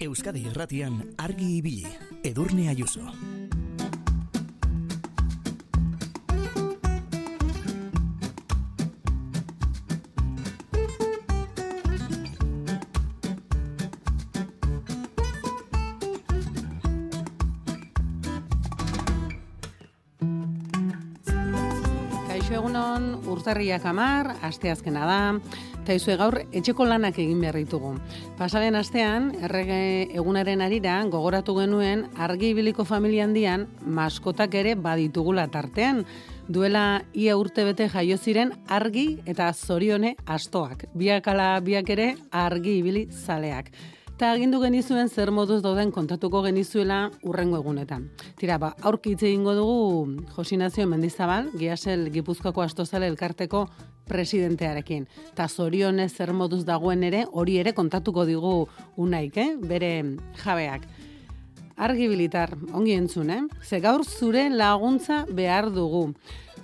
Euskadi Irratian argi ibili. Edurne egunon, urtarriak amar, asteazkena da, eta izue gaur etxeko lanak egin behar ditugu. Pasaren astean, errege egunaren arira, gogoratu genuen, argi ibiliko familia handian, maskotak ere baditugula tartean. Duela ia urte bete jaio ziren argi eta zorione astoak. Biak ala biak ere argi ibili zaleak. Eta agindu genizuen zer moduz dauden kontatuko genizuela urrengo egunetan. Tira, ba, aurki hitz egingo dugu Josinazio Mendizabal, Giasel Gipuzkoako Astozale elkarteko presidentearekin. Ta zorionez zer moduz dagoen ere, hori ere kontatuko digu unaik, eh? bere jabeak. Argi bilitar, ongi entzun, eh? Ze gaur zure laguntza behar dugu.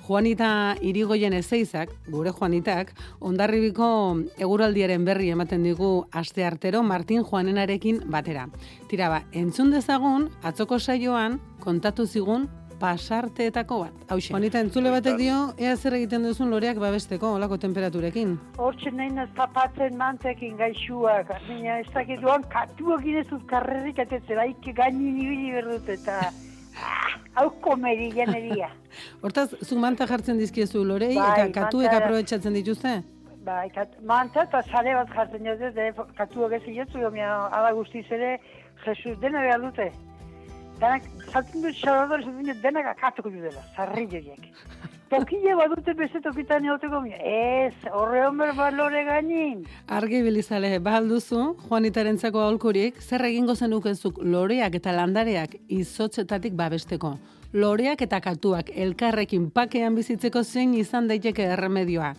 Juanita Irigoyen ezeizak, gure Juanitak, ondarribiko eguraldiaren berri ematen digu aste artero Martin Juanenarekin batera. Tira ba, entzun dezagun, atzoko saioan, kontatu zigun pasarteetako bat. Hau Juanita, entzule batek dio, ea zer egiten duzun loreak babesteko, olako temperaturekin. Hortxe nahi naz papatzen mantekin gaixuak, baina ez dakit duan katuak inezut karrerik atetzera, ikke gainin ibili berdut eta ah, hau komeri janeria. Hortaz, zu manta jartzen dizkiezu lorei Bai, eta katuek aprobetxatzen dituzte? Bai, kat, manta eta sale bat jartzen jote, de katuak ez gomia ala guztiz ere, Jesus dena behar dute. Denak, saltzen dut xalador, zaten dut denak akatuko dela, sarri joiek. Tokile badute beste tokitan eoteko mia. Ez, horre homer balore gainin. Argi bilizale, bahal duzu, Juanitarentzako aholkurik, zer egingo zenukezuk loreak eta landareak izotzetatik babesteko. Loreak eta katuak elkarrekin pakean bizitzeko zein izan daiteke erremedioa.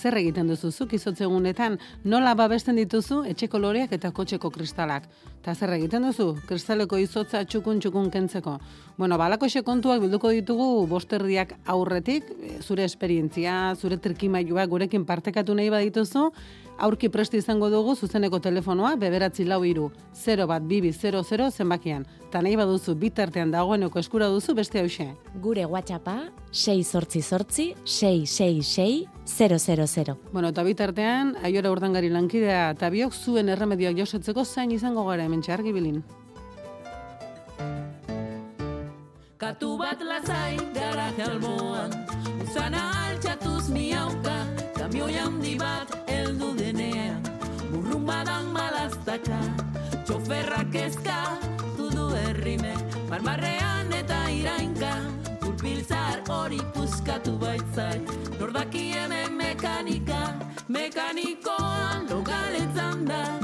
Zer egiten duzu zuk izotzegunetan, nola babesten dituzu etxeko loreak eta kotxeko kristalak. Ta zer egiten duzu, kristaleko izotza txukun txukun kentzeko. Bueno, balako kontuak bilduko ditugu bosterdiak aurretik, e, zure esperientzia, zure trikimailuak gurekin partekatu nahi badituzu, aurki presti izango dugu zuzeneko telefonoa beberatzi lau iru 0 bat bibi 00 zenbakian. Ta nahi baduzu bitartean dagoeneko eskura duzu beste hause. Gure WhatsAppa 6 sortzi sortzi 666 000. Bueno, eta bitartean, aiora urdangari lankidea eta biok zuen erremedioak josetzeko zain izango gara hemen txargi bilin. Katu bat lazai garaje alboan Uzana altxatuz miauka Kamioi handi bat heldu denean Burrun badan malaztaka Txoferrak ezka Tudu herrime Marmarrean eta irainka Gurpiltzar hori puskatu baitzai Nordaki hemen mekanika Mekanikoan lokaletzan da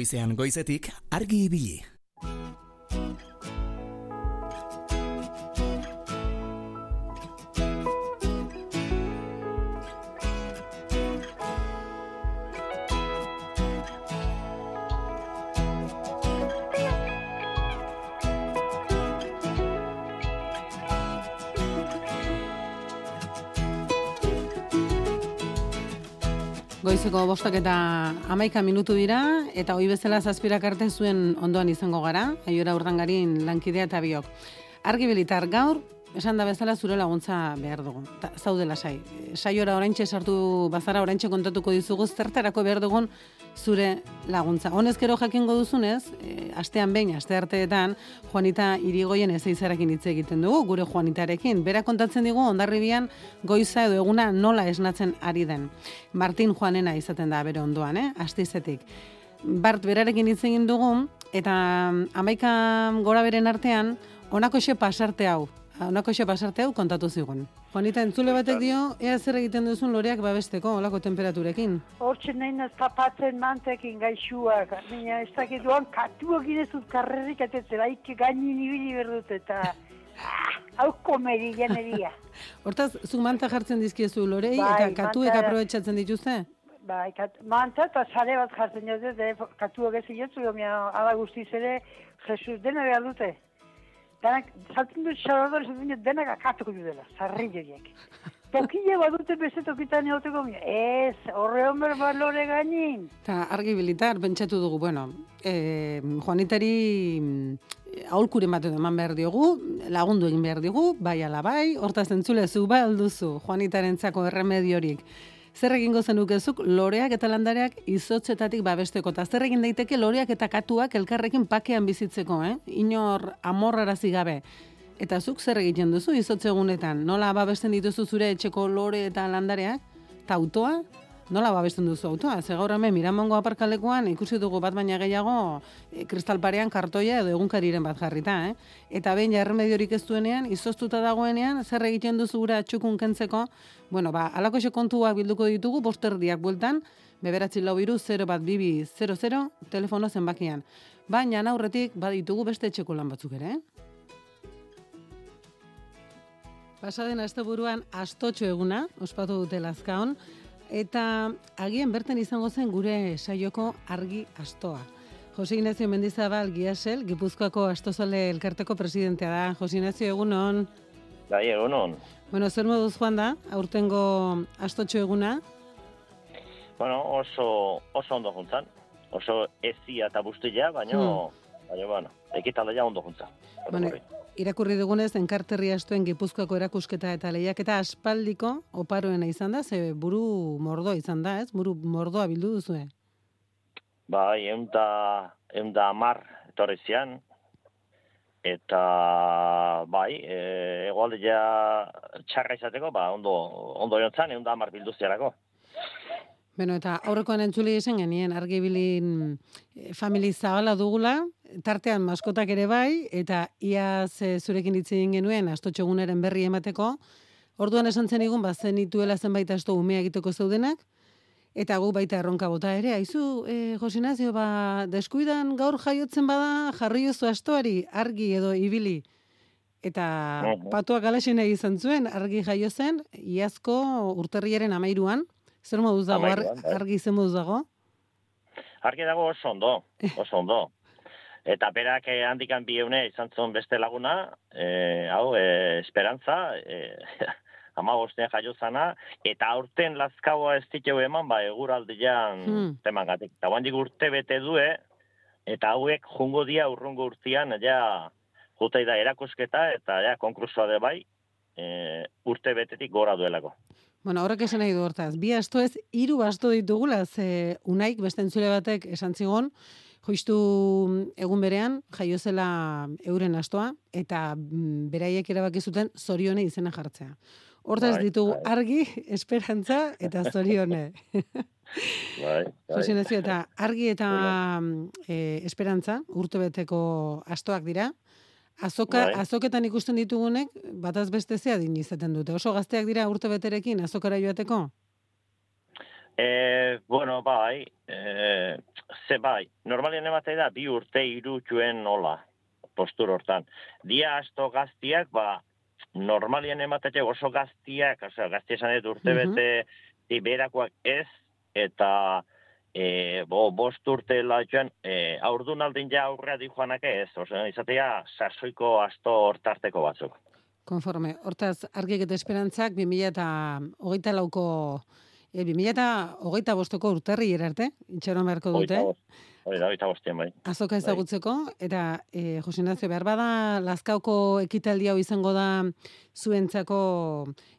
Goizean goizetik argi ibili. Goizeko bostak eta amaika minutu dira, eta hoi bezala zazpirak arte zuen ondoan izango gara, aiora urdangarin lankidea eta biok. Argi bilitar gaur, esan da bezala zure laguntza behar dugu. Ta, zaude lasai. Saiora oraintxe sartu bazara oraintxe kontatuko dizugu zertarako behar dugun zure laguntza. Honezkero jakingo duzunez, e, astean behin, aste arteetan, Juanita Irigoyen ezeizarekin hitz egiten dugu, gure Juanitarekin. Bera kontatzen digu, ondarribian goiza edo eguna nola esnatzen ari den. Martin Juanena izaten da bere ondoan, eh? astizetik. Bart berarekin hitz egin dugu, eta amaika gora beren artean, honako xe pasarte hau, honako xe pasarte hau kontatu zigun. Juanita, entzule batek dio, ea zer egiten duzun loreak babesteko, olako temperaturekin. Hortxe nahi tapatzen mantekin gaixuak, baina ez dakit duan katuak inezut karrerik atetzera, ikke gainin ibili berdut eta ah, hau komeri janeria. Hortaz, zuk manta jartzen dizkiezu lorei Bai, eta katuek manta- aprobetxatzen dituzte? Bai, kat, mantza eta sare bat jartzen de, katuak ez gomia, ala guztiz ere, Jesus dena behar dute. Denak, saltzen dut xalador, saltzen dut denak akatuko dela, sarri joriek. Tokile badute beste tokitan egoteko, gomia, ez, horre homer balore gainin. Eta argi bilitar, pentsatu dugu, bueno, e, Juanitari mm, aholkuren bat eman behar diogu, lagundu egin behar diogu, bai ala bai, hortaz entzule zu bai alduzu Juanitarentzako erremediorik. Zer egingo zenukezuk loreak eta landareak izotzetatik babesteko, eta zer egin daiteke loreak eta katuak elkarrekin pakean bizitzeko, eh? Inor amorrarazi gabe. Eta zuk zer egiten duzu izotze egunetan? Nola babesten dituzu zure etxeko lore eta landareak? Eta autoa? Nola babesten duzu autoa? Ze gaur hemen Miramongo aparkalekuan ikusi dugu bat baina gehiago e, kristalparean kartoia edo egunkariren bat jarrita, eh? Eta behin ja erremediorik ez duenean, izoztuta dagoenean, zer egiten duzu gura txukun kentzeko? Bueno, ba, alako kontuak bilduko ditugu, bosterdiak bueltan, beberatzi lau iru 0 bat bibi 00, telefono zenbakian. Baina aurretik baditugu beste etxeko lan batzuk ere, eh? Pasaden asteburuan astotxo eguna, ospatu dute lazkaon, eta agian bertan izango zen gure saioko argi astoa. Jose Ignacio Mendizabal Giasel, Gipuzkoako Astozale elkarteko presidentea da. Jose Ignacio, egunon. Bai, egunon. Bueno, zer moduz joan da, aurtengo astotxo eguna? Bueno, oso, oso ondo juntzan. Oso ezia eta bustila, baina, baina, bueno, ekitaldea ondo juntzan. Hmm. Bueno, irakurri dugunez, enkarterri astuen Gipuzkoako erakusketa eta lehiaketa aspaldiko oparoena izan da, ze buru mordo izan da, ez? Buru mordoa bildu duzue. Bai, egun da amar etorri eta bai, e, egoaldea txarra izateko, ba, ondo, ondo jontzan, egun da amar bildu ziarako. Bueno, eta aurrekoan entzule esan genien argibilin eh, famili zabala dugula, tartean maskotak ere bai, eta iaz eh, zurekin hitz egin genuen astotxogunaren berri emateko, orduan esan zen igun, bazen ituela zenbait asto umea egiteko zeudenak, eta gu baita erronka bota ere, aizu, e, Josinazio, ba, deskuidan gaur jaiotzen bada jarri jozu astoari, argi edo ibili. Eta patuak alaxen izan zuen, argi jaio zen, iazko urterriaren amairuan, zer moduz dago, ar- Amairuan, bai. argi zer moduz dago? Argi dago oso ondo, oso ondo. Eta berak eh, handikan bi eune izan zuen beste laguna, eh, hau, eh, esperantza, eh, ama bostean jaio zana, eta aurten lazkaua ez ditu eman, ba, eguraldian Hmm. teman gatik. Eta guandik urte bete due, eta hauek jungo dia urrungo urtian, ja, jutei da erakusketa, eta ja, konklusoa de bai, eh, urte betetik gora duelako. Bueno, horrek esan nahi du hortaz. Bi asto ez, hiru asto ditugula, ze unaik beste entzule batek esan zigon, joistu egun berean, jaio zela euren astoa, eta mm, beraiek erabaki zuten zorione izena jartzea. Hortaz Bai, ditugu bai. argi, esperantza eta zorione. Bai, Jose Ignacio, eta argi eta e, esperantza, urtebeteko astoak dira, Azoka, Bai. azoketan ikusten ditugunek, bataz beste zea din izaten dute. Oso gazteak dira urte beterekin azokara joateko? E, bueno, bai, e, ze bai, normalien ematen da, bi urte irutxuen nola, postur hortan. Dia asto gaztiak, ba, normalien ematetxe oso gaztiak, osea, gazti esan dut urte Mhm. bete iberakoak ez, eta e, bo, bost urte latxuan, e, aurdun aldin ja aurrea di joanak ez, osea, izatea sasoiko asto hortarteko batzuk. Konforme. Hortaz, argiek eta esperantzak 2000 eta hogeita lauko, e, 2000 eta hogeita bostoko urterri arte, itxaron beharko dute. Hori da, bostien bai. Azoka ezagutzeko, eta e, Jose Ignacio, behar bada, Lazkaoko ekitaldi hau izango da zuentzako,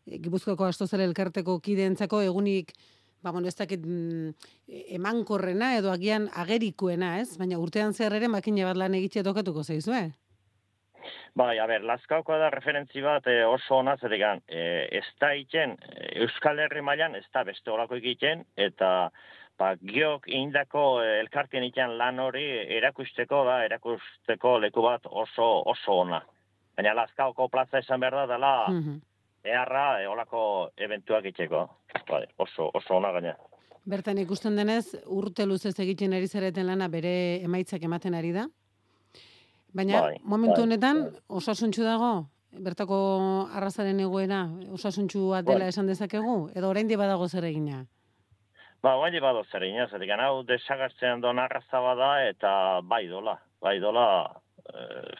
e, Gipuzkoako Astozale elkarteko kideentzako egunik, ba, bueno, ez dakit mm, emankorrena edo agian agerikuena, ez? Baina urtean zehar ere makine bat lan egitea tokatuko zaizue. Bai, a ber, Lazkaoko da referentzi bat e, oso ona zeregan. E, ez da iten, Euskal Herri mailan ez da beste olako egiten, eta ba, geok indako e, elkartien iten lan hori erakusteko da, erakusteko leku bat oso oso ona. Baina Lazkaoko plaza esan behar da dela Mhm. Eharra e, olako eventuak itxeko. Bai, oso, oso ona gaina. Bertan ikusten denez, urte luzez egiten ari zareten lana bere emaitzak ematen ari da. Baina, Bai, momentu bai, honetan, bai. osasuntxu dago, bertako arrazaren egoera, osasuntxua dela Bai. esan dezakegu, edo orain badago zer egina. Ba, guai bado zer egin, zer hau desagartzean don arraza bada, eta bai dola, bai dola, eh,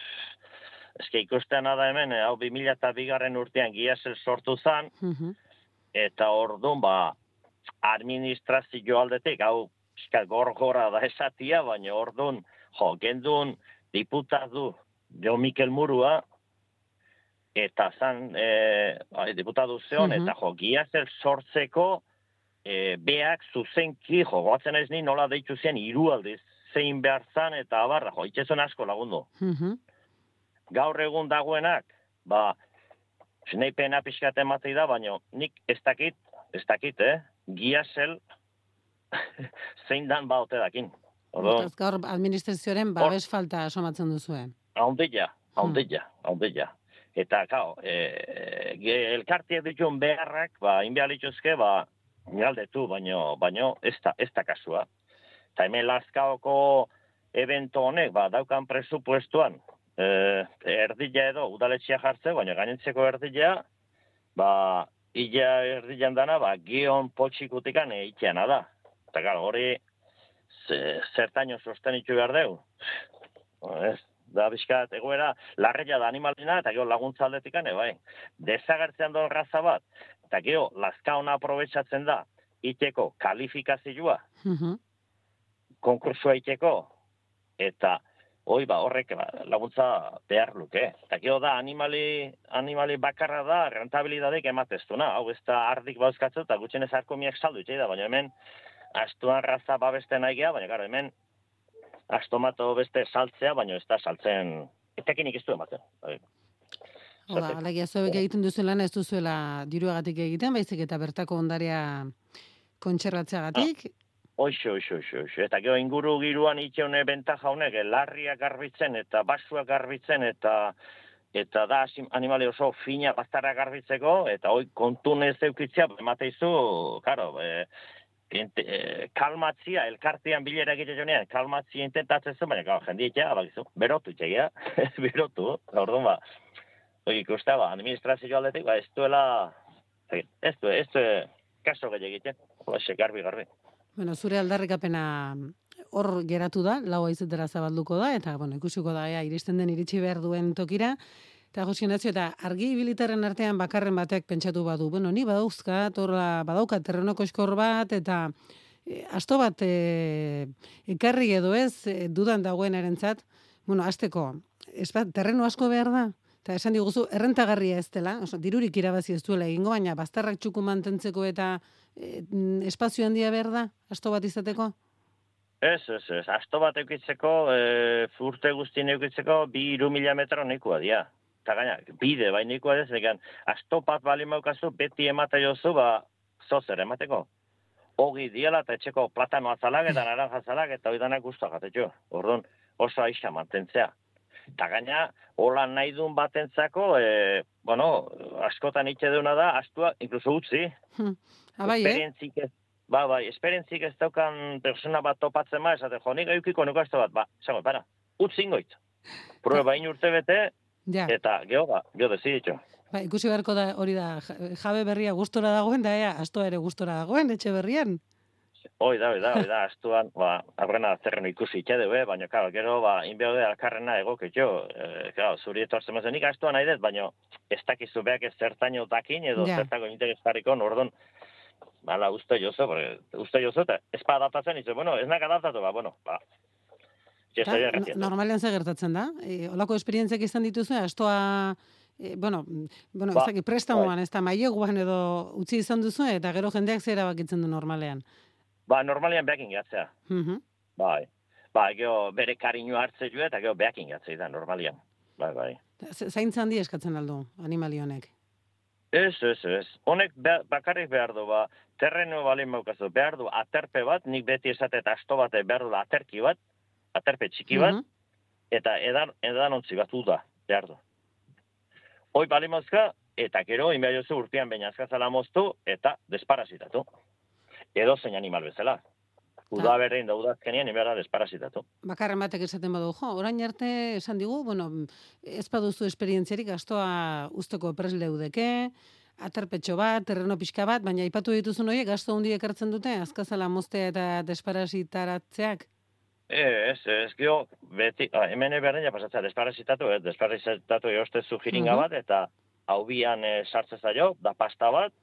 eske ikusten da hemen, hau 2000 eta bigarren urtean giazel sortu zan, Mhm. eta orduan, ba, administrazio aldetik, hau, pixka gorgora da esatia, baina orduan, jo, gendun diputatu Jo Mikel Murua, eta zan, e, bai, diputatu zeon, Mhm. eta jo, giazel sortzeko, e, beak zuzenki, jo, goatzen ez ni nola deitu zen, hiru aldiz, zein behar zan, eta abarra, jo, itxezon asko lagundu. Mhm. Gaur egun dagoenak, ba, Sneipena pixkat ematei da, baina nik ez dakit, ez dakit, eh? Giasel zein dan ba ote dakin. Gaur administrazioaren babes falta somatzen duzue. haundilla, haundilla, haundilla. Eta, kao, e, ge- elkartiek dituen beharrak, ba, inbehar lituzke, ba, galdetu, baino, baino ez da, ez da kasua. Eta hemen Lazkaoko evento honek, ba, daukan presupuestuan, e, erdila edo udaletxea jartze, baina gainentzeko erdila, ba, illa erdilan dana, ba, gion potxikutikan eiteana da. Eta, gara, hori, ze, zertaino sostenitu behar deu. Ez, da bizkat, egoera, larreia da animalina, eta gero laguntza aldetikan, e, bai. Desagertzean doa raza bat, eta gero, lazka ona aprobetsatzen da, iteko kalifikazioa, Mhm. konkursua iteko, eta hoi ba, horrek ba, laguntza behar luke. Eta gero da, animali, animali bakarra da, rentabilidadek emateztuna. Hau ez da ardik bauzkatzen, eta gutxenez arkomiak saldu itxei da, baina hemen, astuan raza babeste nahi geha, baina gara, hemen, astomato beste saltzea, baina ez da saltzen, etekinik ez du ematen. Bai. Oda, alegia zuek egiten duzuen lana ez duzuela diruagatik egiten, baizik eta bertako ondarea kontserbatzeagatik. Oixo, oixo, oixo, oixo. Eta gero inguru giruan itxeune bentaja honek, eh, larriak garbitzen eta basuak garbitzen eta eta da animali oso fina bastarra garbitzeko, eta hoi kontun ez eukitzea, emateizu, karo, e, ente, e, kalmatzia, elkartean bilera egite jonean, kalmatzia intentatzen zuen, baina, karo, jendietxea, bakizu, berotu txegia, berotu, orduan ba, hoi ikusta, ba, administrazio aldetik, ba, ez duela, ez du, ez du, kaso gehi egiten, ba, garbi, garbi. Bueno, zure aldarrikapena hor geratu da, lau aizetera zabalduko da, eta, bueno, ikusiko da, ea, iristen den iritsi behar duen tokira. Eta Jose Ignacio, eta argi ibilitarren artean bakarren batek pentsatu badu, bueno, ni badauzka, torra, badauka terrenoko eskor bat, eta e, asto bat e, ekarri edo ez, e, dudan dagoen erentzat, bueno, azteko, ez bat, terreno asko behar da, eta esan diguzu, errentagarria ez dela, oso, dirurik irabazi ez duela egingo, baina bazterrak txuku mantentzeko eta mm, espazio handia behar da, asto bat izateko? Ez, ez, ez. Asto bat eukitzeko, e, urte guztien eukitzeko, bi iru mila metro nahikoa dia. Eta gaina, bide, bai nahikoa ez, egan, asto bat bali maukazu, beti emate jozu, ba, zozer emateko. Ogi diela eta etxeko platano azalak eta naranja azalak eta oidanak guztua gatetxo. Orduan, oso aixa mantentzea. Eta gaina, hola nahi duen batentzako, e, bueno, askotan itxe duna da, astua, inkluso utzi, Abai, eh? esperientzik ez, ba, bai, esperientzik ez daukan persona bat topatzen ma, esate, jo, nik eukiko bat, ba, esango, para, utzi ingoit. Prueba bain urte bete, Ja, eta geho, ba, geho deziditxo. ba, ikusi beharko da hori da, ja- jabe berria gustora dagoen, da ea, astoa ere gustora dagoen, etxe berrian. Hoi da, hoi da, hoi da, astuan, ba, aurrena zerren ikusi itxe dugu, baina, karo, gero, ba, inbeo de alkarrena egoketxo, e, karo, zuri etortzen mazen, nik astuan nahi dut, baina ez dakizu behak ez zertaino dakin, edo Ja. zertako interes jarriko, nordon, bala, uste jozo, porque, uste jozo, eta ez pa adaptatzen, izu, bueno, ez nak adaptatu, ba, bueno, ba, Ta, normalean ze gertatzen da? E, olako esperientziak izan dituzu, astoa, e, bueno, bueno, Ba, ez dakit prestamoan, ez da maileguan edo utzi izan duzu, eta gero jendeak zera bakitzen du normalean. Ba, normalian behakin gatzea, Mhm. bai. Ba, geho, bere kariño hartze jo, eta geho behakin gatzea da, normalian. Bai, bai. Zaintza handi eskatzen aldu, animali honek. Ez, ez, ez. Honek be- bakarrik behar du, ba, terreno balin baukazu, behar du aterpe bat, nik beti esatet asto bate behar du aterki bat, aterpe txiki bat, Mhm. eta edan, edanontzi bat uda, behar du. Hoi bali mozka, eta gero, inbea jozu urtean baina azkazala moztu, eta desparazitatu. Edo zein animal bezala. Uda berrein da udazkenean, inbera desparazitatu. Bakarren batek esaten badu, jo, orain arte esan digu, bueno, ez baduzu esperientziarik astoa usteko pres leudeke, aterpetxo bat, terreno pixka bat, baina aipatu dituzun horiek gasto handi ekartzen dute, azkazala moztea eta desparasitaratzeak. Ez, ez, gio, beti, ah, hemen berdina pasatzea, desparazitatu, ez, desparazitatu eostezu jiringa Mhm. bat, eta hau bian e, sartze zaio, da pasta bat,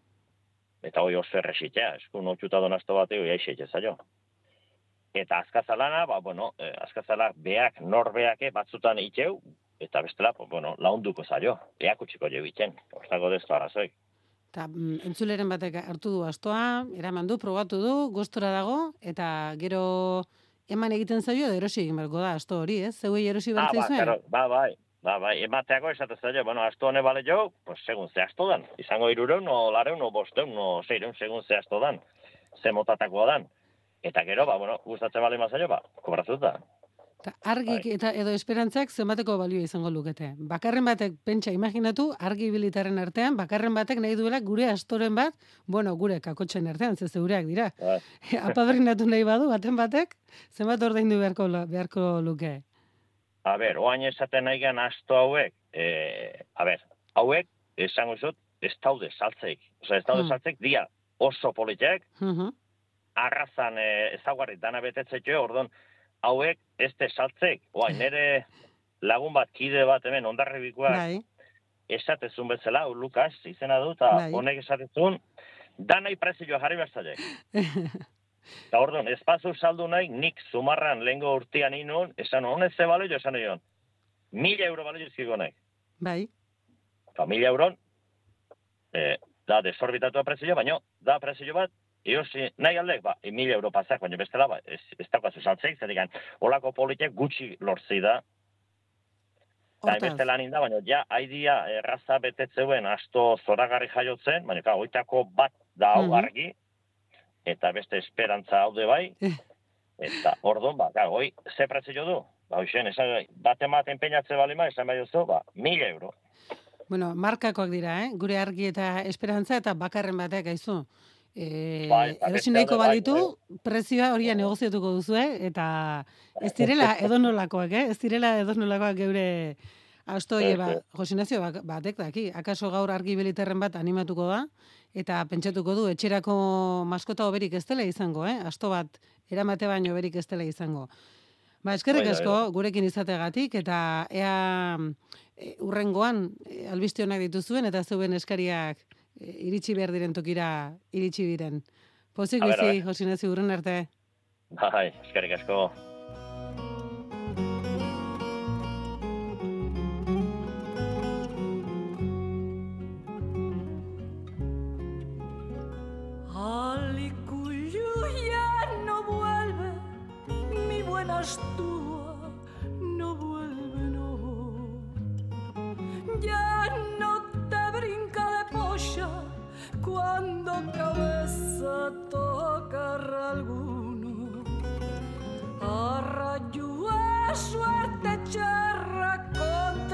eta hoi oso erresitea, eskun otxuta donazto bat ego jaixetxe zaio. Eta azkazalana, ba, bueno, eh, azkazala beak, norbeake batzutan itxeu, eta bestela, pues, bueno, launduko zaio, beak utxiko jo biten, ostako dezu arazoik. Eta mm, entzuleren batek hartu du astoa, eraman du, probatu du, gustora dago, eta gero eman egiten zaio, erosi egin beharko da asto hori, ez? Zeuei erosi Ah, behar ba, zaizue? claro, ba, bai, ba, bai, emateako esate zaio, bueno, astu hone bale jo, pues segun ze astu dan. Izango irureun, o lareun, o bosteun, o seireun, segun ze astu dan. Ze motatakoa dan. Eta gero, ba, bueno, gustatzen bale mazaio, ba, kobratuz da. Ta argik Bai. eta edo esperantzak zenbateko balio izango lukete. Bakarren batek pentsa imaginatu argi bilitarren artean, bakarren batek nahi duela gure astoren bat, bueno, gure kakotxen artean, ze zeureak dira. Bai. Apadrinatu nahi badu, baten batek, zenbat ordaindu beharko, beharko luke. A ber, oain esaten nahi gan astu hauek, e, a ber, hauek, esango zut, ez daude saltzeik. Osa, ez daude Hmm. saltzeik, dia oso politek, Mhm. arrazan e, ezaguarri dana betetzetxo, ordon, hauek ez de saltzeik. Oain, nere lagun bat, kide bat hemen, ondarribikoak, Bai, esatezun bezala, Lukas izena du, eta Bai. honek esatezun, danai prezioa jarri behar Eta orduan, espazu saldu nahi, nik zumarran lehengo urtean inun, esan honez ze balio, esan nion, mila euro balio izkigo nahi. bai, Eta mila euron, e, da desorbitatua prezio, baino, da prezio bat, eosi nahi aldek, ba, e, mila euro pasak, baina bestela, ba, ez, ez daukazu saltzeik, zer olako politek gutxi lortzei da, Eta beste lan inda, baina ja, haidia erraza betetzeuen asto zoragarri jaiotzen, baina ka, oitako bat da hau Mhm. argi, eta beste esperantza haude bai, Eh. eta orduan, ba, ka, hoi, ze prezio du? Ba, hoxen, esan, bat ematen peñatze balima, esan bai duzu, ba, mila euro. Bueno, markakoak dira, eh? Gure argi eta esperantza eta bakarren batek aizu. E, Bai, eta erosi beste nahiko alde, bai, prezioa horia negoziatuko duzue, eta ez direla edonolakoak, eh? Ez direla edonolakoak geure astoie, Ez, ba, ez. Josinazio batek daki. Akaso gaur argi biliterren bat animatuko da, eta pentsatuko du, etxerako maskota hoberik ez dela izango, eh? Asto bat eramate baino berik ez dela izango. Ba, eskerrik asko, gurekin izategatik, eta ea e, urrengoan e, albiste honak dituzuen, eta zeuen eskariak e, iritsi behar diren tokira iritsi diren. Pozik bizi, ber. Josinazio, urren arte. Bai, eskerrik asko. Mi buena Astúa no vuelve, no. Ya no te brinca de polla cuando cabeza toca alguno. A rayo a suerte charra agora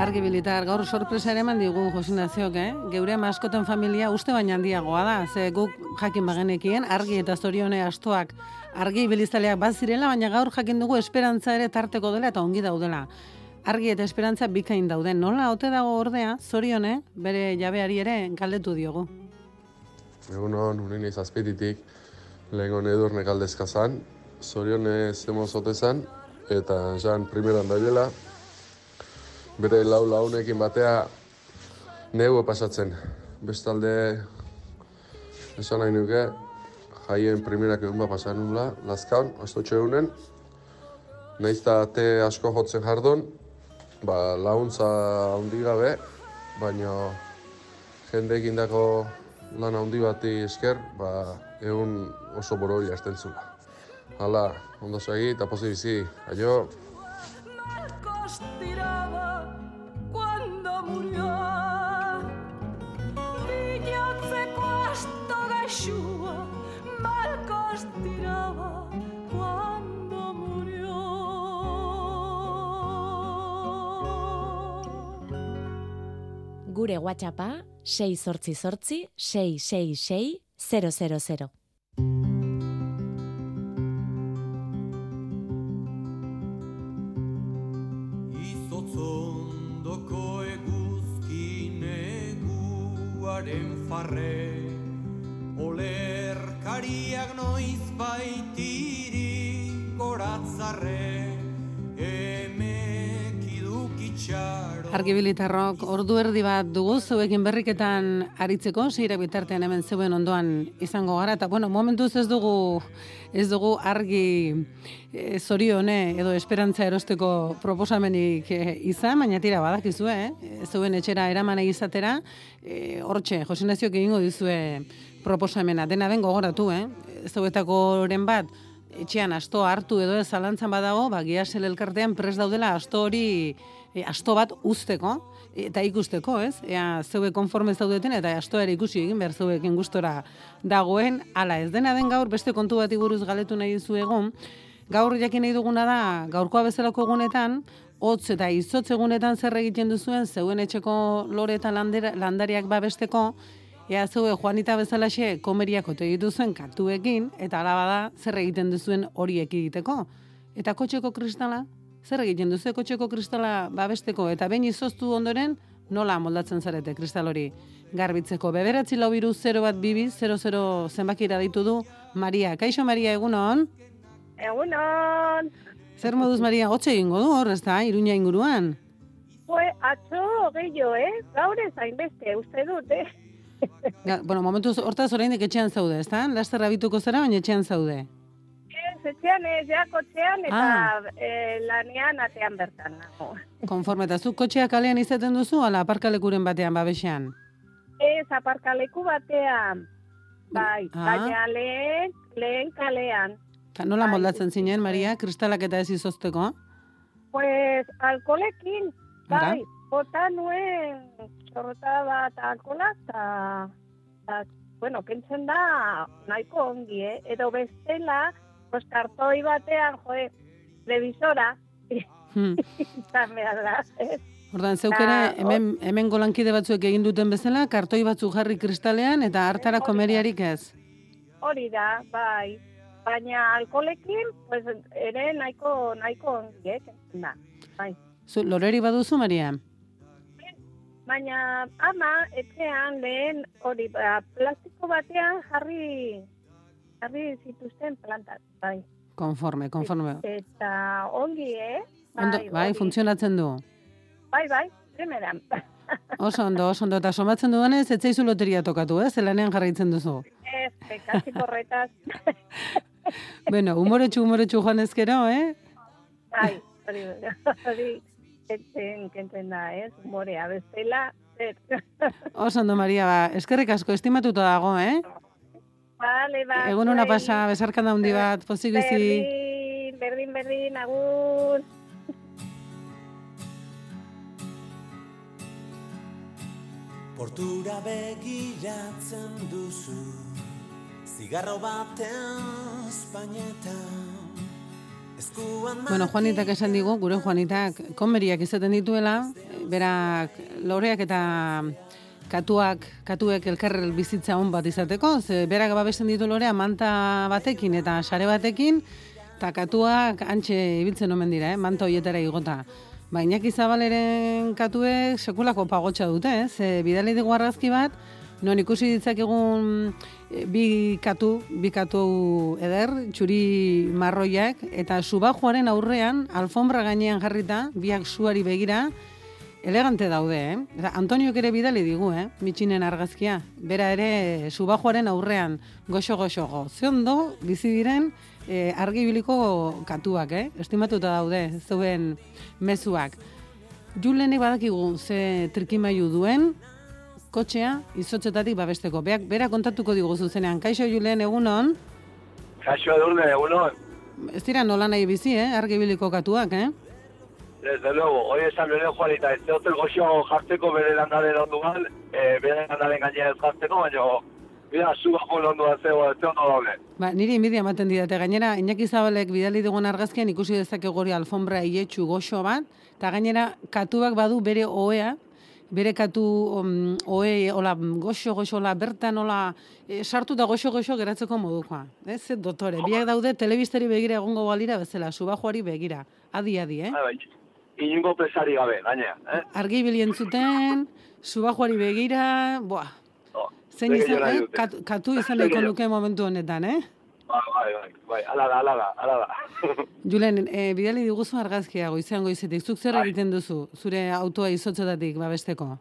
Argi bilitar, gaur sorpresa ere eman digu Josinazioak, eh? Geure maskoten familia uste baina handiagoa da, ze guk jakin bagenekien, argi eta zorione astoak argi bilizaleak bat zirela, baina gaur jakin dugu esperantza ere tarteko dela eta ongi daudela. Argi eta esperantza bikain dauden. Nola ote dago ordea, zorione, bere jabeari ere galdetu diogu. Egun hon, urin izazpititik, lehen hon edurne zan, zorione zemoz ote zan, eta jan primeran dabilela, bere lau launekin batea negu pasatzen. Bestalde, esan nahi nuke, jaien primerak egun bat pasan nula, lazkaun, astotxo egunen, nahiz eta te asko jotzen jardun, ba, launtza handi gabe, baina jendeekin dako lan handi bati esker, ba, egun oso boroi hasten zula. Hala, ondo segi eta pozi bizi, aio. Marcos tiraba cuando murió. Bilatzeko asto gaxua, Marcos tiraba cuando murió. Gure WhatsAppa 688 666 000. Neguaren farre Olerkariak noiz baitiri goratzarre Emek idukitxaro Argi bilitarrok, ordu erdi bat dugu zeuekin berriketan aritzeko, zeira bitartean hemen zeuen ondoan izango gara, eta bueno, momentuz ez dugu ez dugu argi e, zorione edo esperantza erosteko proposamenik e, izan, baina tira badakizue, eh? zeuen etxera eraman izatera, e, hortxe, Josinazioak egingo dizue proposamena, dena den gogoratu, eh? zeuetakoren bat, etxean asto hartu edo ez zalantzan badago, ba, giasel elkartean pres daudela asto hori e, asto bat usteko eta ikusteko, ez? Ea zeue konforme zaudeten eta astoa ere ikusi egin behar zeuekin gustora dagoen, ala ez dena den gaur beste kontu bati buruz galetu nahi dizu egon, gaur jakin nahi duguna da, gaurkoa bezalako egunetan, hotz eta izotz egunetan zer egiten duzuen, zeuen etxeko lore eta landera- landariak babesteko, Ea zeue Juanita bezalaxe komeriak ote dituzuen kartuekin, eta alaba da zer egiten duzuen horiek egiteko. Eta kotxeko kristala, zer egiten duzu kotxeko kristala babesteko, eta behin izoztu ondoren, nola moldatzen zarete kristal hori garbitzeko. Beberatzi lau biru 0 bat bibi, 00 zenbakira ditu du Maria. Kaixo Maria, egunon? Egunon, Zer moduz Maria, hotxe egingo du hor, ez da, iruña inguruan? fue atzo gehiago, eh? Gaur ez hainbeste, uste dut, eh? Ga, bueno, momentuz hortaz oraindik etxean zaude, ez da? Laster abituko zara, baina etxean zaude. Etxean ez, ja kotxean eta Ah. eh, lanean atean bertan nago. Konforme, eta zuk kotxea kalean izaten duzu, ala aparkalekuren batean babesean? Ez, aparkaleku batean, bai, Ah. baina lehen, lehen kalean. Ta nola Bai, moldatzen zinen, Maria, kristalak eta ez izozteko? Pues, alkolekin, bai, bota nuen zorrota bat alkola, eta, bueno, kentzen da nahiko ongi, eh? Edo bestela, pues, kartoi batean, joe, televisora, Hmm. izan behar da, ez? Ordan zeuk ere Ta, hemen hemen golankide batzuek egin duten bezala kartoi batzuk jarri kristalean eta hartara komeriarik ez. Hori da, bai. Baina alkoholekin, pues, ere nahiko, nahiko ongi, eh, da. Bai. Zu loreri baduzu Maria? Baina ama etxean lehen hori ba, plastiko batean jarri jarri zituzten plantak, bai. Konforme, konforme. Eta ongi, eh? Ondo, bai, ongi. funtzionatzen du. Bai, bai, primeran. Oso ondo, oso ondo. Eta somatzen dudanez, ez zaizu loteria tokatu, ez? Zelanean jarraitzen duzu. Ez, kasi korretaz. bueno, umoretxu, umoretxu joan ezkero, eh? Bai, hori, hori, kentzen, kentzen da, ez? Morea, bestela, zer. Oso ondo, Maria, ba, eskerrik asko, estimatuta dago, eh? Vale, ba. Egun una pasa, besarkan da hundi bat, pozik bizi. Berdin, berdin, berdin, agur. Portura begiratzen duzu Zigarro batean espainetan Bueno, Juanitak esan digu, gure Juanitak konberiak izaten dituela, berak loreak eta katuak, katuek elkar bizitza on bat izateko, ze berak babesten ditu lorea manta batekin eta sare batekin, eta katuak antxe ibiltzen omen dira, eh? manta hoietara igota. Ba, Iñaki Zabaleren katuek sekulako pagotxa dute, eh? ze bidali digu argazki bat, non ikusi ditzakegun eh, bi katu, bi katu eder, txuri marroiak, eta subajuaren aurrean, alfombra gainean jarrita, biak suari begira, elegante daude, eh? Eta Antoniok ere bidali digu, eh? Mitxinen argazkia. Bera ere subajuaren aurrean, goxo-goxo Ze ondo, bizi diren, eh, argibiliko katuak, eh? Estimatuta daude, zuen mezuak. Julenek badakigu ze trikimailu duen, kotxea izotzetatik babesteko. Beak, bera kontatuko digu zuzenean. Kaixo Julen egunon, Kaixo edurne, egunon. ez dira nola nahi bizi, eh? Argibiliko katuak, eh? Desde luego, hoy esan bere Juanita, ez zehotel goxo jartzeko bere landaren onduan, e, bere landaren gainera ez jartzeko, baina, mira, zu bajo onduan zego, ez ondo daude. Ba, niri inbidia ematen didate. Gainera, Iñaki Zabalek bidali dugun argazkian ikusi dezakegu hori alfombra ietxu goxo bat, eta gainera katuak badu bere oea, bere katu um, oe, hola, goxo, goxo, hola, bertan, hola, e, sartu da goxo, goxo geratzeko modukoa. Ez, dotore, biak daude telebistari begira egongo balira bezala, subajoari begira. Adi, adi, eh? Bai, bai, inungo presari gabe, gainera, eh? Argi bilien zuten, subajoari begira, boa. Oh, Zein ze izan, eh? dute. Katu, izan gehiago. nuke momentu honetan, eh? Bai, bai, bai, bai, ala da, ala da, ala da. Julen, e, bidali diguzu argazkia goizean goizetik. Zuk zer egiten duzu, zure autoa izotzetatik babesteko?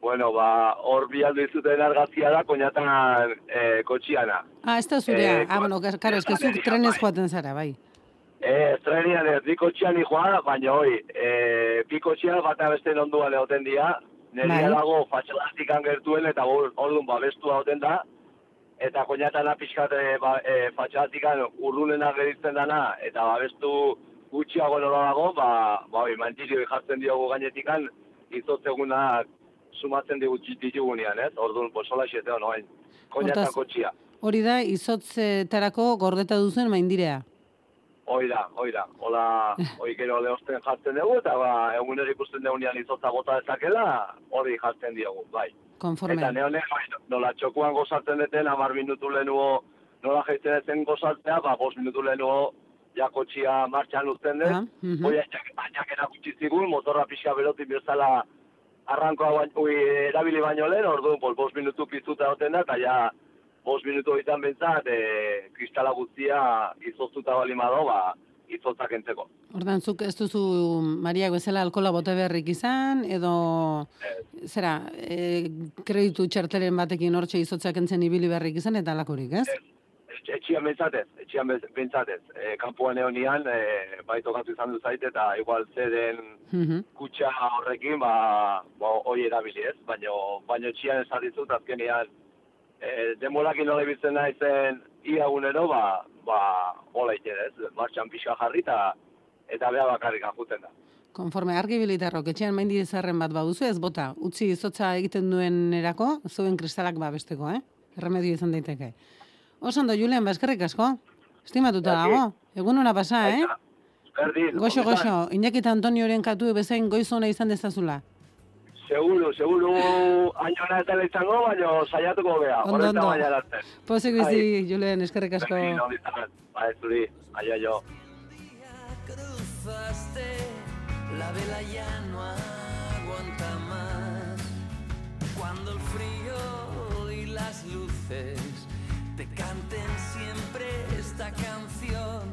bueno, ba, hor bi aldo izuten argazkia da, koñatan e, kotxiana. Ah, ez da zurea. Eh, ah, bueno, karo, ez que zuk bai. trenez joaten zara, bai. E, estrenian ez, bi kotxian joa, baina hoi, e, bi kotxian bata beste onduan egoten dira, neria Bai. dago fatxadatik gertuen eta orduan babestua egoten da, eta koñatana pixkat e, ba, e, fatxadatik urrunena geritzen dana, eta babestu gutxiago nola dago, ba, ba hoi, mantizio jartzen diogu gainetikan, izotzegunak sumatzen digu ditugunean, ez? Orduan, posola xeteo noain, koñatan Hortaz- kotxia. Hori da, izotzetarako gordeta duzen maindirea. Hoi da, hoi da. Hola, hoi gero lehosten jartzen dugu, eta ba, egunero ikusten dugunean izotza bota dezakela, hori jartzen diogu, bai. Konforme. Eta neone, bai, nola txokuan gozatzen deten, amar minutu lehenuo, nola jaitzen ezen gozatzea, ba, bost minutu lehenuo, ja kotxia martxan uzten dut. Ah, mhm. Hoi, aiakena gutxi zigun, motorra pixka berotik bezala arrankoa bain, ui, erabili baino lehen, orduan, pol, bost minutu piztuta egoten da, eta ja, bost minutu ditan bentsat, e, kristala guztia izoztuta bali mado, ba, izotzak entzeko. Ordan, zuk ez duzu Mariak bezala alkola bote beharrik izan, edo, zera, e, kreditu txartelen batekin hortxe izotzak entzen ibili beharrik izan, eta alakorik, ez? Etxe- Etxian bentsatez, etxian bentsatez. E, kanpoan eonian, e, bai tokatu izan du zaite, eta igual zeden Mhm. kutsa horrekin, ba, ba hoi erabili ez, baino, baino etxian esan dizut, azkenean, e, demorakin nola ibiltzen naizen ia unero, ba, ba, hola ite ez, martxan pixka jarri, eta, eta beha bakarrik ajuten da. Konforme argi bilitarrok, etxean maindi zarren bat baduzu, ez bota, utzi izotza egiten duen erako, zuen kristalak babesteko, eh? Erremedio izan daiteke. Oso ondo, Julen, baskerrik asko. Estimatuta dago. Egun ona pasa, eh? Berdin. Goxo, goxo, Iñaki Antonioren katu bezain goizona izan dezazula. Seguro, seguro, añona eta izango, baina saiatuko bea. Ondo, ondo. baina arte. Pozik bizi, Julen, eskerrik asko. Zuri, aio, aio. cruzaste, la vela ya no aguanta más. Cuando el frío y las luces te canten siempre esta canción,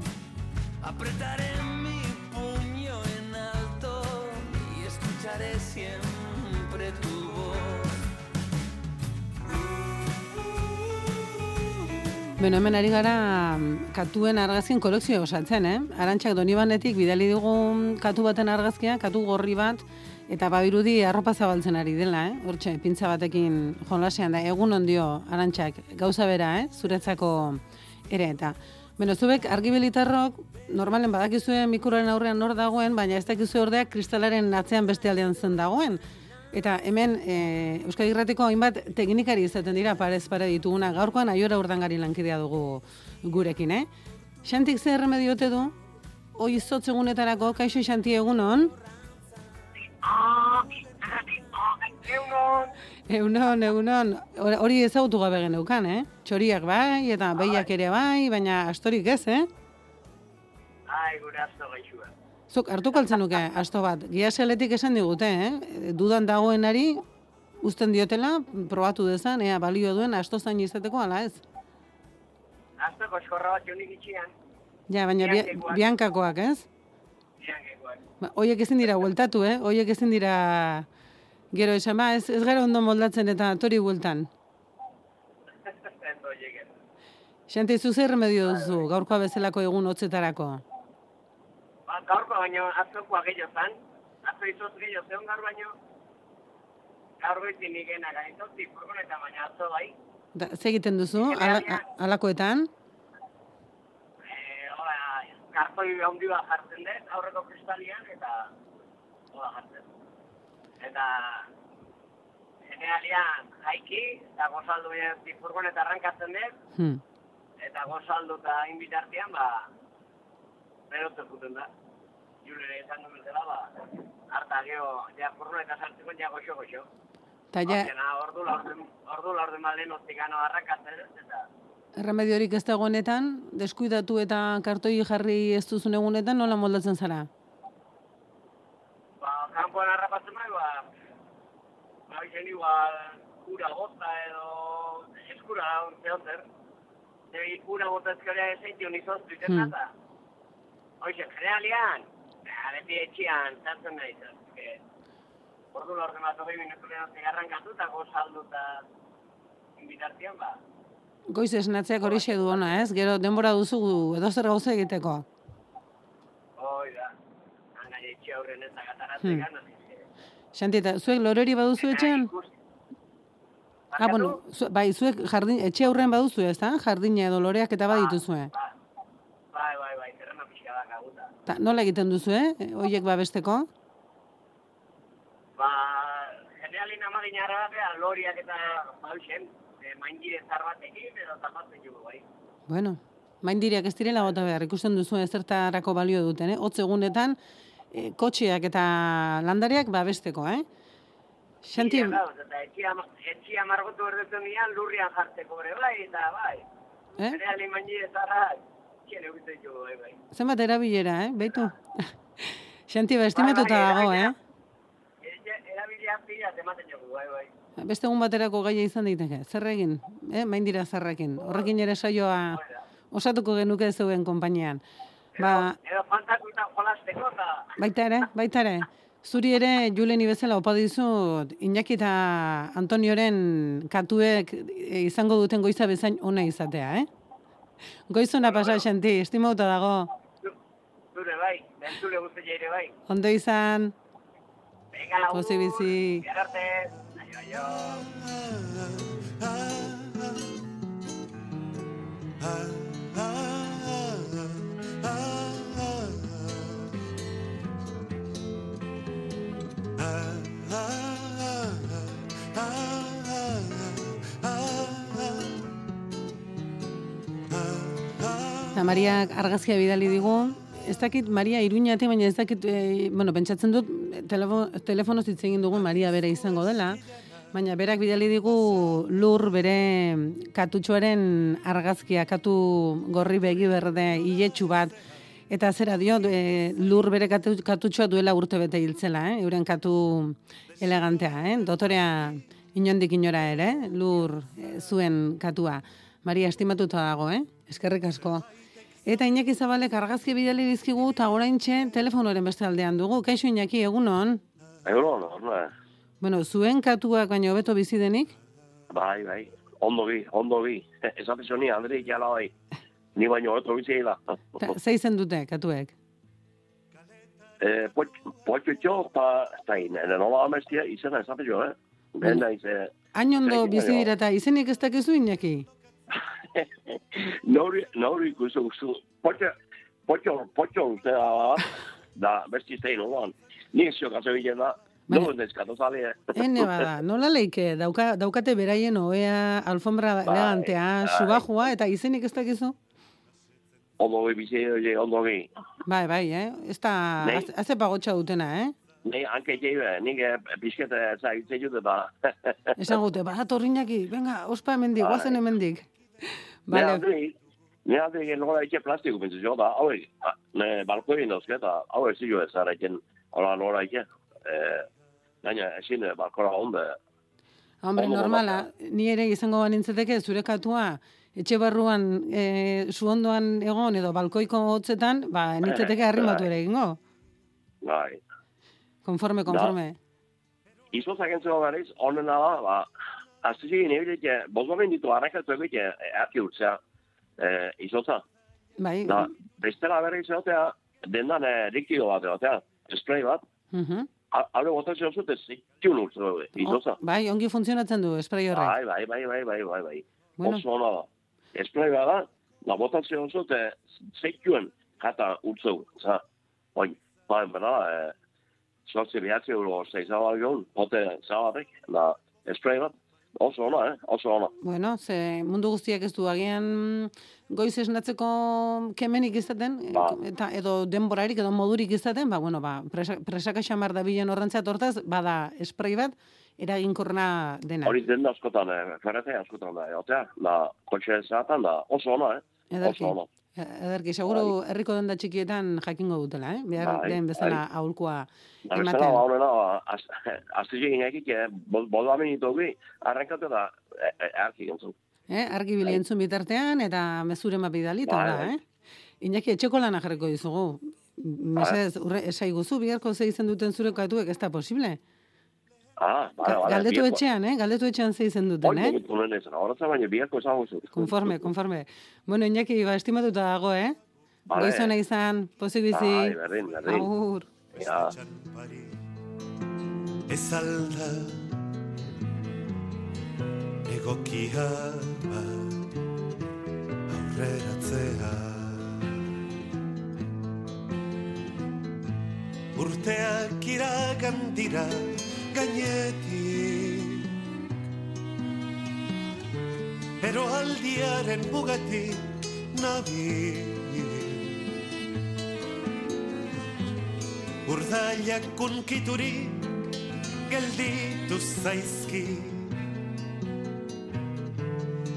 apretaré mi puño en alto y escucharé siempre Beno, hemen ari gara mm, katuen argazkien kolekzioa osatzen, eh? Arantxak donibanetik bidali dugun katu baten argazkia, katu gorri bat, eta babirudi arropa zabaltzen ari dela, eh? Hortxe, pintza batekin jolasean da, egun ondio, Arantxak, gauza bera, eh? Zuretzako ere eta. Beno, zuek argibelitarrok, normalen badakizue mikuroren aurrean nor dagoen, baina ez dakizue ordeak kristalaren atzean beste aldean zen dagoen. Eta hemen e, Euskadi Irratiko hainbat teknikari izaten dira parez pare dituguna. Gaurkoan aiora urdangari lankidea dugu gurekin, eh? Xantik zer erremedio ote du? Hoi izotz egunetarako, kaixo Xanti egunon? Egunon, egunon. Hor- Hori ezagutu gabe geneukan, eh? Txoriak bai, eta behiak ere bai, baina astorik ez, eh? Ai, gure azto gaixua. Zuk hartuko altzen nuke, asto bat. Giaseletik esan digute, eh? Dudan dagoenari, uzten diotela, probatu dezan, ea balio duen asto zain izateko, ala ez? Azto koskorra bat jonik itxian, Ja, baina bia- Biankekoak. biankakoak, ez? biankekoak. Ba, Hoiek ezin dira bueltatu, eh? Hoiek ezin dira gero esan, ba, ez, ez gara ondo moldatzen eta tori bueltan. Xante, zu zer remedio duzu, gaurkoa bezalako egun hotzetarako? Ba, gaurko baino aztokoa gehiago zan, azto izotz gehiago zeon gaur baino, gaur goitin igena gaitotzi furgoneta baina azto bai. Da, ze egiten duzu, ala, alakoetan? Eh, hola, kartoi handi bat jartzen dut, aurreko kristalian, eta hola jartzen. Eta generalian jaiki, eta gozaldu furgoneta arrankatzen dut, Hmm. eta gozaldu eta inbitartian, ba, berotzen juten da. Julere esan duen bezala, ba, harta geho, ja, furgoneta sartzeko, ja, goxo, goxo. Ta ja, ordu laurden, ordu laurden malen otikano arrakatzen dut, eta remediorik ez dagoenetan, deskuidatu eta kartoi jarri ez duzun egunetan, nola moldatzen zara? ba, kanpoan harrapatzen bai, ba, ba, izen igual, kura bota edo, eskura zehon zer. Kura bota ezkaria ezeition izoztu iten Hmm. Hoxe, generalian, ba, beti etxian, zartzen nahi que Ordu lorten bat hogei minutu lehen zigarrankatu eta gozaldu eta inbitartian, ba, Goiz esnatzeak hori du ona, ez? Gero denbora duzu edozer gauza egiteko. hoi da. Hangai etxe aurren ez agataratzen Hmm. Xanti, eta zuek loreri baduzu etxean? Ah, bueno, zu, bai, zuek jardin, etxe aurrean baduzu, ez da? Jardina edo loreak eta badituzue. Bai, bai, bai, zerrena pixka da kaguta. Ta, nola egiten duzu, eh? Hoiek babesteko? Ba, generalin amagin arabea, loriak eta bauxen, e, maingire zar batekin edo tapatzen jugu, bai. Bueno, maindiriak ez direla bota behar, ikusten duzu ezertarako balio duten, eh? Hotz egunetan, eh, kotxeak eta landariak babesteko, eh? Xanti, eta etxia, etxia margotu erdetzen dian lurrian jartzeko ere, bai, eta bai. Eh? Generalin maingire zarra, bai, bai. zenbat erabilera, eh? Beitu. Xanti, ba, estimatuta Bai, dago, eh? Erabilia pila tematen jugu, bai, bai. Beste egun baterako gaia izan daiteke. Zer egin? Eh? Maindira zarrekin. Horrekin ere saioa osatuko genuke zeuen konpainian. Ba, Edo fantakuta jolasteko, eta baita ere, baita ere. Zuri ere, Juleni bezala opa dizut, Iñaki eta Antonioren katuek e, izango duten goiza bezain ona izatea, eh? Goizona pasa, Xanti, estimauta dago. zure bai, bentzule guzti ere bai. Ondo izan, Venga, pozi bizi. Aio, aio. Eta Mariak argazkia bidali digu, ez dakit Maria Iruñate, baina ez dakit, e, bueno, pentsatzen dut, telefo, telefonoz hitz egin dugu Maria bere izango dela, baina berak bidali digu lur bere katutxoaren argazkia, katu gorri begi berde, iletxu bat, eta zera dio, e, lur bere katu, katutxoa duela urte bete hiltzela, eh? euren katu elegantea, eh? dotorea inondik inora ere, lur e, zuen katua. Maria, estimatuta dago, eh? Eskerrik asko. Eta Iñaki Zabalek argazki bidali dizkigu eta oraintxe telefonoren beste aldean dugu. Kaixo Iñaki, egunon? Egunon, horna. Bueno, zuen katuak baino hobeto bizi denik? Bai, bai. Ondo bi, ondo bi. Esaten zoni, Andri, jala bai. Ni baino hobeto bizi da. Ta, Zeizen dute katuek? Eh, potxo txo, pa, zain, ene nola amestia, izena esaten jo, eh? Ben naiz, eh, Hain ondo Zaikin bizi dira eta izenik ez dakizu Iñaki? Nori, nori ikustu, ikustu. Potxo, potxo, potxo, uste da, da, besti zein, nolan. Ni zio kaso bilen da, Baina- no neskatu zale, eh? Ene bada, nola leike, dauka, daukate beraien oea, alfombra Bai, elegantea, bai. subajua, eta izenik ez dakizu? Ondo bi bizi, oie, ondo bi. Bai, bai, eh? Ez da, Nei. az- haze pagotxa dutena, eh? Ni hanke jeibe, nik eh, pixkete zaitzen jute da. Esan gute, bat Iñaki, venga, ospa hemendik, Bai. guazen hemendik. Vale, alde egin nola etxe plastiko pentsu jo da, hau ne balkoin dauzke eta hau ez zio ez ara egin, hola nola etxe. Eh, gaina, ezin eh, balkora onde. hombre, normala, ni ere izango banintzeteke zure katua, etxe barruan, e, zu ondoan egon edo balkoiko hotzetan, ba, nintzeteke Eh, arrimatu bai. ere egingo. Bai. Konforme, konforme. Izo zakentzeko gariz, onena da, ba, azte zigin ebile, bozbamen ditu arrakatu egite, erki urtzea, eh, izotza. Bai, Da, bestela berri izatea, dendan eh, likido bat egotea, spray bat, mhm. Hale botatzen zute, zitun urtze daude, izotza. bai, ongi funtzionatzen du, esprai horrek. Bai, bai, bai, bai, bai, bai, bai. Bueno. Oso ona da. Esplai bada, la botatzen zute, zeituen jata urtzeu. Za, oi, bai, bera, eh, sortzi behatzi euro zeizaba gion, pote zabatek, la esplai bat, oso ona, eh, oso ona. Bueno, ze mundu guztiak ez du agian mm, goiz esnatzeko kemenik izaten, e, Ba. eta edo denborarik edo modurik izaten, ba, bueno, ba, presa, presaka xamar da bilen horrentzat hortaz, bada esprai bat, eraginkorna dena. Hori den askotan, eh, ferrete askotan da, egotea, la kotxe zaatan da, oso ona, eh, Ederki. oso ona. E- Ederki, seguro herriko denda txikietan jakingo dutela, eh? Behar Bai, lehen bezala bai. aholkua Da, bezala, ematen. ba, honena, ba, azte egin ekik, bolda minituki, arrankatu da, eh, eh, arki gintzun. Eh? Argi bili entzun bitartean eta mezure mapidali, eta Bai, hola, bai. eh? Iñaki, etxeko lana jarriko dizugu. Mesez, urre, esaiguzu, biharko ze izen duten zure katuek, ez da posible. Ah. Galdetu etxean, eh? Galdetu etxean ze izen duten, eh? nuen ez, horatza baina biharko esango zu. Konforme, konforme. Bueno, Iñaki, ba, estimatuta dago, eh? Vale. Goizona izan, pozik bizi. Bai, berdin, berdin. Agur. Ja. Ez alda egokia aurreratzea Urteak iragan dira gainetik. Eroaldiaren mugatik nabil. Urdailak kunkiturik gelditu zaizki.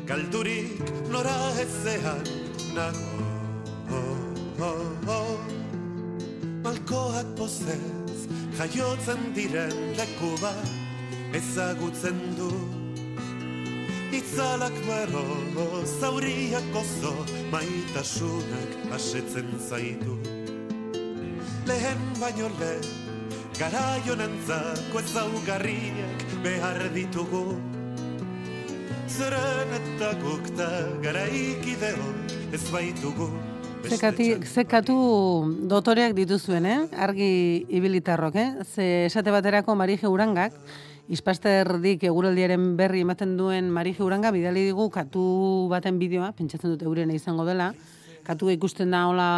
Galdurik nora ezean nago. Malkoak pozez jaiotzen diren leku bat ezagutzen du. Itzalak bero, zauriak oso, maitasunak asetzen zaitu. Lehen baino lehen Garaionentzako ezaugarriak behar ditugu. Zeren eta gukta garaikideo ez baitugu Zekati, zekatu dotoreak dituzuen, eh? Argi ibilitarrok, eh? Ze esate baterako Marije Urangak, Ispasterdik eguraldiaren berri ematen duen Marije Uranga, bidali digu katu baten bideoa, pentsatzen dut eurena izango dela, katua ikusten da hola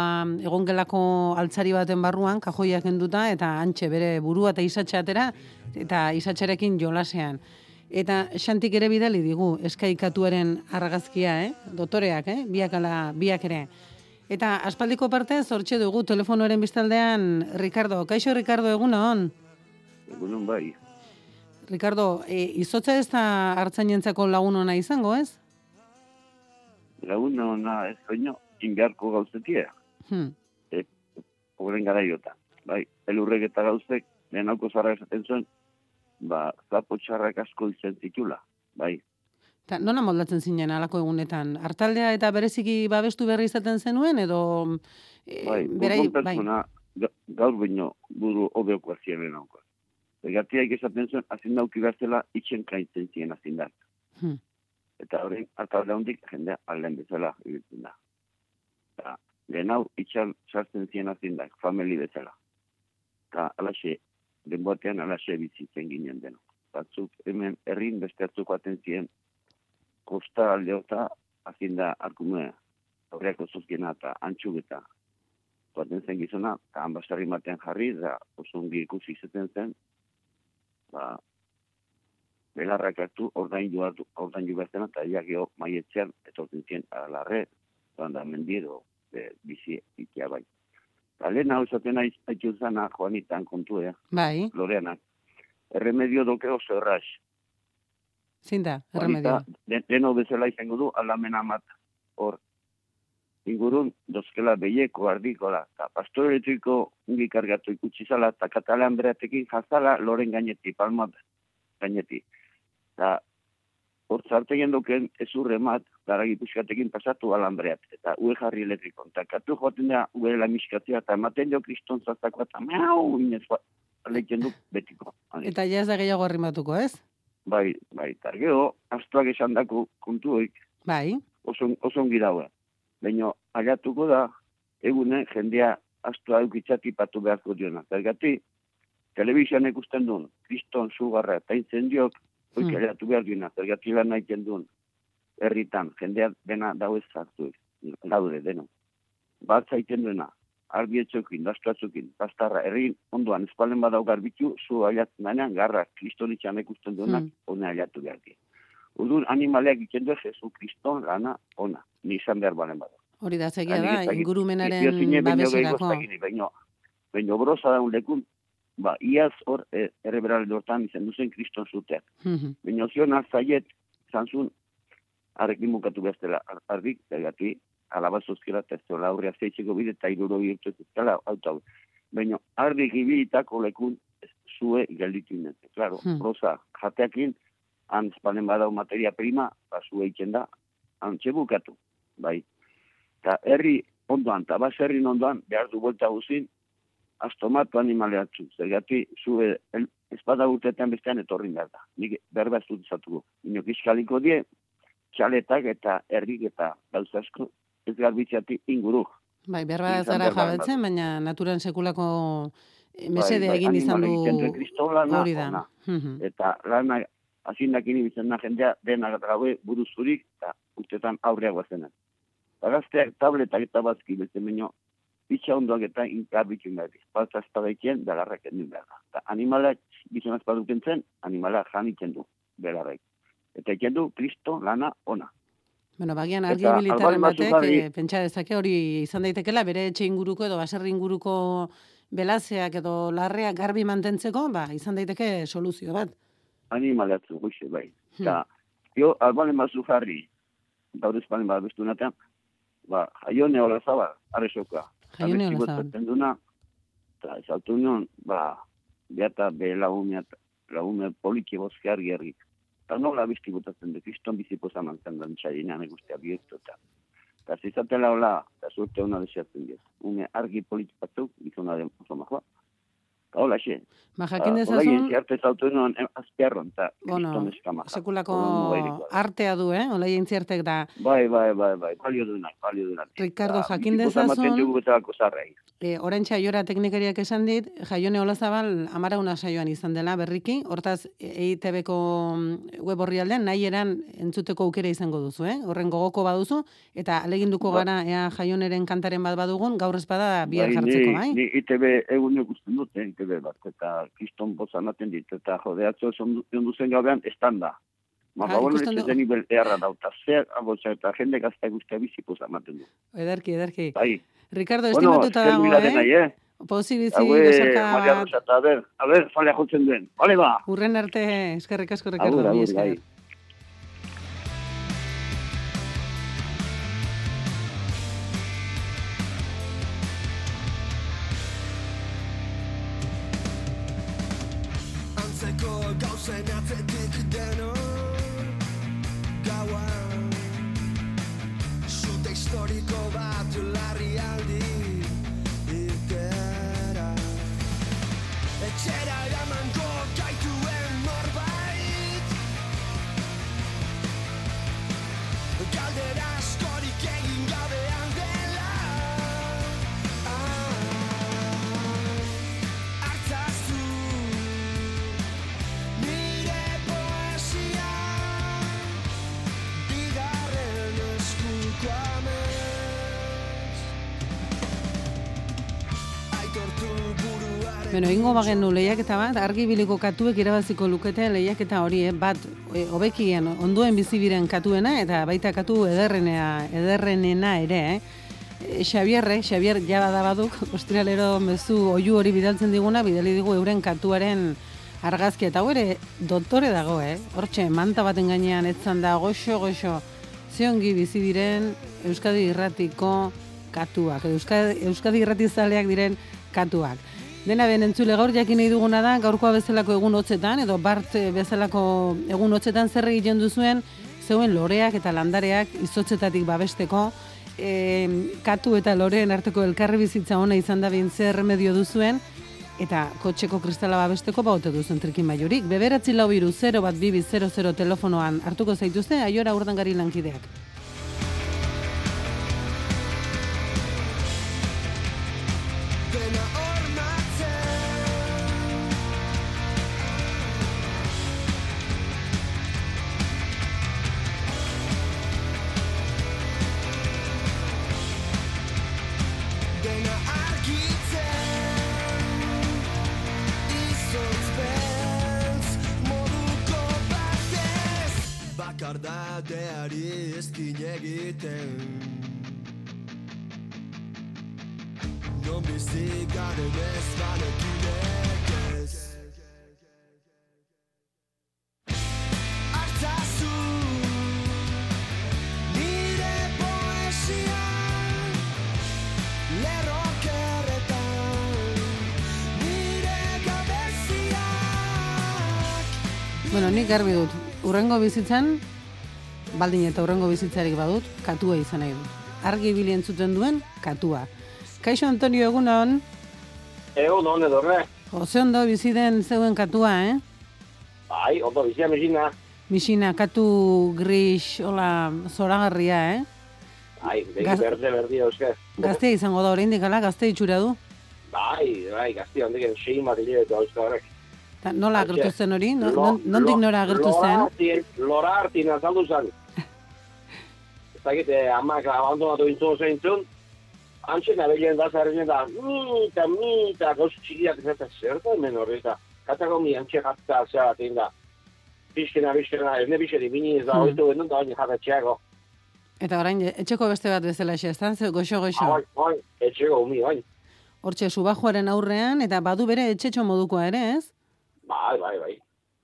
egongelako altzari baten barruan, kajoiak enduta, eta antxe bere burua eta isatxe atera, eta isatxerekin jolasean. Eta xantik ere bidali digu, eskai katuaren argazkia, eh? dotoreak, eh? biak, ala, biak ere. Eta aspaldiko parte zortxe dugu telefonoaren biztaldean Ricardo. Kaixo Ricardo egunon? Egunon bai. Ricardo, e, izotza ez da hartzainentzako lagun ona izango, ez? Lagun ona ez baino ingarko gauzetia. Hmm. E, gara jota. Bai, elurrek eta gauzek, lehen hauko zarra esaten zuen, ba, zapo txarrak asko izen zitula. Bai, Ta, nola moldatzen zinen alako egunetan? Artaldea eta bereziki babestu berri izaten zenuen, edo... E, bai, berai, bai. pertsona, ga- gaur baino buru hobeoko azien hauko. Egatiak esaten zuen, azin dauki behazela, itxen kaintzen ziren azin da. Hmm. Eta horren, atalde hondik, jendea alden bezala ibiltzen da. Eta, lehen hau, itxan sartzen ziren azin da, famili bezala. Eta, alaxe, denboatean alaxe bizitzen ginen deno. Batzuk, hemen, herrin beste batzuk baten ziren, kosta aldeota, azin da, arkume, horreako zuzkena eta antxugeta. Baten zen gizona, eta ambasarri batean jarri, da oso ongi ikusi izaten zen, ba, belarrak hartu, ordain du hartu, ordain du behar eta ja geho maietzean, etortzen zien alarre, da mendiero, e, bizi ikia bai. Eta lehen hau esaten aiz, aitu zana, Juanitan kontua, Bai, Loreanak. Erremedio doke oso erraz. Zinda, Juanita, erremedio. den- deno bezala izango du, alamen amat, hor, ingurun, dozkela behieko ardikola, eta pastor elektriko ungi kargatu ikutsi zala, eta katalan beratekin jazala, loren gaineti, palma gaineti. Eta, hor zarte gendoken ezurre mat, daragi puskatekin pasatu alambreat, eta ue jarri elektrikon, eta katu joaten da, ue lamiskatzea, eta ematen jo kriston zaztakoa, eta miau, inez, leiken du betiko. Eta ja ez da gehiago arrimatuko, ez? Bai, bai, eta gero, astuak esan dako kontuik, Bai, oso, oso ongi daue. Baina, agatuko da, egune, jendea astua eukitzati patu beharko diona. Zergati, telebizian ikusten duen, kriston sugarra eta incendiok, oik Hmm. hmm. behar diona. Zergati lan nahi duen, herritan, jendea dena dau ez zartu, daude, deno. Bat zaiten duena, argi etxokin, dastuatzukin, pastarra, herri ondoan, espalen badau garbitu, zu ailatzen denean, garra, kristonitxan ikusten duenak, Hmm. ona ailatu behar di. Udun animaleak egiten du Jesu Kriston lana ona, ni izan behar balen bada. hori da zegia da, ingurumenaren babeserako. dakit, Baino, baino broza da un lekun, ba, iaz hor, e, erreberal dortan izan duzen kriston zuteak. Mhm. Baina zion zaiet, zantzun, arrekin bukatu behaztela, ar, ardik, zergati, alabazuzkera, eta ez zola aurrea zeitzeko bide, eta iruro birtu ez ezkala, auto hau. Baina, ardik ibilitako lekun, zue gelditu inete. Claro, Hmm. broza, jateakin, han espalen badau materia prima, ba, zue itzen da, antxe bukatu, bai. Eta herri ondoan, eta baserrin ondoan, behar du buelta guzin, astomatu animale atzu. Zergati, zue, el, espada urtetan bestean etorri behar da. Nik berba ez dut izatuko. Inok iskaliko die, txaletak eta herrik eta gauza asko, ez garbitxati inguru. Bai, ez Izan zara behar jabetzen, baina naturan sekulako eh, mesede bai, egin izan du hori da. Eta lana, azindakin ibitzen da jendea, dena gaue buruzurik, eta urtetan aurreak guazenak. Bagazteak tabletak eta bazki beste meño, itxa ondoak eta inkarbitu ingarri. Balta espadaiken, belarrak endin behar da. Eta animalak, gizon azpaduken zen, animalak janitzen du, belarrak. Eta iken du, kristo, lana, ona. Bueno, bagian argi militarren batek, eh, pentsa dezake hori izan daitekela, bere etxe inguruko edo baserri inguruko belazeak edo larreak garbi mantentzeko, ba, izan daiteke soluzio bat. animalatzu, goize, bai. Hmm. Eta, jo, albalen bazu jarri, gaur espalen bat bestu natean, ba, jaione hola zaba, arrezoka. Jaione botatzen duna, eta ez altu nion, ba, beata be lagume, lagume poliki bozke argi argi. Eta nola bizki botatzen du, kriston biziko zaman zen dan txainean egustea bietu, eta eta zizatela hola, eta surte hona deseatzen diez. Une argi poliki batzuk, gizona den oso majoa. Hola, xe. Ba, jakin Olaien dezazun, zeharte zautu nion em, azpiarron, eta bueno, sekulako artea du, eh? Ola jentziertek da. Bai, bai, bai, bai, balio dunak, balio dunak. Ricardo, Eta, jakin dezazun- dugu betalako zarrei. E, orain jora teknikariak esan dit, jaione olazabal amarauna saioan izan dela berriki, hortaz EITB-ko web horrialdean nahi eran entzuteko aukera izango duzu, eh? Horren gogoko baduzu, eta aleginduko Ba- gara ea jaioneren kantaren bat badugun, gaur espada bihar Bai, jartzeko, ni, bai? Ni ITB egun ikusten dute, ITB bat, eta kriston boza ematen dit, eta jode, atzo esan du- egon duzen gabean, estanda. Ma, Ah, ba, bueno, ez zen nivel erra dauta. Zer, abotza, eta jende gazta guztia bizipuz amaten du. Ederki, ederki. Bai. Ricardo, Bueno, estimatuta dago, mila denai, eh? eh? Pozi bizi, Haue, besarka Maria. Rosa, eta a ber, a ber, falea jotzen duen. Bale ba! Urren arte, eskerrik asko, Ricardo. Agur, agur, esker. bai. Beno, ingo bagenu lehiaketa bat, argi biliko katuek irabaziko lukete lehiaketa hori, eh, bat e, hobekien onduen bizibiren katuena eta baita katu ederrenea, ederrenena ere, eh? E, Xabierre, Xabier jaba da baduk, ostrialero mezu oiu hori bidaltzen diguna, bidali digu euren katuaren argazki eta ere doktore dago, eh? Hortxe, manta baten gainean etzan da goxo, goxo, ziongi bizi diren Euskadi irratiko katuak, Euskadi, Euskadi irratizaleak diren katuak. Dena ben entzule gaur jakin nahi duguna da, gaurkoa bezalako egun hotzetan, edo bart bezalako egun hotzetan zer egiten duzuen, zeuen loreak eta landareak izotzetatik babesteko, e, katu eta loreen arteko elkarri bizitza ona izan da bin zer remedio duzuen, eta kotxeko kristala babesteko baute duzuen trikin maiorik. Beberatzi lau biru 0 bat bibi 00 telefonoan hartuko zaituzte, aiora urdangari lankideak. Ez Artzazu nire poesia Lerrokerretan nire gabeziak. Bueno, nik garbi dut, urrengo bizitzan, baldin eta urrengo bizitzarik badut, katua izan nahi dut. Argi ibili entzuten duen, katua. Kaixo Antonio egunon, Egun, hon edorre. Jose ondo bizi den zeuen katua, eh? Bai, ondo bizia mesina. Misina, katu gris, hola, zoragarria, eh? Bai, begi Gaz- berde, berdi euske. Gaztea izango da oraindik ala, gazte itxura du. Bai, bai, gazti handik sei bat hilabete euske horrek. Ta, nola agertu zen hori? No, Lo- non, nondik nora agertu zen? Lora hartin azaldu zen. Dakit, eh, amak abandonatu intzun zeintzun, antxe nabilen da zarren da, mi, eta mi, eta gauz txikiak eta zer da hemen horri eta katako mi antxe jatzta zea bat da. Bizkena, bizkena, ez ne bizkena, bini ez da, Hmm. oitu genuen da, oin jatatxeako. Eta orain, etxeko beste bat bezala xe, eztan, ze goxo goxo. Oin, oin, etxeko umi, oin. Hortxe, subajuaren aurrean, eta badu bere etxetxo modukoa ere, ez? Bai, bai, bai.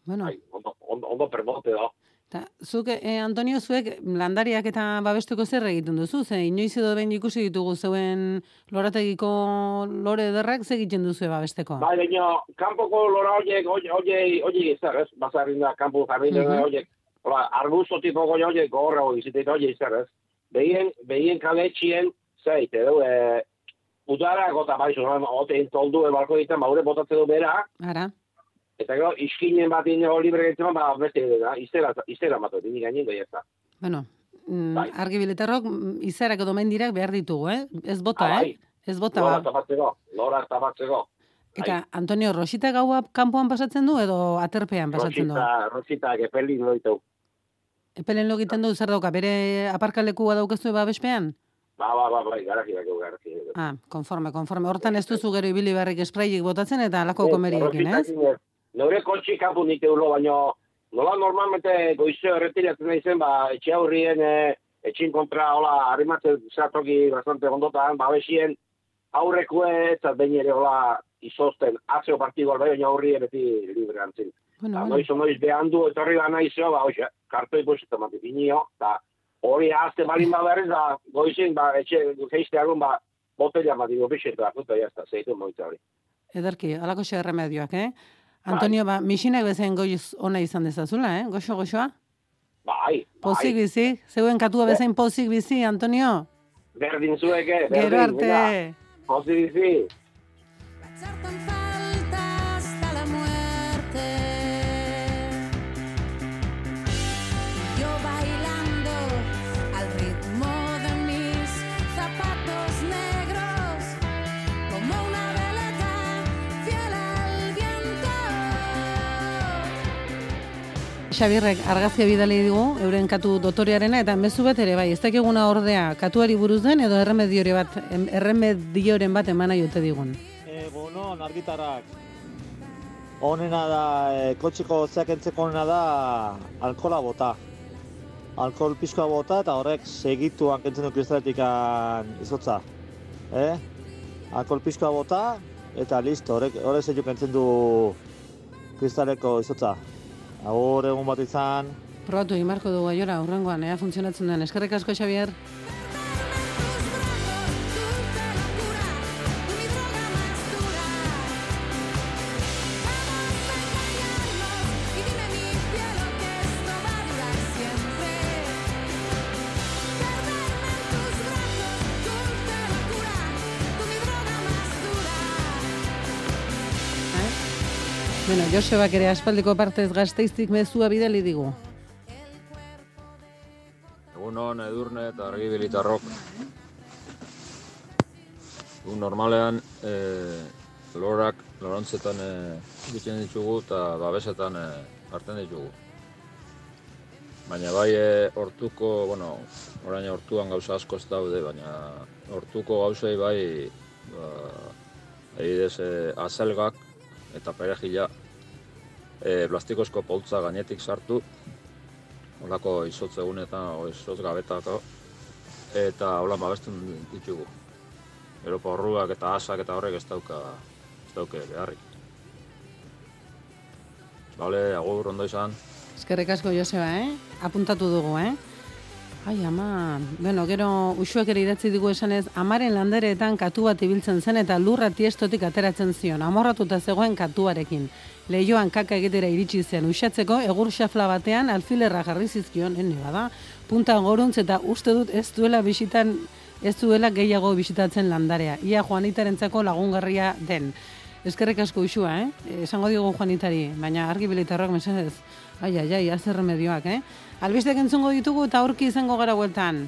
Bueno, Bai, ondo, ondo, ondo permote da. Eta zuk, eh, Antonio, zuek landariak eta babestuko zer egiten duzu? Ze, inoiz edo behin ikusi ditugu zeuen lorategiko lore ederrak ze egiten duzu babesteko? Bai, baina, kanpoko lora horiek, horiek, horiek, horiek ez? Bazarrin da, kanpo familia Mhm. horiek. Hola, arbusto tipo goi horiek, gorra hori, zitek horiek zer, ez? Behien, behien kaletxien, zeit, edo, e, udara gota baizu, no? otein toldu ebalko egiten, baure botatzen du bera, Ara, eta gero, iskinen bat ino libre gaitzen, ba, beste, da, iztera, iztera matu, dini gainin da, jazta. bueno, mm, Bai. argi biletarrok mm, izarak edo mendirak behar ditugu, eh? Ez bota, Ah, eh? bai. Ez bota, Lora ba. tapatzeko, lora tapatzeko. Eta, Antonio, Rosita gaua kanpoan pasatzen du edo aterpean pasatzen du? Rosita, Rosita, gepeli loitu. Epelen lo egiten du zer dauka, bere aparkalekua daukazu babespean? Ba, ba, ba, bai, garaji dako, garaji dako. Ah, konforme, konforme. Hortan ez duzu gero ibili barrik espraiik botatzen eta alako komeriekin, ez? Nore kotxi kapu nik eulo, baino nola normalmente goizeo erretiratzen nahi zen, ba, etxe aurrien, e, etxin kontra, hola, arrimatzen zatoki bastante ondotan, babesien, aurrekue, ez behin ere, hola, izosten, atzeo partidu albai, baina aurrien beti libre antzin. Bueno, Ba, bueno. noiz, noiz, behan du, etorri gana izio, ba, hoxe, kartoi poizeta mati binio, eta hori azte balin ba berriz, da, goizin, ba, etxe, geizte agun, ba, botella mati gobixetu, akuta, jazta, zeitu moita hori. Ederki, alako xe remedioak, eh? Antonio, ba, misinak bezen goiz ona izan dezazula, eh? Goxo, goxoa? Bai, Pozik bizi, zeuen katua bezain pozik bizi, Antonio? berdin zueke, berdin, Gero arte. venga. Pozi bizi. Xabirrek argazkia bidali digu, euren katu dotorearena, eta mezu bat ere bai, ez dakiguna ordea katuari buruz den, edo erremediore bat, em- erremedioren bat emana jote digun. Egunon, argitarrak. Honena da, e, kotxiko zeak entzeko honena da, alkola bota. Alkohol pixkoa bota eta horrek segituan kentzen du kristaletik izotza. Eh? Alkohol pixkoa bota eta listo, horrek, horrek zeitu kentzen du kristaleko izotza. Agur egun bat izan. Probatu egin dugu aiora, urrengoan, ea funtzionatzen den. Eskerrik asko, Xabier. Josebak ere aspaldiko partez gazteiztik mezua bidali digu. Egunon, edurne eta argibilitarrok. Egun normalean, e, lorak, lorantzetan e, egiten ditugu eta babesetan e, hartzen ditugu. Baina bai e, hortuko, bueno, orain hortuan gauza asko ez daude, baina hortuko gauzei bai, ba, e, azelgak eta perejila e, plastikozko poltza gainetik sartu, holako izotz egunetan, o izotz gabetako, eta hola babesten ditugu. Gero porruak eta asak eta horrek ez dauka, ez dauke beharrik. Bale, agur, ondo izan. Eskerrik asko Joseba, eh? Apuntatu dugu, eh? Ai, ama, bueno, gero usuak ere idatzi digu esanez, amaren landereetan katu bat ibiltzen zen eta lurra tiestotik ateratzen zion, amorratuta zegoen katuarekin. Leioan kaka egitera iritsi zen usatzeko, egur xafla batean alfilerra jarri zizkion, ene bada, punta goruntz eta uste dut ez duela bisitan, ez duela gehiago bisitatzen landarea. Ia Juanitarentzako lagungarria den. Eskerrik asko usua, eh? Esango diogu Juanitari, baina argi bilitarroak mesedez. Ai, ai, ai, azer remedioak, eh? Albistek entzungo ditugu eta aurki izango gara bueltan.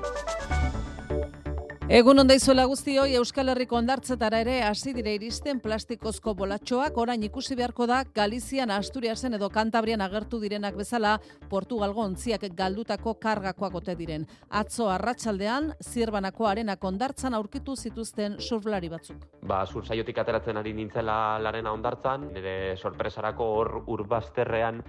Egun onda izuela guztioi Euskal Herriko ondartzetara ere hasi dire iristen plastikozko bolatxoak orain ikusi beharko da Galizian, Asturiasen edo Kantabrian agertu direnak bezala Portugalgo ontziak galdutako kargakoak ote diren. Atzo arratsaldean zirbanako arenak ondartzan aurkitu zituzten surflari batzuk. Ba, sursaiotik ateratzen ari nintzela larena ondartzan, nire sorpresarako hor urbazterrean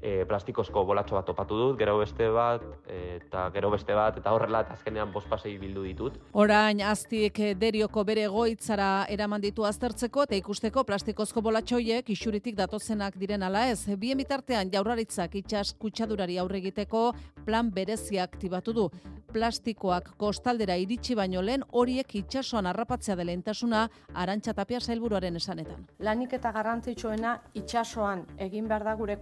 e, plastikozko bolatxo bat topatu dut, gero beste bat, eta gero beste bat, eta horrela, eta azkenean bost pasei bildu ditut. Orain aztiek eh, derioko bere goitzara eraman ditu aztertzeko eta ikusteko plastikozko bolatxoiek isuritik datozenak diren ala ez. Bien bitartean jaurlaritzak itxas kutsadurari aurre egiteko plan berezia aktibatu du. Plastikoak kostaldera iritsi baino lehen horiek itsasoan harrapatzea dela intasuna arantxa tapia sailburuaren esanetan. lanik eta garrantzitsuena itsasoan egin behar da gure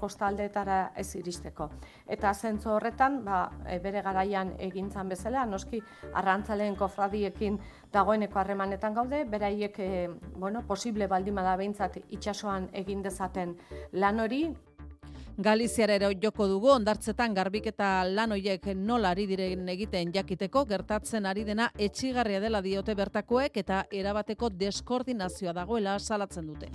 kostaldeetara ez iristeko. Eta zentzu horretan, ba, e, bere garaian egintzan bezala, noski arrantzaleen kofradiekin dagoeneko harremanetan gaude, beraiek e, bueno, posible baldima da behintzat itsasoan egin dezaten lan hori, Galiziara ere joko dugu ondartzetan garbiketa lan hoiek nola ari diren egiten jakiteko gertatzen ari dena etxigarria dela diote bertakoek eta erabateko deskoordinazioa dagoela salatzen dute.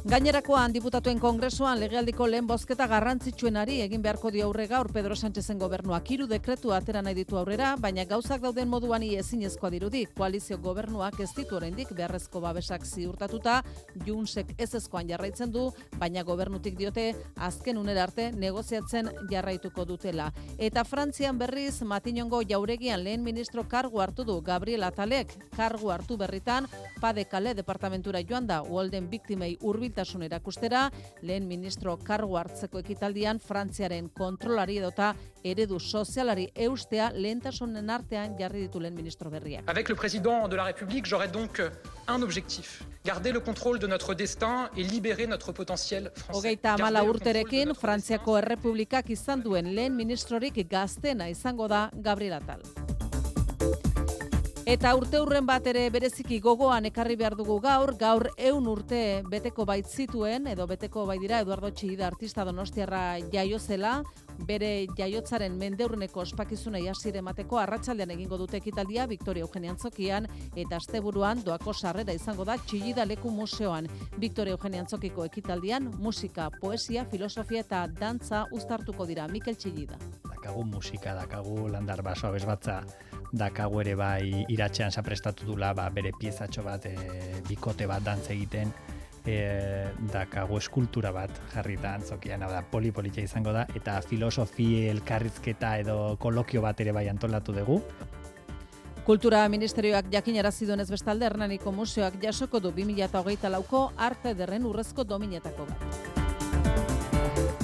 Gainerakoan diputatuen kongresuan legealdiko lehen bozketa garrantzitsuenari egin beharko dio aurre gaur Pedro Sánchezen gobernuak hiru dekretu atera nahi ditu aurrera, baina gauzak dauden moduan ezinezkoa dirudi. Koalizio gobernuak ez ditu oraindik beharrezko babesak ziurtatuta, Junsek ez ezkoan jarraitzen du, baina gobernutik diote azken unera arte negoziatzen jarraituko dutela. Eta Frantzian berriz Matinongo jauregian lehen ministro kargu hartu du Gabriel Atalek, kargu hartu berritan Pade Kale departamentura joan da Walden biktimei hurbiltasun erakustera, lehen ministro kargu hartzeko ekitaldian Frantziaren kontrolari edota eredu sozialari eustea lehentasunen artean jarri ditu lehen ministro berriak. Avec le président de la République, j'aurai donc un objectif. Garder le contrôle de notre destin et libérer notre potentiel français. Hogeita amala urterekin, Frantziako Errepublikak izan duen lehen ministrorik gaztena izango da Gabriel Atal. Eta urte hurren bat ere bereziki gogoan ekarri behar dugu gaur, gaur eun urte beteko bait zituen, edo beteko bai dira Eduardo Txillida artista donostiarra jaiozela, bere jaiotzaren mendeurneko ospakizunei hasiera emateko arratsaldean egingo dute ekitaldia Victoria Eugenia Antzokian eta asteburuan doako sarrera izango da Txillida Leku Museoan. Victoria Eugenia Antzokiko ekitaldian musika, poesia, filosofia eta dantza uztartuko dira Mikel Txillida. dakagu musika, dakagu landar baso abesbatza, dakagu ere bai iratxean zaprestatu dula ba, bere piezatxo bat, e, bikote bat dantza egiten, e, dakagu eskultura bat jarrita antzokian, hau da, polipolitia izango da, eta filosofi elkarrizketa edo kolokio bat ere bai antolatu dugu. Kultura Ministerioak jakinarazi duenez bestalde Hernaniko Museoak jasoko du 2024 lauko arte derren urrezko dominetako bat.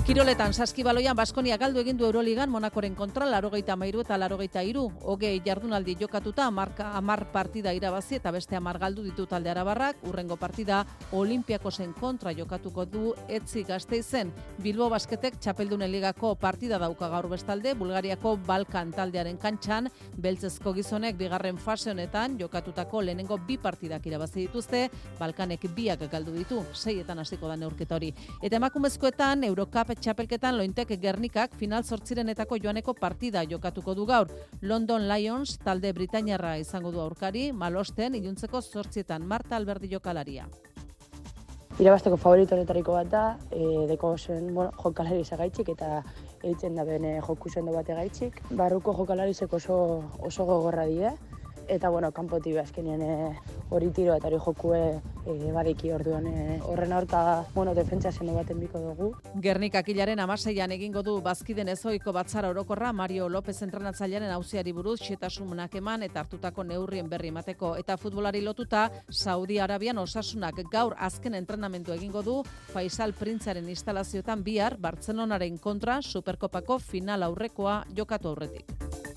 Kiroletan, saskibaloian Baskonia galdu egin du Euroligan Monakoren kontra, larogeita mairu eta larogeita iru. Hogei jardunaldi jokatuta, amarka, amar partida irabazi eta beste amar galdu ditu talde arabarrak, urrengo partida Olimpiakosen kontra jokatuko du etzi gazteizen. Bilbo Basketek txapeldunen ligako partida dauka gaur bestalde, Bulgariako Balkan taldearen kantxan, beltzezko gizonek bigarren fase honetan jokatutako lehenengo bi partidak irabazi dituzte, Balkanek biak galdu ditu, seietan hasiko da neurketa hori. Eta emakumezkoetan, Eurocup txapelketan lointek Gernikak final zortzirenetako joaneko partida jokatuko du gaur. London Lions talde Britainiarra izango du aurkari, malosten iluntzeko zortzietan Marta Alberdi jokalaria. Irabasteko favorito honetariko bat da, e, deko zen, bueno, jokalari zagaitxik eta eitzen da bene joku sendo bate gaitxik. Barruko jokalarizek oso, oso gogorra die, eta bueno, kanpoti azkenean e, hori tiro eta hori jokue e, badiki orduan e, horren aurka, bueno, defentsa sendo baten biko dugu. Gernikak hilaren amaseian egingo du bazkiden ezoiko batzara orokorra Mario López entrenatzailearen auziari buruz xetasunak eman eta hartutako neurrien berri emateko eta futbolari lotuta Saudi Arabian osasunak gaur azken entrenamendu egingo du Faisal Printzaren instalazioetan bihar Bartzelonaren kontra Superkopako final aurrekoa jokatu aurretik.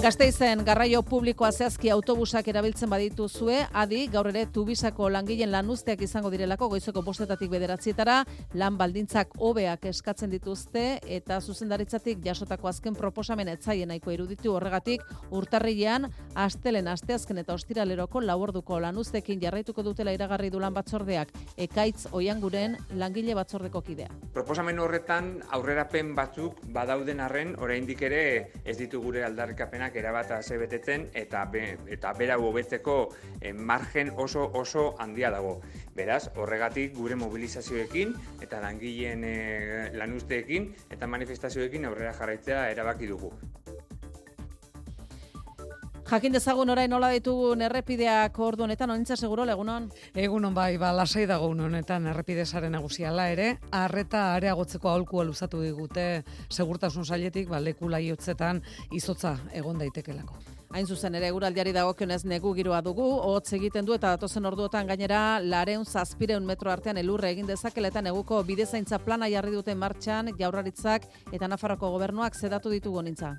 Gasteizen garraio publikoa zehazki autobusak erabiltzen badituzue, adi gaur ere tubisako langileen lanuzteak izango direlako goizeko bostetatik bederatzietara, lan baldintzak hobeak eskatzen dituzte eta zuzendaritzatik jasotako azken proposamen etzaien nahiko iruditu. Horregatik urtarrilean astelen asteazken eta ostiraleroko laborduko lanuztekin jarraituko dutela iragarri du lan batzordeak. Ekaitz oianguren langile batzordeko kidea. Proposamen horretan aurrerapen batzuk badauden arren oraindik ere ez ditu gure aldarrikapenak erabata ze betetzen eta be, eta bera hobetzeko eh, margen oso oso handia dago. Beraz, horregatik gure mobilizazioekin eta langileen eh, lanuzteekin eta manifestazioekin aurrera jarraitzea erabaki dugu. Jakin dezagun orain nola ditugun errepideak ordu honetan, onintza seguro, legunon? Egunon bai, ba, lasai dago honetan errepidesaren nagusiala ere, arreta areagotzeko aholkua luzatu digute segurtasun sailetik, ba, leku laiotzetan izotza egon daitekelako. Hain zuzen ere eguraldiari dagokionez negu giroa dugu, hotz egiten du eta datozen orduotan gainera lareun zazpireun metro artean elurre egin dezakela eta neguko bidezaintza plana jarri duten martxan jaurlaritzak eta Nafarroko gobernuak zedatu ditugu nintza.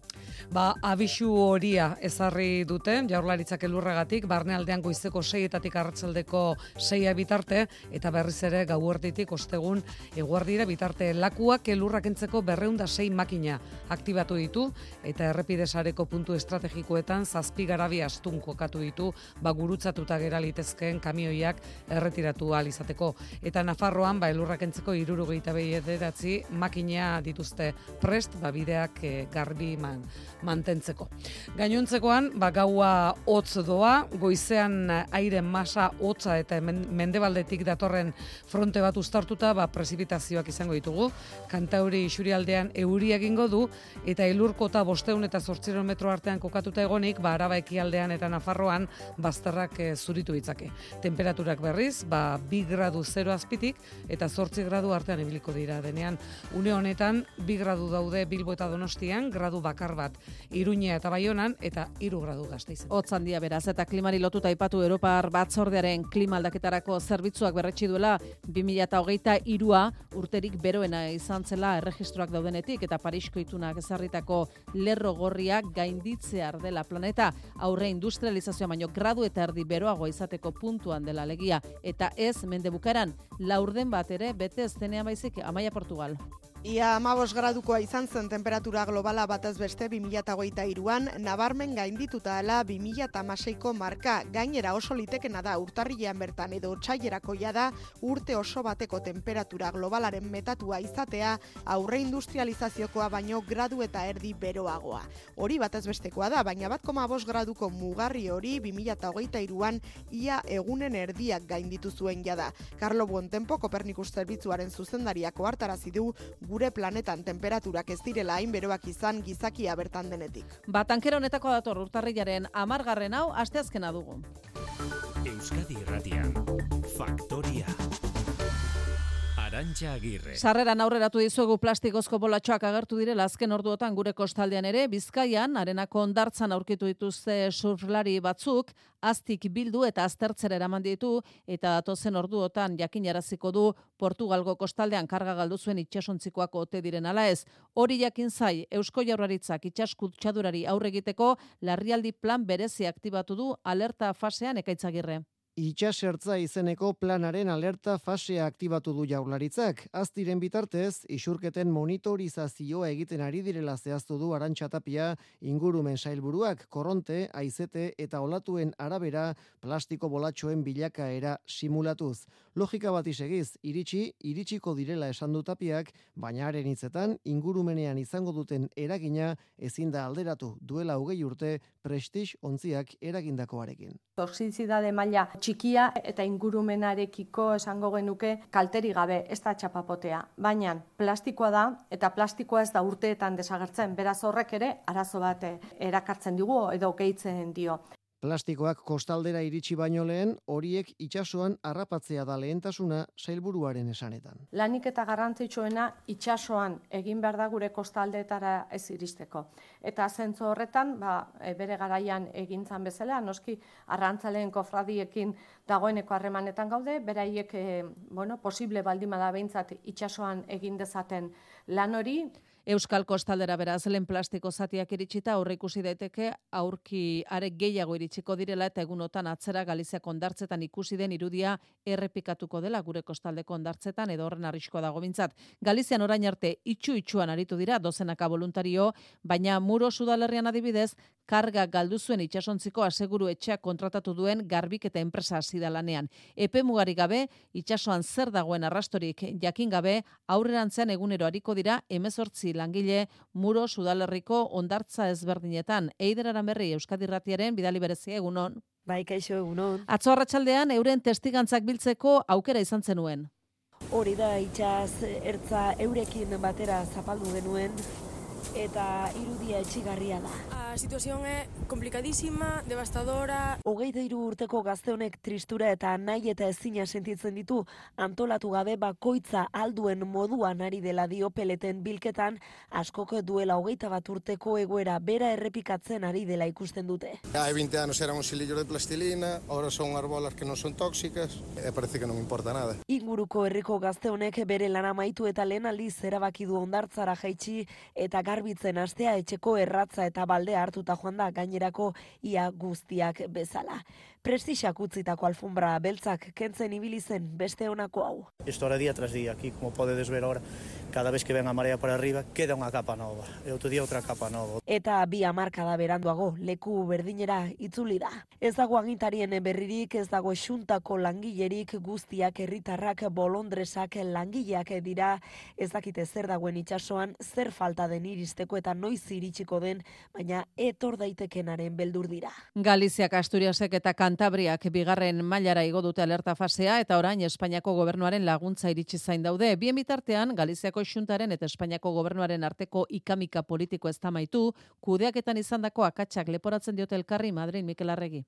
Ba, abisu horia ezarri dute, jaurlaritzak elurregatik, barnealdean goizeko seietatik arratsaldeko seia bitarte, eta berriz ere gauerditik ostegun eguardira bitarte lakuak elurrak entzeko berreunda sei makina aktibatu ditu, eta errepidesareko puntu estrategikoetan zazpi garabi astun kokatu ditu, ba, gurutzatuta gera litezkeen kamioiak erretiratu ahal izateko. Eta Nafarroan, ba, elurrak entzeko irurogeita behi ederatzi makina dituzte prest, ba, bideak eh, garbi man, mantentzeko. Gainontzekoan, ba, gaua hotz doa, goizean aire masa hotza eta mendebaldetik datorren fronte bat uztartuta, ba, prezipitazioak izango ditugu. Kantauri isurialdean euri egingo du, eta elurkota bosteun eta zortziron metro artean kokatuta egonik, ba, araba ekialdean eta Nafarroan bazterrak eh, zuritu ditzake. Temperaturak berriz, ba, bi gradu zero azpitik, eta zortzi gradu artean ibiliko dira denean. Une honetan, bi gradu daude Bilbo eta Donostian, gradu bakar bat Iruña eta Baionan, eta hiru gradu gazteizen. Hotz handia beraz eta klimari lotuta aipatu Europar batzordearen klima aldaketarako zerbitzuak berretsi duela 2023a urterik beroena izan zela erregistroak daudenetik eta Parisko itunak ezarritako lerro gorriak gainditzear dela planeta aurre industrializazioa baino gradu eta erdi beroago izateko puntuan dela legia eta ez mende bukaeran laurden bat ere bete ez denean baizik Amaia Portugal. Ia amabos gradukoa izan zen temperatura globala batez beste 2008an, nabarmen gaindituta dela 2006ko marka. Gainera oso litekena da urtarrilean bertan edo txailerako da urte oso bateko temperatura globalaren metatua izatea aurre industrializaziokoa baino gradu eta erdi beroagoa. Hori batez bestekoa da, baina bat koma graduko mugarri hori 2008an ia egunen erdiak gainditu zuen jada. Carlo Buontempo Kopernikus zerbitzuaren zuzendariak ohartarazi du gure planetan temperaturak ez direla hain beroak izan gizakia bertan denetik. Ba, tankera honetako dator urtarrilaren amargarren hau asteazkena dugu. Euskadi Irratian. Faktoria. Arantxa Agirre. Sarreran aurreratu dizuegu plastikozko bolatxoak agertu direla azken orduotan gure kostaldean ere, Bizkaian, arenako ondartzan aurkitu dituzte surflari batzuk, aztik bildu eta aztertzera eraman ditu, eta datozen orduotan jakinaraziko du Portugalgo kostaldean karga galdu zuen itxasontzikoak ote diren ala ez. Hori jakin zai, Eusko Jaurlaritzak itxaskutsadurari aurre egiteko larrialdi plan berezi aktibatu du alerta fasean ekaitzagirre. Itxasertza izeneko planaren alerta fasea aktibatu du jaurlaritzak. Aztiren bitartez, isurketen monitorizazioa egiten ari direla zehaztu du arantxatapia ingurumen sailburuak, korronte, aizete eta olatuen arabera plastiko bolatxoen bilakaera simulatuz. Logika bat isegiz, iritsi, iritsiko direla esan du tapiak, baina haren hitzetan ingurumenean izango duten eragina ezin da alderatu duela hogei urte prestix ontziak eragindakoarekin. Toxizidade maila txikia eta ingurumenarekiko esango genuke kalteri gabe, ez da txapapotea. Baina plastikoa da eta plastikoa ez da urteetan desagertzen. Beraz horrek ere arazo bat eh, erakartzen digu edo gehitzen dio. Plastikoak kostaldera iritsi baino lehen, horiek itsasoan harrapatzea da lehentasuna sailburuaren esanetan. Lanik eta garrantzitsuena itsasoan egin behar da gure kostaldeetara ez iristeko. Eta zentzu horretan, ba, e, bere garaian egintzan bezala, noski arrantzaleen kofradiekin dagoeneko harremanetan gaude, beraiek e, bueno, posible baldimada behintzat itsasoan egin dezaten lan hori, Euskal Kostaldera beraz lehen plastiko zatiak iritsita aurre ikusi daiteke aurki are gehiago iritsiko direla eta egunotan atzera Galiziako ondartzetan ikusi den irudia errepikatuko dela gure kostaldeko ondartzetan edo horren arriskoa dago bintzat. Galizian orain arte itxu itxuan aritu dira dozenaka voluntario, baina muro sudalerrian adibidez karga galdu zuen itsasontziko aseguru etxeak kontratatu duen garbik eta enpresa hasi da lanean. Epe mugari gabe, itsasoan zer dagoen arrastorik jakin gabe, aurrerantzean egunero ariko dira 18 langile muro sudalerriko ondartza ezberdinetan. Eider Aranberri Euskadi Irratiaren bidali berezia egunon. Bai, kaixo egunon. Atzo arratsaldean euren testigantzak biltzeko aukera izan zenuen. Hori da itxaz ertza eurekin batera zapaldu genuen eta irudia etxigarria da. A situación é complicadísima, devastadora. Hogeita hiru urteko gazte honek tristura eta nahi eta ezina sentitzen ditu antolatu gabe bakoitza alduen moduan ari dela dio peleten bilketan askok duela hogeita bat urteko egoera bera errepikatzen ari dela ikusten dute. Hai 20 anos eran un silillo de plastilina, ahora son arbolas que non son tóxicas, e parece que non importa nada. Inguruko herriko gazte honek bere lana amaitu eta lehen aldiz erabaki du ondartzara jaitsi eta garbitzen astea etxeko erratza eta baldea hartuta joan da gainerako ia guztiak bezala. Prestixak utzitako alfombra beltzak kentzen ibili zen beste honako hau. Esto ahora día tras día, aquí como podedes ver ahora, cada vez que ven a marea para arriba, queda unha capa nova, e outro día outra capa nova. Eta bi hamarkada beranduago leku berdinera itzuli da. Ez dago agintarien berririk, ez dago xuntako langilerik guztiak herritarrak bolondresak langileak dira, ez dakite zer dagoen itsasoan, zer falta den iristeko eta noiz iritsiko den, baina etor daitekenaren beldur dira. Galiziak, Asturiasek eta Kantabriak bigarren mailara igo dute alerta fasea eta orain Espainiako gobernuaren laguntza iritsi zain daude. Bien bitartean Galiziako xuntaren eta Espainiako gobernuaren arteko ikamika politiko ez tamaitu, kudeaketan izandako akatsak leporatzen diote elkarri Madrid Mikel Arregi.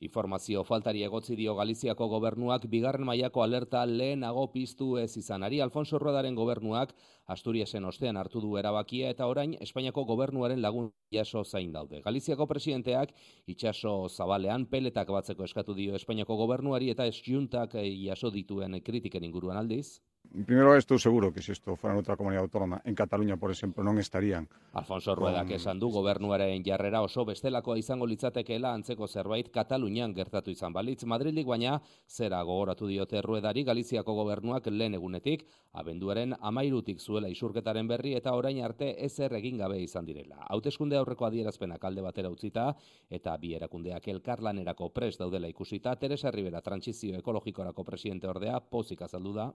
Informazio faltari egotzi dio Galiziako gobernuak bigarren mailako alerta lehenago piztu ez izanari. Alfonso Ruedaren gobernuak Asturiasen ostean hartu du erabakia eta orain Espainiako gobernuaren lagun jaso zain daude. Galiziako presidenteak itxaso zabalean peletak batzeko eskatu dio Espainiako gobernuari eta esjuntak jaso dituen kritiken inguruan aldiz. Primero estoy seguro que si esto fuera en otra comunidad autónoma, en Cataluña, por ejemplo, non estarían. Alfonso Ruedak Con- esan du gobernuaren jarrera oso bestelakoa izango litzatekeela antzeko zerbait Katalunian gertatu izan balitz. Madrilik baina zera gogoratu diote Ruedari Galiziako gobernuak lehen egunetik, abenduaren amairutik zuela isurketaren berri eta orain arte ezer egin gabe izan direla. Hauteskunde aurreko adierazpenak alde batera utzita eta bi erakundeak elkarlanerako prest daudela ikusita, Teresa Rivera trantsizio ekologikorako presidente ordea pozik azaldu da.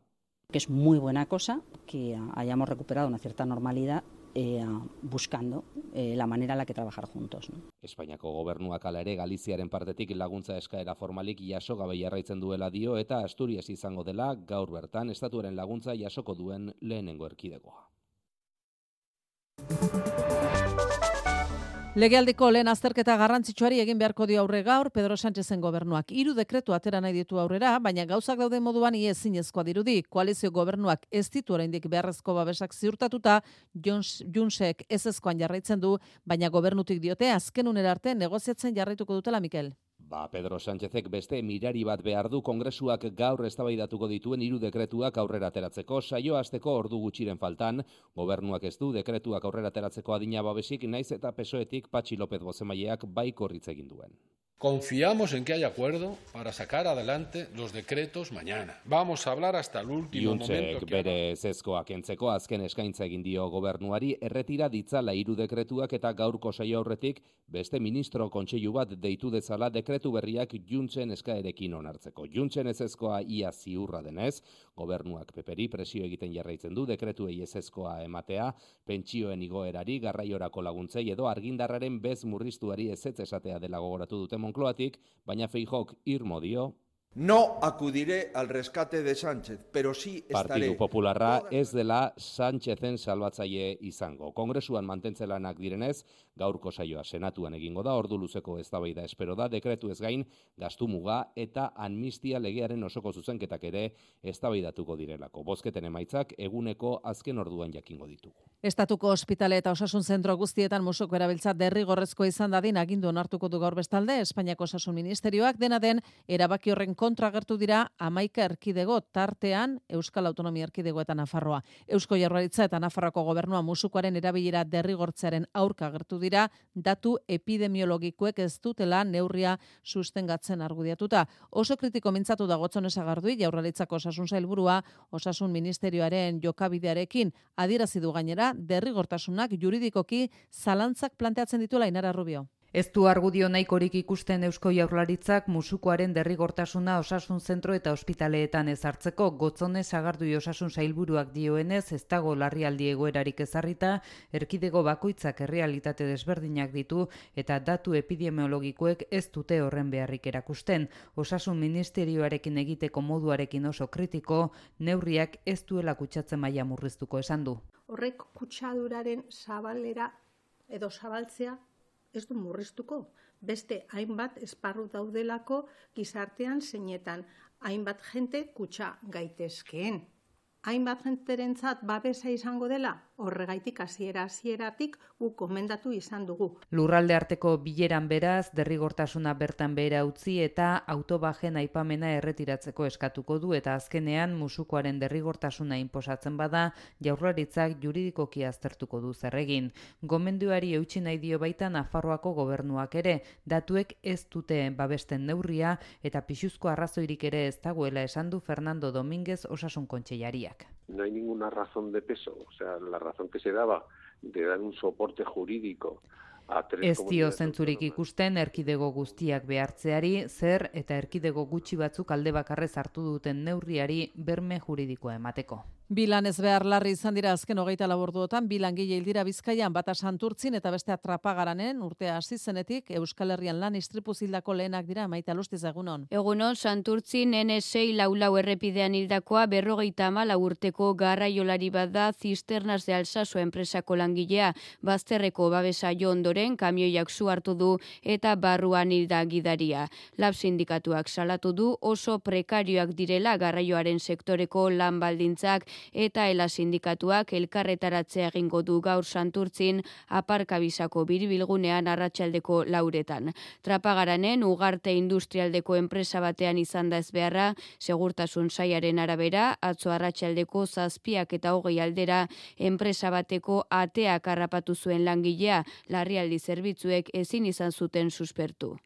Que es muy buena cosa que hayamos recuperado una cierta normalidad eh, buscando eh, la manera en la que trabajar juntos. ¿no? Espainiako gobernuak ala ere Galiziaren partetik laguntza eskaera formalik jaso gabe jarraitzen duela dio eta Asturias izango dela gaur bertan estatuaren laguntza jasoko duen lehenengo erkidegoa. Legealdiko lehen azterketa garrantzitsuari egin beharko dio aurre gaur Pedro Sánchezen gobernuak. Hiru dekretu atera nahi ditu aurrera, baina gauzak dauden moduan ie ezinezkoa dirudi. Koalizio gobernuak ez ditu oraindik beharrezko babesak ziurtatuta, Junsek ez ezkoan jarraitzen du, baina gobernutik diote azken unera arte negoziatzen jarraituko dutela Mikel. Ba, Pedro Sánchezek beste mirari bat behar du kongresuak gaur eztabaidatuko dituen hiru dekretuak aurrera ateratzeko saio hasteko ordu gutxiren faltan, gobernuak ez du dekretuak aurrera ateratzeko adina babesik naiz eta pesoetik Patxi López bozemaileak bai korritz egin duen. Confiamos en que haya acuerdo para sacar adelante los decretos mañana. Vamos a hablar hasta el último momento. Iuntzek que bere ezezkoak entzeko azken eskaintza egin dio gobernuari erretira ditzala hiru dekretuak eta gaurko saio aurretik beste ministro kontseilu bat deitu dezala dekretu berriak Juntzen eskaerekin onartzeko. Juntzen ezezkoa ia ziurra denez, gobernuak peperi presio egiten jarraitzen du dekretuei ezezkoa ematea, pentsioen igoerari, garraiorako laguntzei edo argindarraren bez murriztuari ezetz esatea dela gogoratu dute Monkloatik, baina Feijok irmo dio No acudiré al rescate de Sánchez, pero sí estaré. Partidu Popularra ez dela Sánchezen salbatzaile izango. Kongresuan mantentzelanak direnez, gaurko saioa senatuan egingo da, ordu luzeko eztabaida espero da, dekretu ez gain, gastu muga eta amnistia legearen osoko zuzenketak ere eztabaidatuko direlako. Bozketen emaitzak eguneko azken orduan jakingo ditugu. Estatuko ospitale eta osasun zentro guztietan musoko erabiltza derrigorrezko izan dadin agindu onartuko du gaur bestalde Espainiako osasun ministerioak dena den erabaki horren kontra agertu dira amaika erkidego tartean Euskal Autonomia Erkidego eta Nafarroa. Eusko Jaurlaritza eta Nafarroako gobernua musukoaren erabilera derrigortzearen aurka agertu dira datu epidemiologikoek ez dutela neurria sustengatzen argudiatuta. Oso kritiko mintzatu da gotzon esagardui Jaurlaritzako osasun sailburua osasun ministerioaren jokabidearekin adierazi du gainera derrigortasunak juridikoki zalantzak planteatzen dituela Inara Rubio. Ez du argudio nahikorik ikusten Eusko Jaurlaritzak musukoaren derrigortasuna osasun zentro eta ospitaleetan ezartzeko gotzone sagardui osasun sailburuak dioenez ez dago larrialdi egoerarik ezarrita, erkidego bakoitzak errealitate desberdinak ditu eta datu epidemiologikoek ez dute horren beharrik erakusten. Osasun ministerioarekin egiteko moduarekin oso kritiko, neurriak ez duela kutsatzen maila murriztuko esan du. horrek kutsaduraren zabalera edo zabaltzea ez du murriztuko. Beste hainbat esparru daudelako gizartean zeinetan hainbat jente kutsa gaitezkeen. Hainbat jenterentzat babesa izango dela, horregaitik hasiera hasieratik gu komendatu izan dugu. Lurralde arteko bileran beraz derrigortasuna bertan behera utzi eta autobajen aipamena erretiratzeko eskatuko du eta azkenean musukoaren derrigortasuna inposatzen bada jaurlaritzak juridikoki aztertuko du zerregin. Gomenduari eutsi nahi dio baita Nafarroako gobernuak ere datuek ez dute babesten neurria eta pixuzko arrazoirik ere ez dagoela esan du Fernando Domínguez osasun kontseilariak. No hay ninguna razón de peso, o sea, la razón que se daba de dar un soporte jurídico Ez dio zentzurik ikusten erkidego guztiak behartzeari, zer eta erkidego gutxi batzuk alde bakarrez hartu duten neurriari berme juridikoa emateko. Bilan ez behar larri izan dira azken hogeita laborduotan, bilan gile hildira bizkaian bata santurtzin eta beste atrapagaranen urtea hasi zenetik Euskal Herrian lan istripu zildako lehenak dira maita lustiz egunon. Egunon, santurtzin N6 laulau errepidean hildakoa berrogeita amala urteko garraiolari bat da zisternaz de alsaso enpresako langilea bazterreko babesa jo ondoren kamioiak zu hartu du eta barruan hilda gidaria. Lab sindikatuak salatu du oso prekarioak direla garraioaren sektoreko lan baldintzak eta ela sindikatuak elkarretaratzea egingo du gaur santurtzin aparkabizako biribilgunean arratsaldeko lauretan. Trapagaranen ugarte industrialdeko enpresa batean izan da ez beharra, segurtasun saiaren arabera, atzo arratsaldeko zazpiak eta hogei aldera enpresa bateko ateak harrapatu zuen langilea, larrialdi zerbitzuek ezin izan zuten suspertu.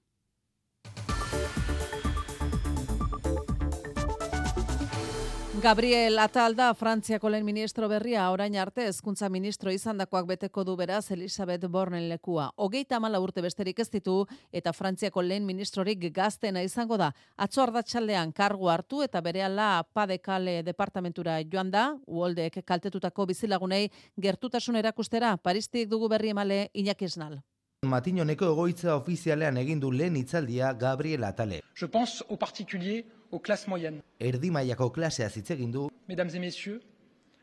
Gabriel Atalda, Frantziako lehen ministro berria, orain arte hezkuntza ministro izandakoak beteko du beraz Elizabeth Bornen lekua. Hogeita mala urte besterik ez ditu eta Frantziako lehen ministrorik gaztena izango da. Atzo ardatsaldean kargu hartu eta berehala padekale departamentura joan da, uoldek kaltetutako bizilagunei gertutasun erakustera, Paristik dugu berri emale Iñaki Esnal. Matinoneko egoitza ofizialean egin du lehen hitzaldia Gabriel Atale. Je pense au particulier aux classes moyennes. Erdi mailako klasea hitz egin du. Mesdames et messieurs,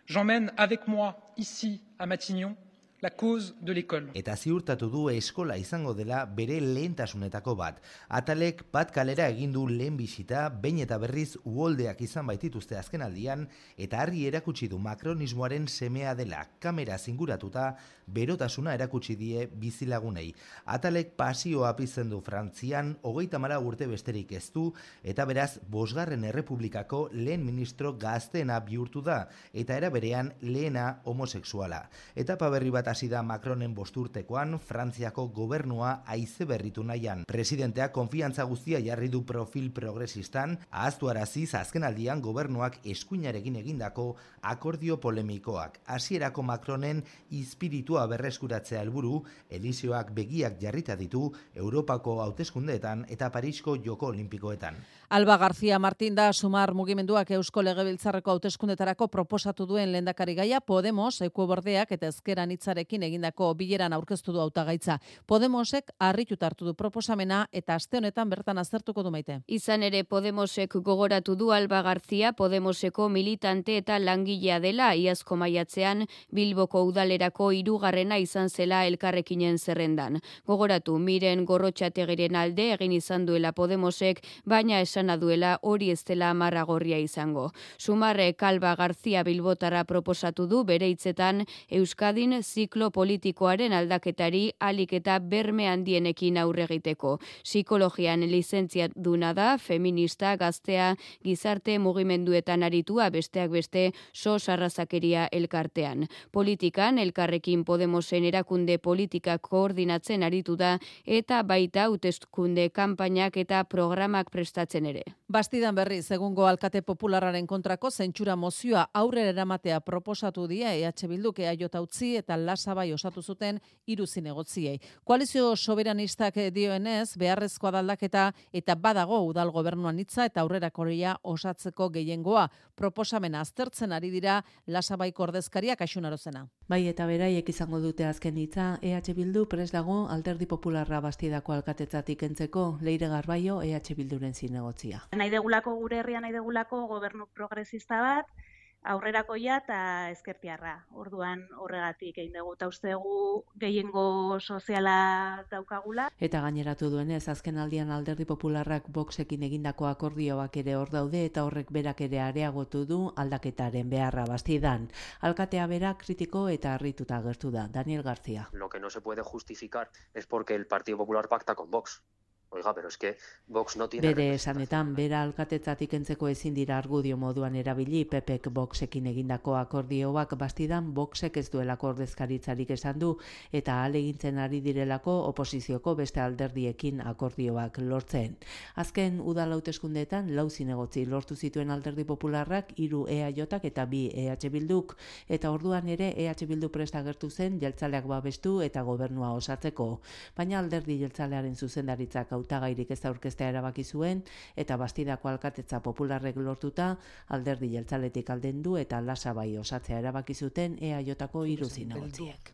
j'emmène avec moi ici à Matignon la cause de l'école. Eta ziurtatu du eskola izango dela bere lehentasunetako bat. Atalek bat kalera egin du lehen bisita, bain eta berriz uoldeak izan baitituzte azken aldian, eta harri erakutsi du makronismoaren semea dela kamera zinguratuta, berotasuna erakutsi die bizilagunei. Atalek pasioa pizten du Frantzian, hogeita mala urte besterik ez du, eta beraz, Bosgarren Errepublikako lehen ministro gazteena bihurtu da, eta era berean lehena homosexuala. Eta paberri bat hasi da Macronen bosturtekoan, Frantziako gobernua aize berritu nahian. Presidenteak konfiantza guztia jarri du profil progresistan, ahaztu araziz azken aldian gobernuak eskuinarekin egindako akordio polemikoak. Hasierako Macronen izpiritua berreskuratzea helburu, Elizioak begiak jarrita ditu Europako hauteskundeetan eta Parisko Joko Olimpikoetan. Alba García Martín da sumar mugimenduak Eusko Legebiltzarreko hauteskundetarako proposatu duen lehendakari gaia Podemos, Ekuobordeak eta Ezkeran hitzarekin egindako bileran aurkeztu du hautagaitza. Podemosek harritut hartu du proposamena eta aste honetan bertan aztertuko du maite. Izan ere Podemosek gogoratu du Alba García Podemoseko militante eta langilea dela iazko maiatzean Bilboko udalerako hirugarrena izan zela elkarrekinen zerrendan. Gogoratu miren gorrotxategiren alde egin izan duela Podemosek, baina esana duela hori ez dela amarragorria izango. Sumarre Kalba Garzia Bilbotara proposatu du bere hitzetan Euskadin ziklo politikoaren aldaketari alik eta berme handienekin aurre egiteko. Psikologian lizentzia duna da, feminista, gaztea, gizarte mugimenduetan aritua besteak beste so sarrazakeria elkartean. Politikan, elkarrekin Podemosen erakunde politika koordinatzen aritu da eta baita hauteskunde kanpainak eta programak prestatzen ere. Bastidan berri, segungo alkate populararen kontrako zentsura mozioa aurrera eramatea proposatu dia EH Bilduk EAJ utzi eta lasabai osatu zuten hiru zinegotziei. Koalizio soberanistak dioenez beharrezkoa daldaketa eta badago udal gobernuan hitza eta aurrerakoria osatzeko gehiengoa proposamena aztertzen ari dira lasabai ordezkariak aixunarozena. Bai eta beraiek izango dute azken hitza EH Bildu pres dago Alderdi Popularra Bastidako alkatetzatik entzeko Leire Garbaio EH Bilduren zinegotzia. Nahi degulako gure herrian nahi degulako gobernu progresista bat, aurrerakoia eta ezkertiarra. Orduan horregatik egin dugu eta ustegu gehiengo soziala daukagula. Eta gaineratu duenez azken aldian Alderdi Popularrak Voxekin egindako akordioak ere hor daude eta horrek berak ere areagotu du aldaketaren beharra bastidan. Alkatea bera kritiko eta harrituta agertu da. Daniel García. Lo que no se puede justificar es porque el Partido Popular pacta con Vox. Oiga, pero es que Vox no tiene... Bere esanetan, bera alkatetzatik entzeko ezin dira argudio moduan erabili, Pepek Voxekin egindako akordioak bastidan Voxek ez duelako ordezkaritzarik esan du, eta alegintzen ari direlako oposizioko beste alderdiekin akordioak lortzen. Azken udal hauteskundeetan lau zinegotzi lortu zituen alderdi popularrak, hiru EAJak eta bi EH Bilduk, eta orduan ere EH Bildu presta gertu zen jeltzaleak babestu eta gobernua osatzeko. Baina alderdi jeltzalearen zuzendaritzak hautagairik ez aurkeztea erabaki zuen eta bastidako alkatetza popularrek lortuta alderdi jeltzaletik aldendu eta lasabai osatzea erabaki zuten EAJko hiru zinegotziek.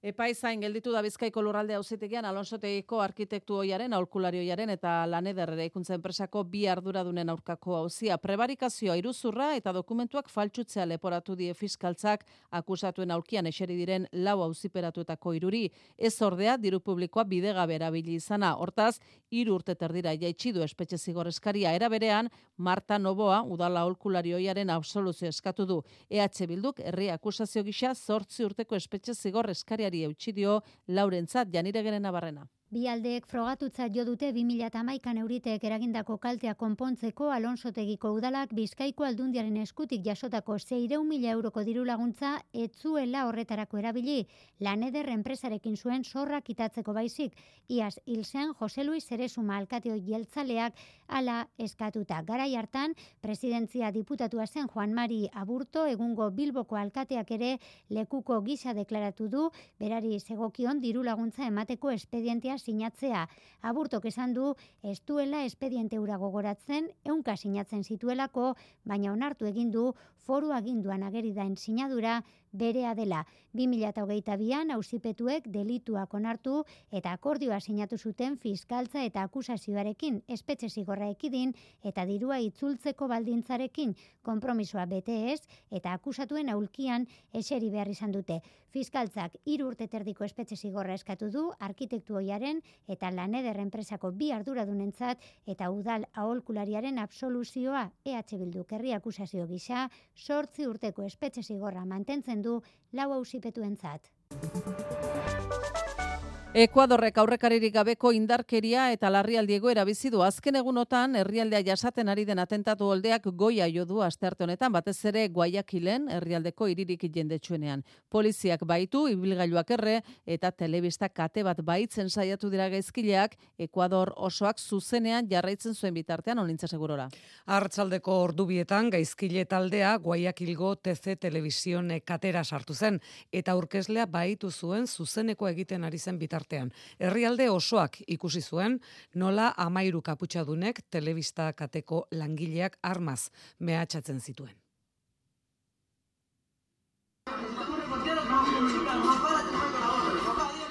Epaizain gelditu da Bizkaiko lurralde auzitegian Alonsotegiko arkitektu oiaren, aholkulari oiaren eta laneder eraikuntza enpresako bi arduradunen aurkako auzia prebarikazioa iruzurra eta dokumentuak faltsutzea leporatu die fiskaltzak akusatuen aulkian eseri diren lau auziperatuetako iruri ez ordea diru publikoa bidegabe erabili izana. Hortaz, hiru urte terdira jaitsi du espetxe zigor eskaria era berean Marta Noboa udala aholkulari oiaren absoluzio eskatu du. EH Bilduk herri akusazio gisa 8 urteko espetxe zigor eskaria Euskarari eutxidio Laurentzat Janiregeren Nabarrena. Bi aldeek frogatutzat jo dute 2011an euriteek eragindako kaltea konpontzeko Alonsotegiko udalak Bizkaiko aldundiaren eskutik jasotako 600.000 euroko diru laguntza etzuela horretarako erabili. Laneder enpresarekin zuen zorra kitatzeko baizik. Iaz hilzen Jose Luis Zeresuma alkateo jeltzaleak ala eskatuta. Garai hartan presidentzia diputatua zen Juan Mari Aburto. Egungo Bilboko alkateak ere lekuko gisa deklaratu du. Berari segokion diru laguntza emateko espedientea sinatzea. Aburtok esan du, ez duela espediente ura gogoratzen, eunka sinatzen zituelako, baina onartu egin du foru aginduan ageri daen sinadura berea dela. 2008an ausipetuek delituak onartu eta akordioa sinatu zuten fiskaltza eta akusazioarekin espetxe zigorra ekidin eta dirua itzultzeko baldintzarekin konpromisoa bete ez eta akusatuen aulkian eseri behar izan dute. Fiskaltzak hiru urte terdiko espetxe zigorra eskatu du arkitektu hoiaren eta laneder enpresako bi arduradunentzat eta udal aholkulariaren absoluzioa EH Bildu kerri akusazio gisa sortzi urteko espetxe zigorra mantentzen du lau hausipetuentzat. Ekuadorrek aurrekaririk gabeko indarkeria eta larrialdi egoera bizi du azken egunotan herrialdea jasaten ari den atentatu oldeak goia jo du astearte honetan batez ere Guayaquilen herrialdeko hiririk jendetsuenean. Poliziak baitu ibilgailuak erre eta telebista kate bat baitzen saiatu dira gaizkileak Ekuador osoak zuzenean jarraitzen zuen bitartean onintza segurora. Artzaldeko ordubietan gaizkile taldea Guayaquilgo TC Television katera sartu zen eta aurkezlea baitu zuen zuzeneko egiten ari zen bitartean bitartean. Herrialde osoak ikusi zuen nola amairu kaputxadunek telebista kateko langileak armaz mehatxatzen zituen.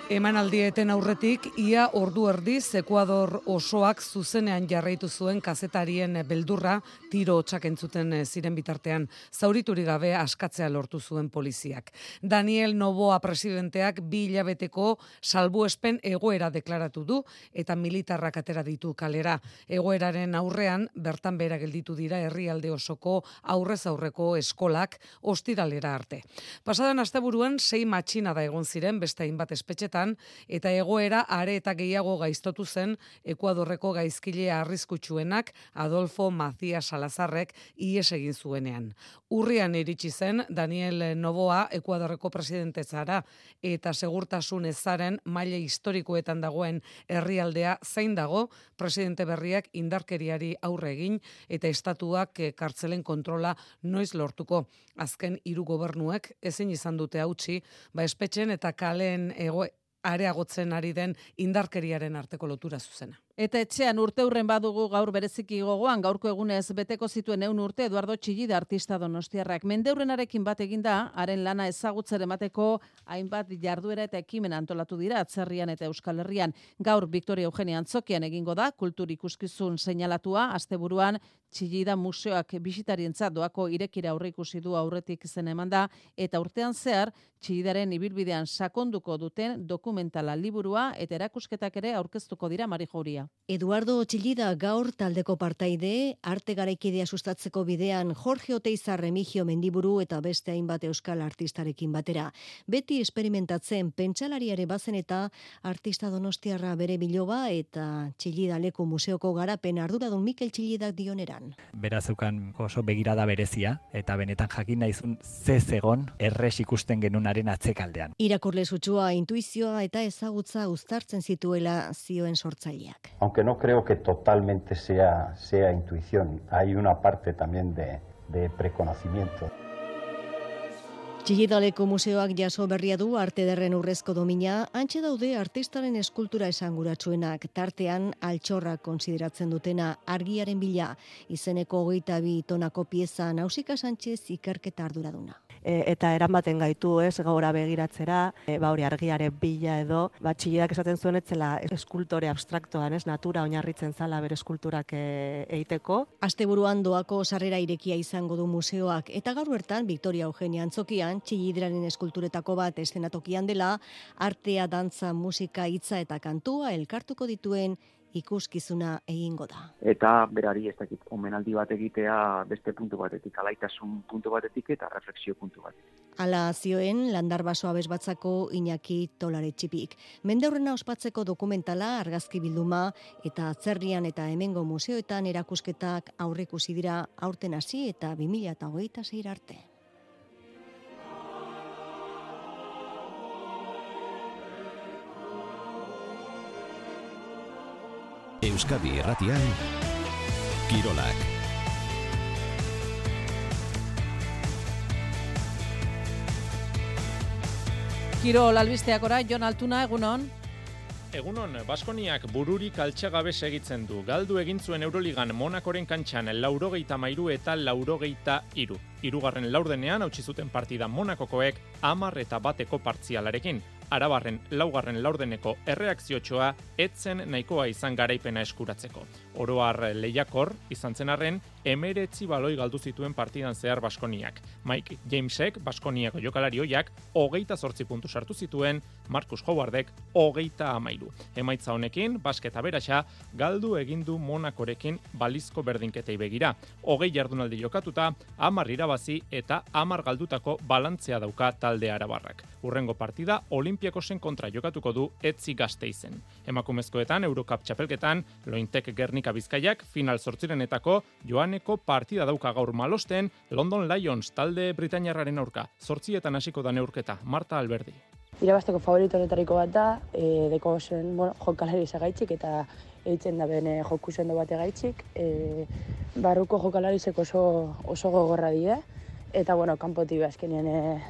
Eman aldieten aurretik, ia ordu erdiz Ekuador osoak zuzenean jarraitu zuen kazetarien beldurra tiro hotxak entzuten ziren bitartean. Zaurituri gabe askatzea lortu zuen poliziak. Daniel Novoa presidenteak bi hilabeteko salbuespen egoera deklaratu du eta militarrak atera ditu kalera. Egoeraren aurrean, bertan bera gelditu dira herrialde osoko aurrez aurreko eskolak ostiralera arte. Pasadan asteburuan sei matxina da egon ziren beste hainbat espetxetan eta egoera are eta gehiago gaiztotu zen Ekuadorreko gaizkile arriskutsuenak Adolfo Macías Salazarrek ies egin zuenean. Urrian iritsi zen Daniel Novoa Ekuadorreko presidente zara eta segurtasun ezaren maile historikoetan dagoen herrialdea zein dago presidente berriak indarkeriari aurre egin eta estatuak kartzelen kontrola noiz lortuko. Azken hiru gobernuek ezin izan dute hautsi, ba espetxen eta kalen ego areagotzen ari den indarkeriaren arteko lotura zuzena. Eta etxean urte hurren badugu gaur bereziki gogoan, gaurko egunez beteko zituen eun urte Eduardo Txillida artista donostiarrak. Mendeurrenarekin bat eginda, haren lana ezagutzer emateko hainbat jarduera eta ekimen antolatu dira atzerrian eta Euskal Herrian. Gaur Victoria Eugenia Antzokian egingo da, kultur ikuskizun seinalatua, asteburuan Txillida museoak bisitarientzat doako irekira aurre ikusi du aurretik zen emanda, eta urtean zehar, Txillidaren ibilbidean sakonduko duten dokumentala liburua eta erakusketak ere aurkeztuko dira Mari Jouria. Eduardo Txillida gaur taldeko partaide, arte garaikidea sustatzeko bidean Jorge Oteizar Remigio Mendiburu eta beste hainbat euskal artistarekin batera. Beti esperimentatzen pentsalariare bazen eta artista donostiarra bere biloba eta Txillida leku museoko garapen arduradun Mikel Txillidak dioneran. Berazeukan oso begirada berezia eta benetan jakin naizun ze zegon erres ikusten genunaren atzekaldean. Irakurle sutsua intuizioa eta ezagutza uztartzen zituela zioen sortzaileak. Aunque no creo que totalmente sea, sea intuición, hay una parte también de, de preconocimiento. Txillidaleko museoak jaso berria du arte derren urrezko domina, antxe daude artistaren eskultura esanguratsuenak, tartean altxorra konsideratzen dutena argiaren bila, izeneko hogeita bi tonako pieza nausika Sánchez ikerketa arduraduna e, eta eramaten gaitu, ez, gaura begiratzera, e, ba hori argiaren bila edo, ba txilidak esaten zuen etzela eskultore abstraktoan, ez, natura oinarritzen zala bere eskulturak e, eiteko. Asteburuan doako sarrera irekia izango du museoak, eta gaur bertan, Victoria Eugenia Antzokian, txilidraren eskulturetako bat estenatokian dela, artea, dantza, musika, hitza eta kantua elkartuko dituen ikuskizuna egingo da. Eta berari ez dakit omenaldi bat egitea beste puntu batetik, alaitasun puntu batetik eta refleksio puntu batetik. Ala zioen landar baso batzako Iñaki Tolare txipik. Mende horrena ospatzeko dokumentala argazki bilduma eta atzerrian eta hemengo museoetan erakusketak aurrekusi dira aurten hasi eta 2026 arte. Euskadi Erratian Kirolak Kirol albisteak ora, Jon Altuna, egunon? Egunon, Baskoniak bururik altxagabe segitzen du. Galdu egin zuen Euroligan Monakoren kantxan laurogeita mairu eta laurogeita iru. Irugarren laurdenean hautsi zuten partida Monakokoek amar eta bateko partzialarekin. Arabarren laugarren laurdeneko erreakziotxoa etzen nahikoa izan garaipena eskuratzeko. Oroar lehiakor izan zen arren, emeretzi baloi galdu zituen partidan zehar Baskoniak. Mike Jamesek, Baskoniako jokalari hoiak, hogeita sortzi puntu sartu zituen, Marcus Howardek, hogeita amairu. Emaitza honekin, basketa berasa, galdu egindu Monakorekin balizko berdinketei begira. Hogei jardunaldi jokatuta, amar irabazi eta amar galdutako balantzea dauka talde arabarrak. Urrengo partida, Olimpiakosen kontra jokatuko du etzi gazte izen. Emakumezkoetan, Eurocup txapelketan, Lointek Gernika Bizkaiak final sortzirenetako joaneko partida dauka gaur malosten London Lions talde Britainiarraren aurka. Zortzietan hasiko da neurketa, Marta Alberdi. Irabasteko favorito honetariko bat da, e, deko zen, bueno, jokalari zagaitxik eta eitzen da bene joku zendo bate gaitxik. E, barruko jokalari oso, oso gogorra die, eta bueno, kanpoti azkenean e,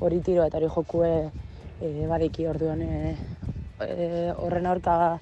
hori tiro eta hori jokue e, badiki orduan e, e, horren aurka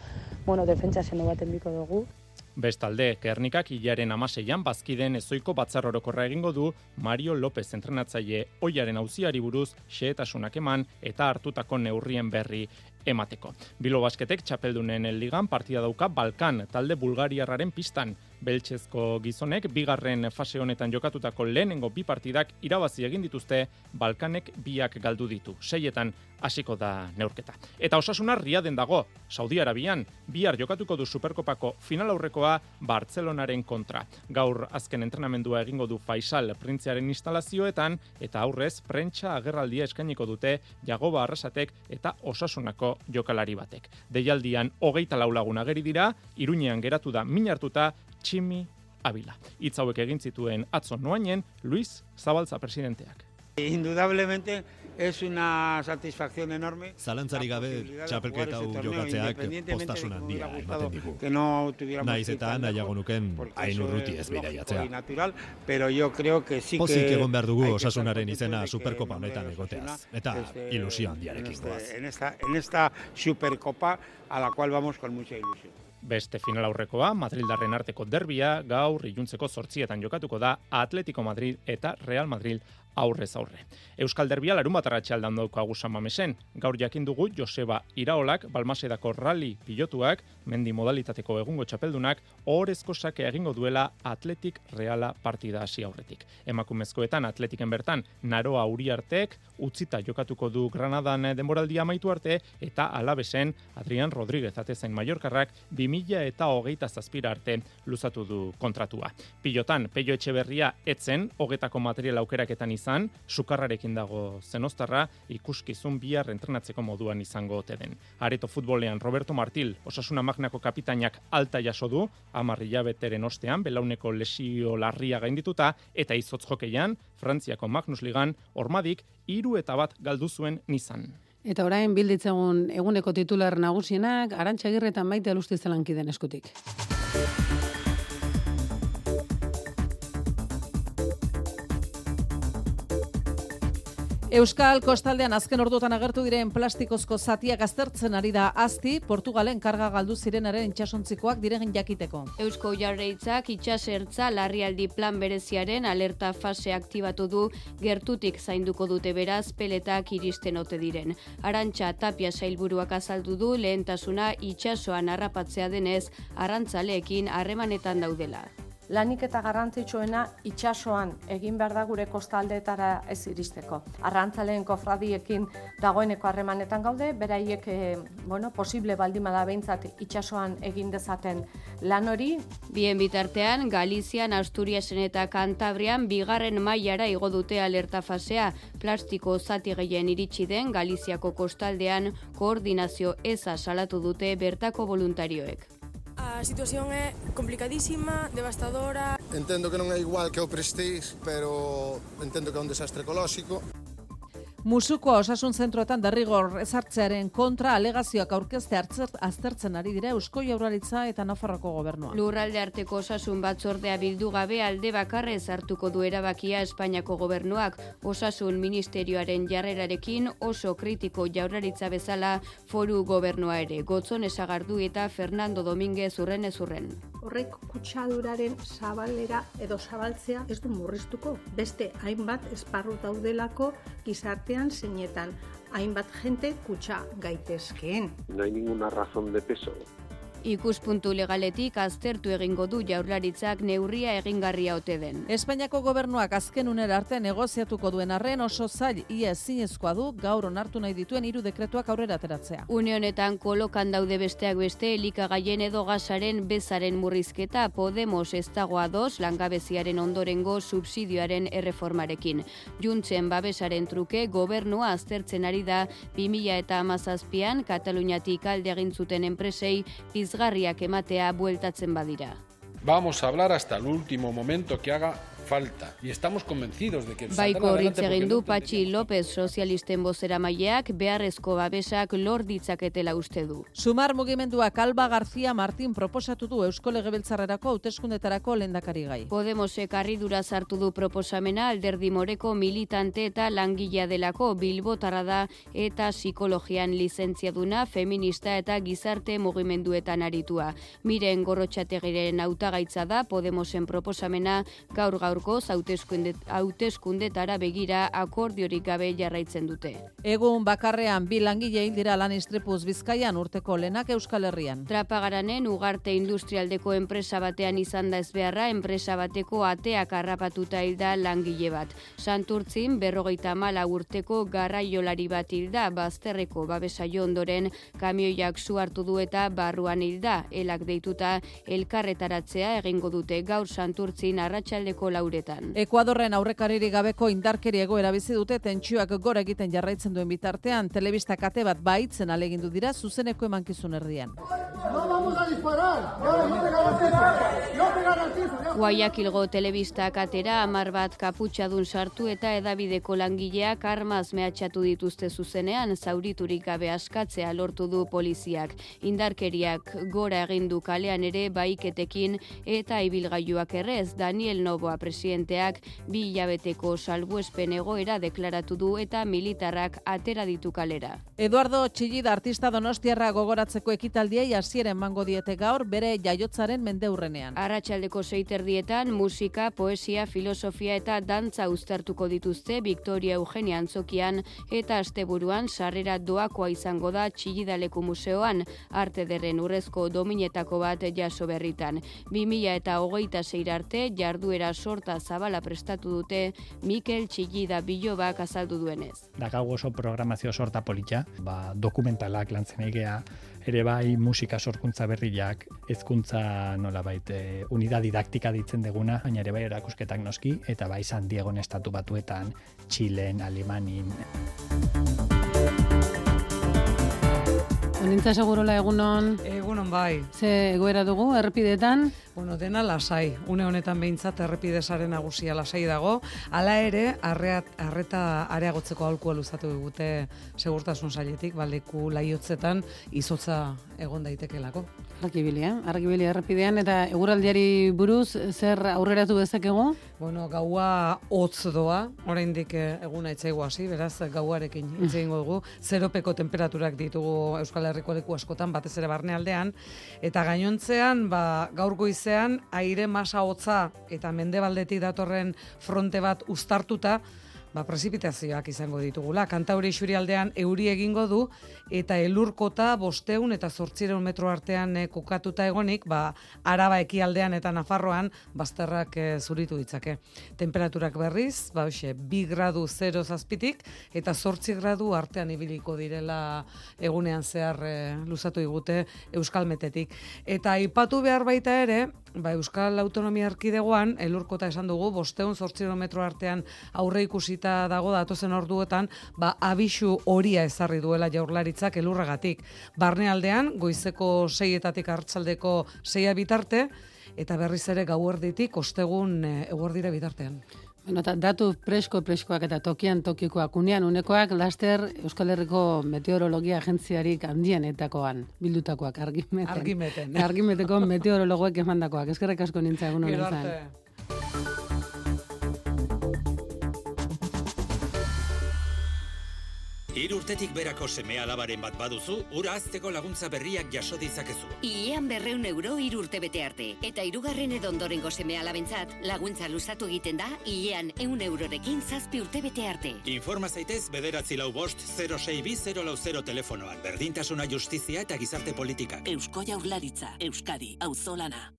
bueno, defentsa zeno baten biko dugu. Bestalde, Gernikak hilaren amaseian bazkiden ezoiko batzar orokorra egingo du Mario López entrenatzaile oiaren auziari buruz xehetasunak eman eta hartutako neurrien berri emateko. Bilo basketek txapeldunen ligan partida dauka Balkan talde Bulgariarraren pistan. Beltxezko gizonek bigarren fase honetan jokatutako lehenengo bi partidak irabazi egin dituzte Balkanek biak galdu ditu. Seietan hasiko da neurketa. Eta osasuna riaden dago, Saudi Arabian, bihar jokatuko du Superkopako final aurrekoa Bartzelonaren kontra. Gaur azken entrenamendua egingo du Faisal printziaren instalazioetan eta aurrez prentsa agerraldia eskainiko dute Jagoba Arrasatek eta osasunako jokalari batek. Deialdian hogeita laulagun ageri dira, iruñean geratu da min hartuta Tximi Abila. Itz hauek egin zituen atzo noainen Luis Zabalza presidenteak. Indudablemente es una satisfacción enorme. Zalantzari gabe txapelketa hau jokatzeak postasun handia ematen digu. Que no Naiz eta nahiago nuken hain urruti ez bidaiatzea. natural, pero yo creo que sí que Pozik egon behar dugu osasunaren izena superkopa honetan egoteaz. Eta ilusio handiarekin goaz. En esta, en esta supercopa a la cual vamos con mucha ilusión. Beste final aurrekoa, Madrildarren arteko derbia, gaur iluntzeko sortzietan jokatuko da Atletico Madrid eta Real Madrid aurrez aurre. Euskal Derbia larun bat arratxaldan daukagu mamesen. Gaur jakin dugu Joseba Iraolak, Balmasedako rally pilotuak, mendi modalitateko egungo txapeldunak, horrezko sake egingo duela Atletik Reala partida hasi aurretik. Emakumezkoetan Atletiken bertan Naroa Uriartek, utzita jokatuko du Granadan denboraldia amaitu arte, eta alabesen Adrian Rodríguez atezen Mallorcarrak 2000 eta hogeita zazpira arte luzatu du kontratua. Pilotan, Peio Etxeberria etzen, hogetako material aukeraketan sukarrarekin dago zenostarra, ikuskizun bihar entrenatzeko moduan izango ote den. Areto futbolean Roberto Martil, osasuna magnako kapitainak alta jaso du, amarri jabeteren ostean, belauneko lesio larria gaindituta, eta izotz jokeian, Frantziako Magnus Ligan, ormadik, hiru eta bat galdu zuen nizan. Eta orain bilditzegun eguneko titular nagusienak, arantxa eta maite alustizelan eskutik. Euskal Kostaldean azken orduotan agertu diren plastikozko zatiak aztertzen ari da azti, Portugalen karga galdu zirenaren itxasontzikoak diren jakiteko. Eusko jarreitzak itxasertza larrialdi plan bereziaren alerta fase aktibatu du gertutik zainduko dute beraz peletak iristen ote diren. Arantxa tapia sailburuak azaldu du lehentasuna itxasoan harrapatzea denez arrantzaleekin harremanetan daudela lanik eta garrantzitsuena itsasoan egin behar da gure kostaldeetara ez iristeko. Arrantzaleen kofradiekin dagoeneko harremanetan gaude, beraiek e, bueno, posible baldima da behintzat itsasoan egin dezaten lan hori. Bien bitartean, Galizian, Asturiasen eta Kantabrian bigarren mailara igo dute alerta fasea, plastiko zati gehien iritsi den Galiziako kostaldean koordinazio eza salatu dute bertako voluntarioek. A situación é complicadísima, devastadora. Entendo que non é igual que o Prestige, pero entendo que é un desastre ecolóxico. Musuko osasun zentroetan derrigor ezartzearen kontra alegazioak aurkezte aztertzen ari dira Eusko Jaurlaritza eta Nafarroko gobernua. Lurralde arteko osasun batzordea bildu gabe alde bakarre hartuko du erabakia Espainiako gobernuak osasun ministerioaren jarrerarekin oso kritiko Jaurlaritza bezala foru gobernua ere. Gotzon esagardu eta Fernando Dominguez urren ezurren. Horrek kutsaduraren zabalera edo zabaltzea ez du murriztuko. Beste hainbat esparru daudelako gizarte artean zeinetan hainbat jente kutsa gaitezkeen. No hay ninguna razón de peso Ikuspuntu legaletik aztertu egingo du jaurlaritzak neurria egingarria ote den. Espainiako gobernuak azken unera arte negoziatuko duen arren oso zail ia ezinezkoa du gaur onartu nahi dituen hiru dekretuak aurrera ateratzea. Une honetan kolokan daude besteak beste elikagaien edo gasaren bezaren murrizketa Podemos ez dago ados langabeziaren ondorengo subsidioaren erreformarekin. Juntzen babesaren truke gobernua aztertzen ari da 2000 eta amazazpian Kataluniatik alde egin zuten enpresei pizgarriak ematea bueltatzen badira. Vamos a hablar hasta el último momento que haga falta. Y estamos convencidos de que... Baiko egin du Patxi López sozialisten bozera maileak beharrezko babesak lor ditzaketela uste du. Sumar mugimenduak Alba García Martín proposatu du Eusko Legebiltzarrerako hauteskundetarako lendakari gai. Podemosek harridura sartu du proposamena alderdi moreko militante eta langilea delako bilbotarra da eta psikologian lizentziaduna feminista eta gizarte mugimenduetan aritua. Miren gorrotxategiren hautagaitza da Podemosen proposamena gaur gaur gaurko hauteskundetara begira akordiorik gabe jarraitzen dute. Egun bakarrean bi langile hil dira lan istripuz Bizkaian urteko lenak Euskal Herrian. Trapagaranen ugarte industrialdeko enpresa batean izan da ezbeharra enpresa bateko ateak harrapatuta hilda langile bat. Santurtzin berrogeita mala urteko garraiolari bat hilda bazterreko babesaio ondoren kamioiak zu hartu du eta barruan hilda elak deituta elkarretaratzea egingo dute gaur Santurtzin arratsaldeko laur uretan. Ekuadorren aurrekariri gabeko indarkeri egoera bizi dute tentsioak gora egiten jarraitzen duen bitartean telebista kate bat baitzen alegindu dira zuzeneko emankizun erdian. No vamos a disparar. No, no Guaiakilgo telebistak atera amar bat kaputxadun sartu eta edabideko langileak armaz mehatxatu dituzte zuzenean zauriturik gabe askatzea lortu du poliziak. Indarkeriak gora egin du kalean ere baiketekin eta ibilgailuak errez Daniel Novoa presidenteak bi hilabeteko salbuespen egoera deklaratu du eta militarrak atera ditu kalera. Eduardo Txillida artista donostiarra gogoratzeko ekitaldiei hasieren mango diete gaur bere jaiotzaren mendeurrenean. Arratxaldeko seiter erdietan musika, poesia, filosofia eta dantza uztartuko dituzte Victoria Eugenia Antzokian eta asteburuan sarrera doakoa izango da Txillidaleku Museoan arte derren urrezko dominetako bat jaso berritan. 2000 eta hogeita zeir arte jarduera sorta zabala prestatu dute Mikel Txillida Bilobak azaldu duenez. Dakau oso programazio sorta politxa, ba, dokumentalak lantzen egea, ere bai musika sorkuntza berriak, ezkuntza nola baite, eh, unida didaktika ditzen deguna, baina ere bai erakusketak noski, eta bai San Diego estatu batuetan, Txilen, Alemanin. Onintza segurola egunon. Egunon bai. Ze egoera dugu, errepidetan? Bueno, dena lasai. Une honetan behintzat errepidesaren nagusia lasai dago. Hala ere, arreat, arreta areagotzeko aholkua luzatu digute segurtasun sailetik, baleku laiotzetan izotza egon daitekelako. Argibili, eh? Argibili errepidean eta eguraldiari buruz zer aurreratu dezakegu? Bueno, gaua hotz doa, oraindik eh, eguna itzaigu hasi, beraz gauarekin hitz dugu. Zeropeko temperaturak ditugu Euskal Herriko leku askotan, batez ere barnealdean eta gainontzean, ba, gaur goizean aire masa hotza eta mendebaldetik datorren fronte bat uztartuta, ba, prezipitazioak izango ditugula. Kantauri aldean euri egingo du eta elurkota bosteun eta zortzireun metro artean e, kokatuta egonik, ba, araba ekialdean eta nafarroan bazterrak e, zuritu ditzake. Temperaturak berriz, ba, hoxe, bi gradu 0 zazpitik eta zortzi gradu artean ibiliko direla egunean zehar e, luzatu digute Euskal Metetik. Eta aipatu behar baita ere, ba, Euskal Autonomia Erkidegoan, elurkota esan dugu, bosteun zortzireun metro artean aurre ikusi idatzita dago datozen orduetan, ba, abisu horia ezarri duela jaurlaritzak elurragatik. Barnealdean, goizeko seietatik hartzaldeko seia bitarte, eta berriz ere gauerditik ostegun e, eguerdire bitartean. Bueno, eta datu presko preskoak eta tokian tokikoak unean unekoak laster Euskal Herriko Meteorologia Agentziarik handienetakoan bildutakoak argimeten. Argimeten. Argimeteko meteorologoek emandakoak. Eskerrik asko nintza egun honetan. Hiru urtetik berako seme alabaren bat baduzu, ura azteko laguntza berriak jaso ditzakezu. Iean berreun euro hiru urte bete arte. Eta irugarren edo ondorengo seme alabentzat, laguntza luzatu egiten da, iean eun eurorekin zazpi urte bete arte. Informa zaitez bederatzi lau bost 06 lau 0 telefonoan. Berdintasuna justizia eta gizarte politika. Eusko jaurlaritza, Euskadi, auzolana.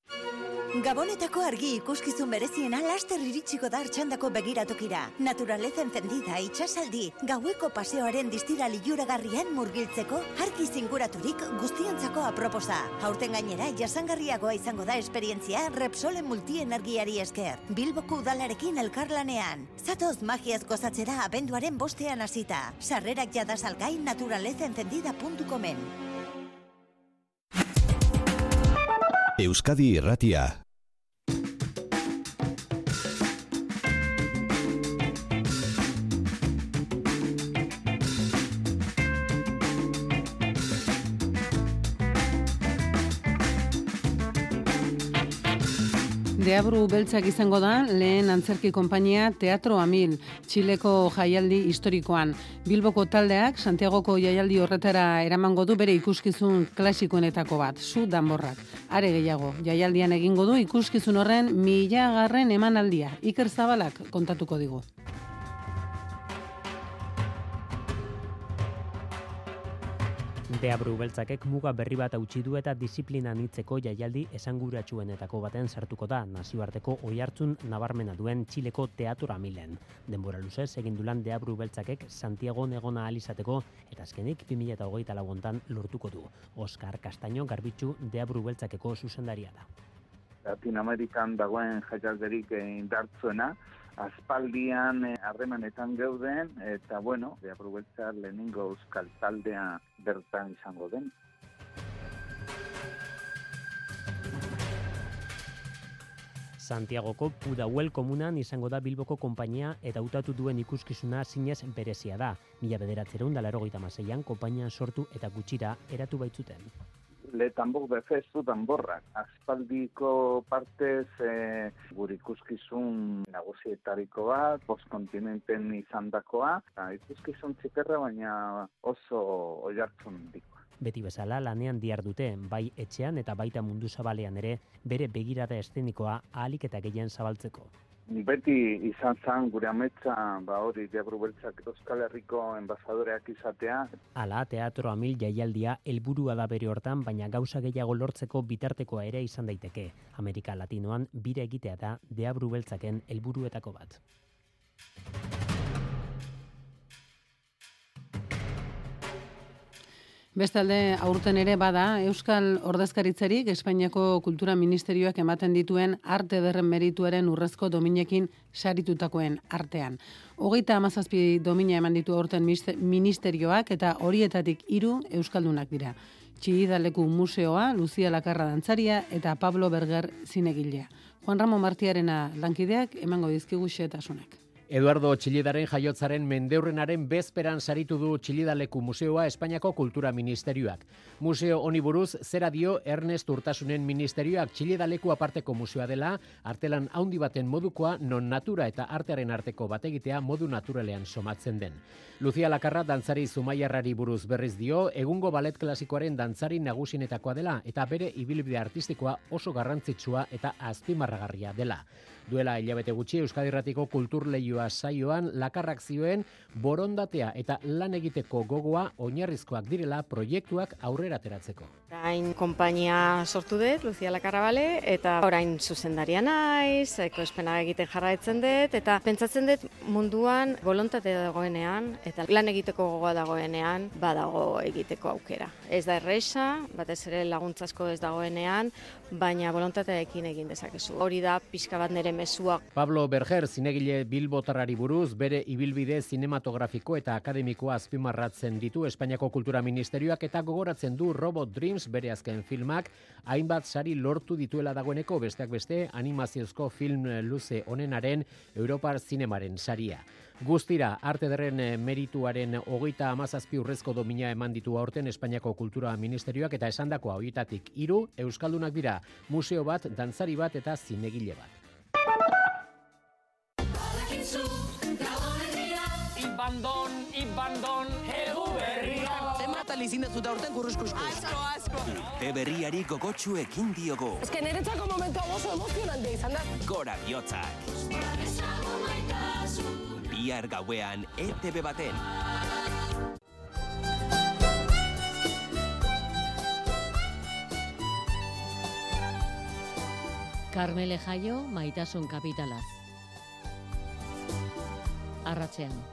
Gabonetako argi ikuskizun bereziena laster iritsiko da hartxandako begiratokira. Naturaleza encendida, itxasaldi, gaueko paseoaren distira liuragarrian murgiltzeko, argi zinguraturik guztiantzako aproposa. Haurten gainera, jasangarriagoa izango da esperientzia Repsolen multienergiari esker. Bilboko udalarekin elkarlanean. Zatoz magiaz gozatzera abenduaren bostean hasita. Sarrerak jada salgai naturalezaencendida.comen. Euskadi Irratia Deabru beltzak izango da, lehen antzerki konpainia Teatro Amil, Txileko jaialdi historikoan. Bilboko taldeak, Santiagoko jaialdi horretara eramango du bere ikuskizun klasikoenetako bat, zu danborrak. Are gehiago, jaialdian egingo du ikuskizun horren mila garren emanaldia. Iker Zabalak kontatuko digu. Deabru beltzakek muga berri bat hautsi du eta disiplina nitzeko jaialdi esanguratsuenetako baten sartuko da nazioarteko oihartzun nabarmena duen Txileko teatura milen. Denbora luzez egin dulan Deabru beltzakek Santiago negona alizateko eta azkenik 2008 laguntan lortuko du. Oscar Castaño garbitzu Deabru beltzakeko zuzendaria da. Latin Amerikan dagoen jaialderik indartzuena, aspaldian eh, harremanetan geuden eta bueno, de aprobetza lehenengo euskal taldea bertan izango den. Santiagoko Pudahuel komunan izango da Bilboko konpainia eta hautatu duen ikuskizuna zinez berezia da. Mila bederatzerun dalaro gaita maseian, konpainian sortu eta gutxira eratu baitzuten. Le tambor de festu tamborrak. Aspaldiko partez e, gure ikuskizun nagusietariko bat, postkontinenten izan dakoa. Ikuskizun txiperra baina oso oiartzun diko. Beti bezala lanean diar dute, bai etxean eta baita mundu zabalean ere, bere begirada estenikoa ahalik eta gehien zabaltzeko. Beti izan zan gure ametsa, ba hori, diabru beltzak Euskal Herriko enbasadoreak izatea. Ala, teatro amil jaialdia helburua da bere hortan, baina gauza gehiago lortzeko bitartekoa ere izan daiteke. Amerika Latinoan bire egitea da deabru beltzaken helburuetako bat. Bestalde, aurten ere bada, Euskal Ordezkaritzerik Espainiako Kultura Ministerioak ematen dituen arte derren merituaren urrezko dominekin saritutakoen artean. Hogeita amazazpi domina eman ditu aurten ministerioak eta horietatik hiru Euskaldunak dira. Txidaleku Museoa, Lucia Lakarra Dantzaria eta Pablo Berger zinegilea. Juan Ramon Martiarena lankideak emango dizkigu xetasunak. Eduardo Txilidaren jaiotzaren mendeurrenaren bezperan saritu du Txilidaleku Museoa Espainiako Kultura Ministerioak. Museo honi buruz zera dio Ernest Urtasunen Ministerioak Txilidaleku aparteko museoa dela, artelan haundi baten modukoa non natura eta artearen arteko bategitea modu naturalean somatzen den. Lucia Lakarra dantzari zumaiarrari buruz berriz dio, egungo balet klasikoaren dantzari nagusinetakoa dela eta bere ibilbide artistikoa oso garrantzitsua eta azpimarragarria dela. Duela hilabete gutxi Euskadirratiko kulturleioa saioan lakarrak zioen borondatea eta lan egiteko gogoa oinarrizkoak direla proiektuak aurrera ateratzeko. Orain konpainia sortu dut, Lucia Lakarrabale, eta orain zuzendaria naiz, eko espena egiten jarraitzen dut, eta pentsatzen dut munduan bolontate dagoenean, eta lan egiteko gogoa dagoenean, badago egiteko aukera. Ez da erresa, batez ere laguntzasko ez dagoenean, baina bolontateekin egin dezakezu. Hori da pixka bat nere mezuak. Pablo Berger, zinegile Bilbotarrari buruz, bere ibilbide zinematografiko eta akademikoa azpimarratzen ditu Espainiako Kultura Ministerioak eta gogoratzen du Robot Dreams bere azken filmak, hainbat sari lortu dituela dagoeneko besteak beste animaziozko film luze onenaren Europar Zinemaren saria. Guztira, arte derren eh, merituaren hogeita amazazpi urrezko domina eman ditu aurten Espainiako Kultura Ministerioak eta esandakoa horietatik hiru Euskaldunak dira, museo bat, dantzari bat eta zinegile bat. Ibandon, ibandon. Zenbat alizin dut aurten kurruskusku. Asko, asko. Urte berriari gogotsu ekin diogo. Ez que niretzako momentu oso emozionante izan da. Gora bihotzak. Bihar gauean ETV baten. Carmele Jaio, maitasun kapitala. Arratzean.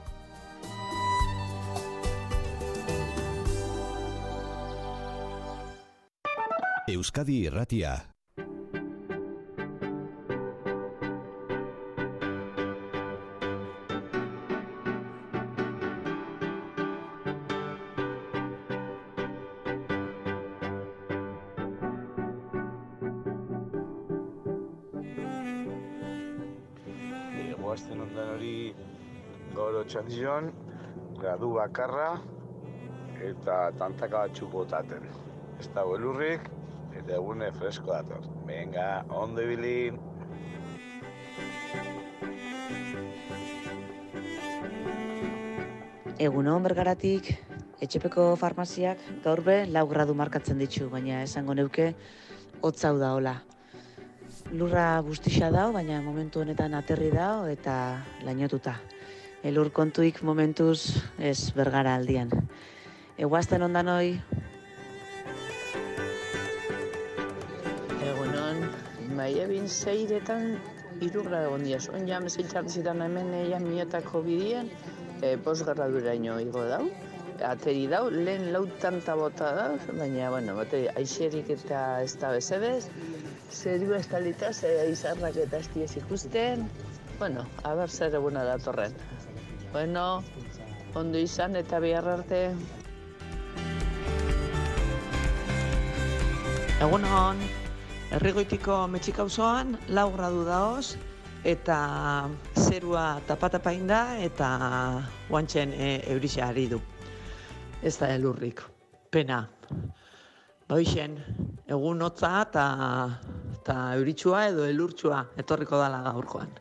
Euskadi Irratia. Goazten ondan hori goro txandion, gradu bakarra eta tantaka batzuk botaten. Ez da elurrik eta egune fresko dator. Venga, ondo ibili. Egunon bergaratik, etxepeko farmaziak gaur be lau gradu markatzen ditu, baina esango neuke hotzau da hola. Lurra bustixa dao, baina momentu honetan aterri dao eta lainotuta. Elur kontuik momentuz ez bergara aldian. Eguazten ondan ebin zeiretan irugra egon diaz. On jam zitan hemen eia miotako bidian, e, posgarra duraino igo dau. Ateri dau, lehen lautan bota da, baina, bueno, bate, aixerik eta ez da bezedez. Zeru ez talita, zer izarrak eta ez ikusten. Bueno, haber zer eguna datorren. Bueno, ondo izan eta bihar arte. Egunon, Errigoitiko metxika auzoan lau gradu daoz, eta zerua tapatapain da, eta guantxen e, eurixa ari du. Ez da elurrik, pena. Baixen, egun hotza eta eta euritsua edo elurtsua etorriko dala gaurkoan.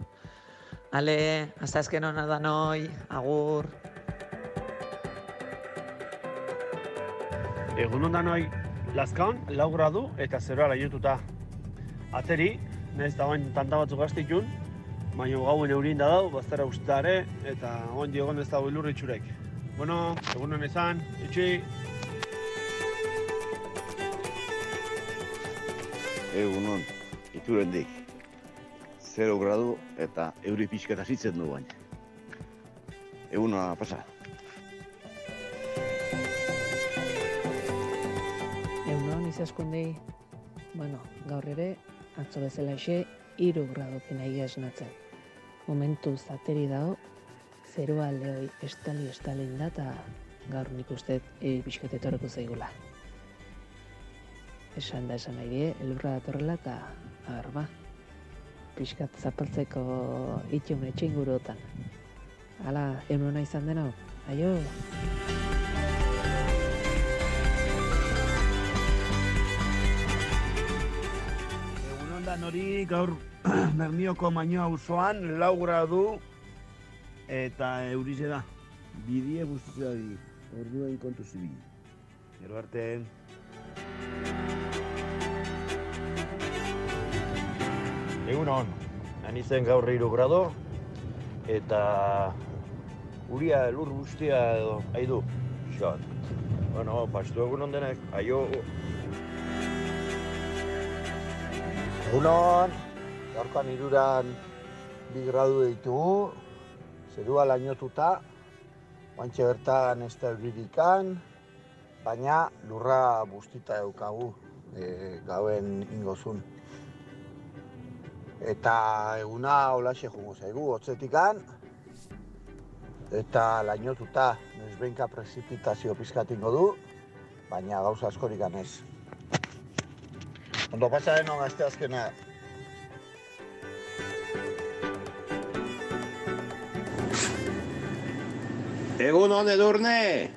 Ale, hasta azken hona da noi, agur. Egun ondan hoi, Lazkaon, lau gradu eta zeroa lainotuta. Ateri, nahiz da bain tanta batzuk gaztikun, baina gauen eurien da dau, baztera ustare, eta ondi egon ez dago ilurri txurek. Bueno, egun hon izan, itxi. Egun hon, iturendik. Zero gradu eta euri pixka eta zitzen du baina. Egun hona pasa. Egunon, izaskundei, bueno, gaur ere, atzo bezala xe, iru gradokin nahi esnatzen. Momentu zateri dago, zerua lehoi estali estalin da, eta gaur nik uste egi pixkat zaigula. Esan da esan nahi die, elurra datorrela eta, agar ba, pixkat zapaltzeko itxun etxe inguruotan. Hala, emunona izan dena, aio! Hori gaur Bernioko mainoa auzoan lau gradu eta eurize da. Bidie guztitzea di, orduen kontu zibil. Gero arte. Egun hon, nani zen gaur hiru grado, eta uria lur guztia edo, ahi du, xot. Bueno, pastu egun hon denek, aio. Egunon, gaurkoan iruran bi gradu ditugu, zerua lainotuta, guantxe bertan ez da baina lurra bustita eukagu e, gauen ingozun. Eta eguna holaxe jungo zaigu, hotzetikan, eta lainotuta, nesbenka prezipitazio pizkatingo du, baina gauza askorik ganez. Ondo pasa denon azte azkena. Egun hon edurne,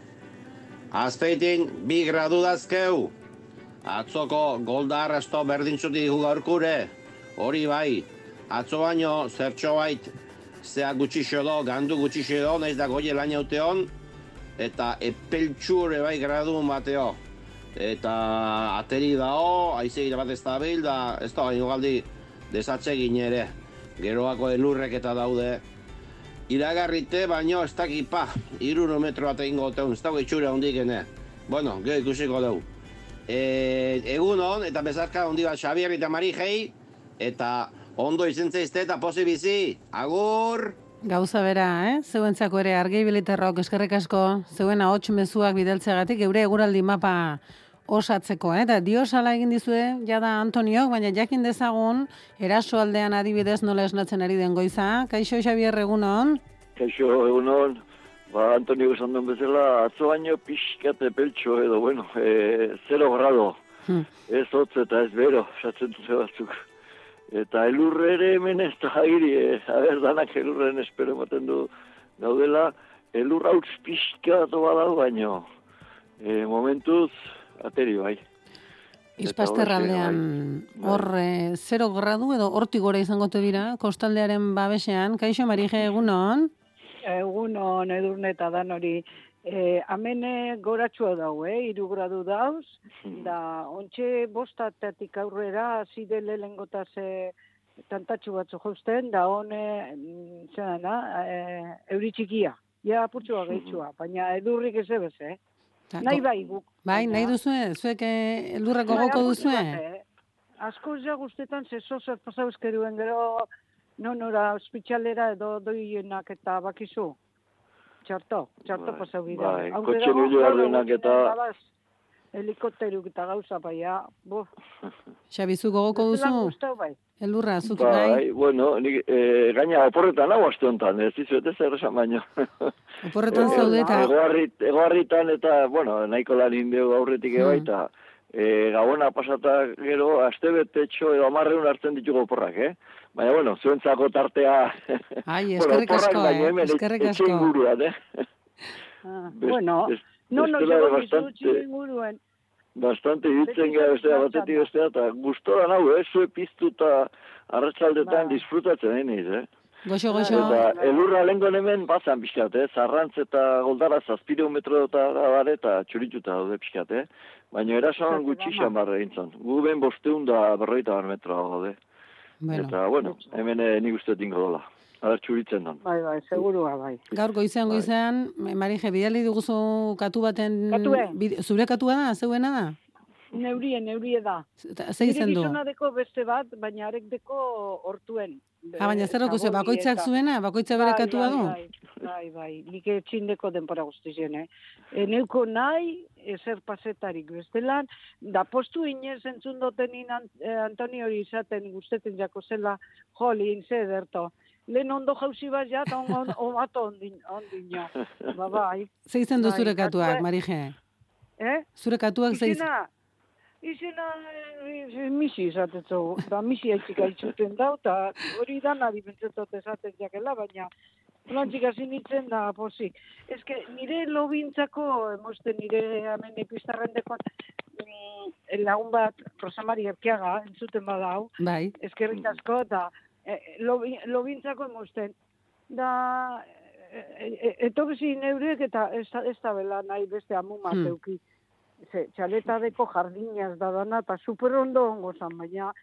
azpeitin bi gradu dazkeu. Atzoko golda arrasto berdintzutik gaurkure, hori bai, atzo baino zertxo bait zea gutxixo do, gandu gutxixo do, nahiz da goie lan jauteon, eta epeltxure bai gradu bateo. Eta ateri dao, aizegire bat ez da bil, da ez da galdi desatzegin ere. Geroako elurrek eta daude, iragarrite, baino ez dakipa, iruro metro bat egingo ez dago itxura hondik ene. Bueno, geho ikusiko dugu. E, egun hon, eta bezarka hondi bat Xabier eta Marijei, eta ondo izte eta posi bizi. Agur! Gauza bera, eh? Zeuentzako ere argi biliterrok eskerrik asko, zeuen ahots mezuak bidaltzeagatik, geure eguraldi mapa osatzeko, eh? Eta diosala egin dizue, jada Antoniok, baina jakin dezagun, eraso aldean adibidez nola esnatzen ari den goiza. Kaixo Xabier egunon? Kaixo egunon, ba Antonio esan duen bezala, atzo baino pixkate peltxo edo, bueno, e, zero grado. Hmm. Ez hotz eta ez bero, satzen dute batzuk. Eta elurre ere hemen ez da agiri, eh, a ber, danak elurren espero ematen du daudela, elurra hutz pixka badau baino, e, momentuz, ateri bai. Izpasterraldean Bai. hor eh, zero gradu edo hortik gora izango te dira, kostaldearen babesean. Kaixo Marije egunon? Egunon edurne eta dan hori. E, amene goratxua dau, eh? iru gradu dauz, da ontxe bostatetik aurrera hasi dele lengota ze tantatxu batzu jausten, da hone, mm, zena da, e, euri txikia. Ja, apurtxua gehitxua, baina edurrik ez ebez, eh? Nahi bai guk. Bai, nahi duzue, zuek eh, elurrak Bai, gogoko duzue? eh? Asko ja guztetan zezo zer pasau eskeruen gero nonora ospitxalera edo doienak eta bakizu. Txarto, txarto Bai, pasau bidea. bai, kotxe egun eta- Helikopteruk eta gauza baia, bo. Xabi, zu gogoko duzu? bai. Elurra, zuk Bai, bai? bueno, nik, e, gaina oporretan hau aste honetan, ez dizuet ez zer esan baino. Oporretan zaude eta... Egoarrit, egoarritan eta, bueno, nahiko lan indeu aurretik eba, Hmm. eta e, gabona pasata gero, aste betetxo edo amarreun hartzen ditugu oporrak, eh? Baina, bueno, zuentzako tartea... Ai, bueno, eskerrik asko, baina eh? hemen Eskerrik etxe asko. inguruan, eh? Ah, bueno, best- no, no, yo bastante- inguruen. Bastante ditzen gara bestea batetik bestea, eta gustora nau, eh? Zue piztu eta arratsaldetan disfrutatzen eniz, eh? Goxo, goxo. Eta elurra lengon hemen bazan pixkat, eh? Zarrantz eta goldara zazpiro metro eta bare eta txurituta daude pixkat, eh? Baina erasoan gutxi xamarra egin Gu ben bosteun da berroita bar metroa gaude. Bueno. Eta, bueno, hemen eh, nik uste dola. Ara txuritzen dan. Bai, bai, segurua, bai. Gaur goizean goizean, Marije, bidali duguzu katu baten... Katue. bide- Zure katua da, zeuena da? Neurie, neurie da. Eta ze izen du? Nire beste bat, baina arek deko hortuen. Ah, baina zer dugu bakoitzak zuena? Bakoitza bere Bai, katua bai, du? Bai, bai, bai. Nik etxindeko denpora guztizien, eh? E, neuko nahi, ezer pasetarik bestelan, da postu inez entzun dotenin an, eh, Antonio hori izaten guzteten jako zela, joli, inze ederto. Lehen ondo jauzi bat ja, eta on, on, ondin, ondino. Ba, bai. Ze izen du Bai, zure katuak, katua- Marije? Eh? Zure katuak ze izen? Izena, izena e, misi izatetzo, da misi haitzik aitzuten dau, eta hori da nari bentsetot esaten jakela, baina plantzik hasi nintzen da pozik. Ez que nire lobintzako, emoste nire hemen epistarrendeko mm, lagun bat, Rosamari Erkiaga, entzuten badau, Bai. eskerrik asko, eta e, lobi, lobintzako emosten. Da, e, etorri neurek eta ez, ez da bela nahi beste amu Hmm. mateuki. Ze, txaletadeko jardinaz da dana, eta super ondo ongo zan, baina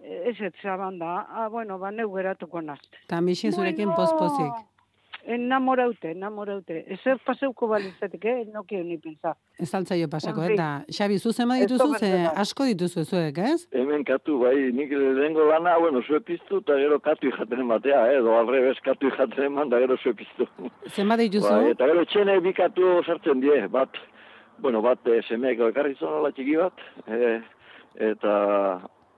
ez ez zaban da. Ah, bueno, ba, neu geratuko naz. Eta Mixe zurekin pospozik. Enamoraute, enamoraute. Ezer paseuko balizatik, eh? No quiero ni pensar. Ez altzaio pasako, En fin. eta Xabi, zuzema Ez dituzu, ze asko dituzu zuek, ez? Hemen katu, bai, nik lehengo lana, bueno, zue piztu, eta gero katu ijaten batea, eh? edo alrebez katu ijaten eman, da gero zue piztu. Zenbat dituzu? Bai, eta gero txene bi katu sartzen die, bat, bueno, bat e, semeeko ekarri zonola txiki bat, e, eta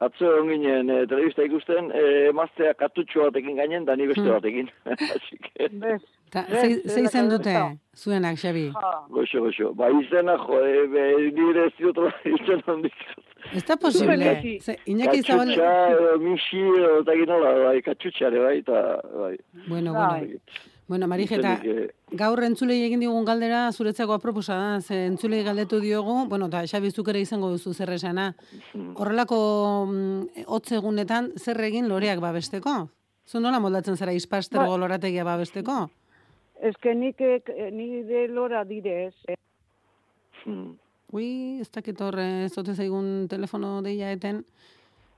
atzo egon ginen e, telebista ikusten, e, emaztea katutxo batekin gainen, da ni beste Hmm. batekin. Ta, ze, ze izen dute zuenak, Xabi? goxo, goxo. Ba, izena, jo, e, be, nire ez diotela izen handik. Ez da posible. Ze, Iñaki Zabal... Katxutxa, edo eta ginola, bai, katxutxare, bai, eta, bai. Bueno, bueno. Bueno, Marije, eta Izenik, eh, gaur entzulei egin digun galdera zuretzako aproposa da, ze entzulei galdetu diogu, bueno, eta Xabi ere izango duzu zer esana. Horrelako mm, hotz egunetan zer egin loreak babesteko? Zu nola moldatzen zara ispastergo Ba- lorategia babesteko? Ez que nik, eh, nire lora direz, eh? Ui, ez dakit hor, eh, ez ote zaigun telefono deia eten,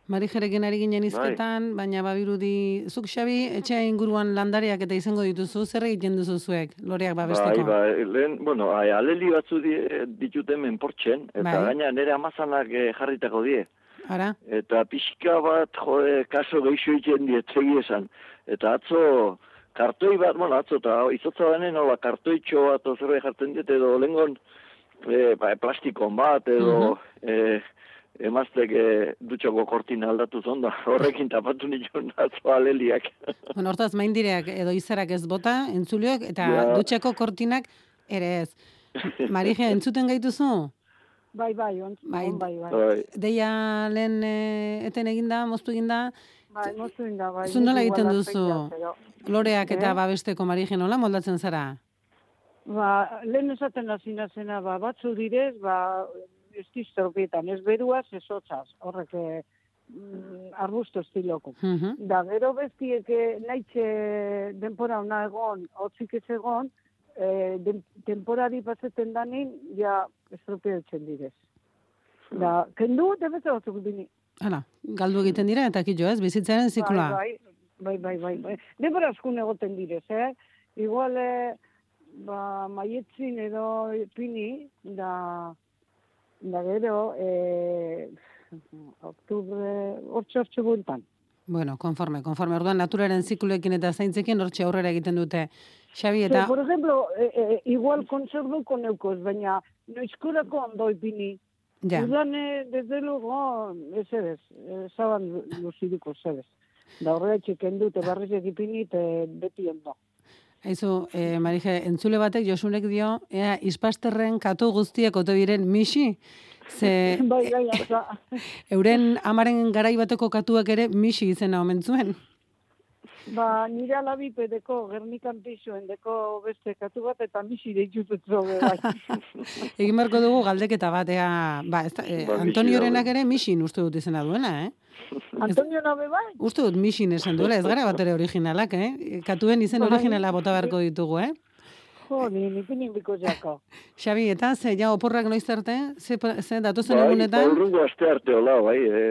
Marijerekin ari ginen izketan, baina babirudi, zuk Xabi, etxea inguruan landareak eta izango dituzu, zer egiten duzu zuek, loreak Bai, babesteko? bai, lehen, bueno, ai, aleli batzu di, ditut hemen portxen, eta Bai. gaina nire amazanak eh, jarritako die. Ara? Eta pixka bat, jode, kaso geixo egiten diet, segi esan. Eta atzo, kartoi bat, bueno, atzo, eta izotza denen, nola, kartoitxo bat, o zerbait jartzen diet, edo lengon, e, ba, plastikon bat, edo, e, emaztek e, dutxako kortina aldatu zonda, horrekin tapatu nituen atzo aleliak. Bueno, hortaz, maindireak edo izarak ez bota, entzulioak, eta Ja. dutxeko kortinak ere ez. Marije, entzuten gaituzu? Bai, bai, on, Bai, on, bai, bai. Bai. Deia lehen e, eten eginda, moztu eginda, Bai, moztu inda, bai. zu nola egiten duzu? Loreak eta Eh? babesteko Marije, nola moldatzen zara? Ba, lehen esaten hasi nazena, ba, batzu direz, ba, ez diztropietan, ez beruaz, ez hotzaz, horrek mm, arbusto estiloko. Mhm. Da, gero bestiek naitxe denpora ona egon, hotzik ez egon, eh, den, temporari paseten danin, ja, estropeatzen direz. Da, kendu, debete batzuk dini. Hala, galdu egiten dira eta kito ez, bizitzaren zikloa. Bai, bai, bai, bai, bai. Denbora askun egoten direz, eh? Igual, eh, ba, maietzin edo pini, da, da gero, eh, oktubre, hortxe hortxe buntan. Bueno, konforme, konforme. Orduan naturaren zikloekin eta zaintzekin hortxe aurrera egiten dute. Xabi Eta... eta por ejemplo, eh, eh, igual konserveuko neukoz, baina noizkurako ondo ipini. Ja. Udan, eh, desde luego, ez ez, zaban luziriko, ez Da horrela txiken dute barrizek ipini, te beti ondo. Aizu, eh, Marije, entzule batek Josunek dio, ea, ispasterren katu guztiak ote diren misi, Ze Bai, bai, euren amaren garai bateko katuak ere misi izena omen zuen. Ba, nire alabipe deko, Gernikan pixoen deko beste katu bat, eta misi deitutut zobe, bai. Egin beharko dugu galdeketa batea, ba, ez da, eh, Ba, Antoniorenak ere misin uste dut izena duela, eh? Antonio nabe bai? Uste dut misin esan duela, ez gara bat ere originalak, eh? Katuen izen Bai. originala bota beharko ditugu, eh? Jo, ni nipinin biko jako. Xabi, eta ze ja oporrak noiz arte? Ze, ze datozen Bai, egunetan? urrungo aste arte hola, bai, e,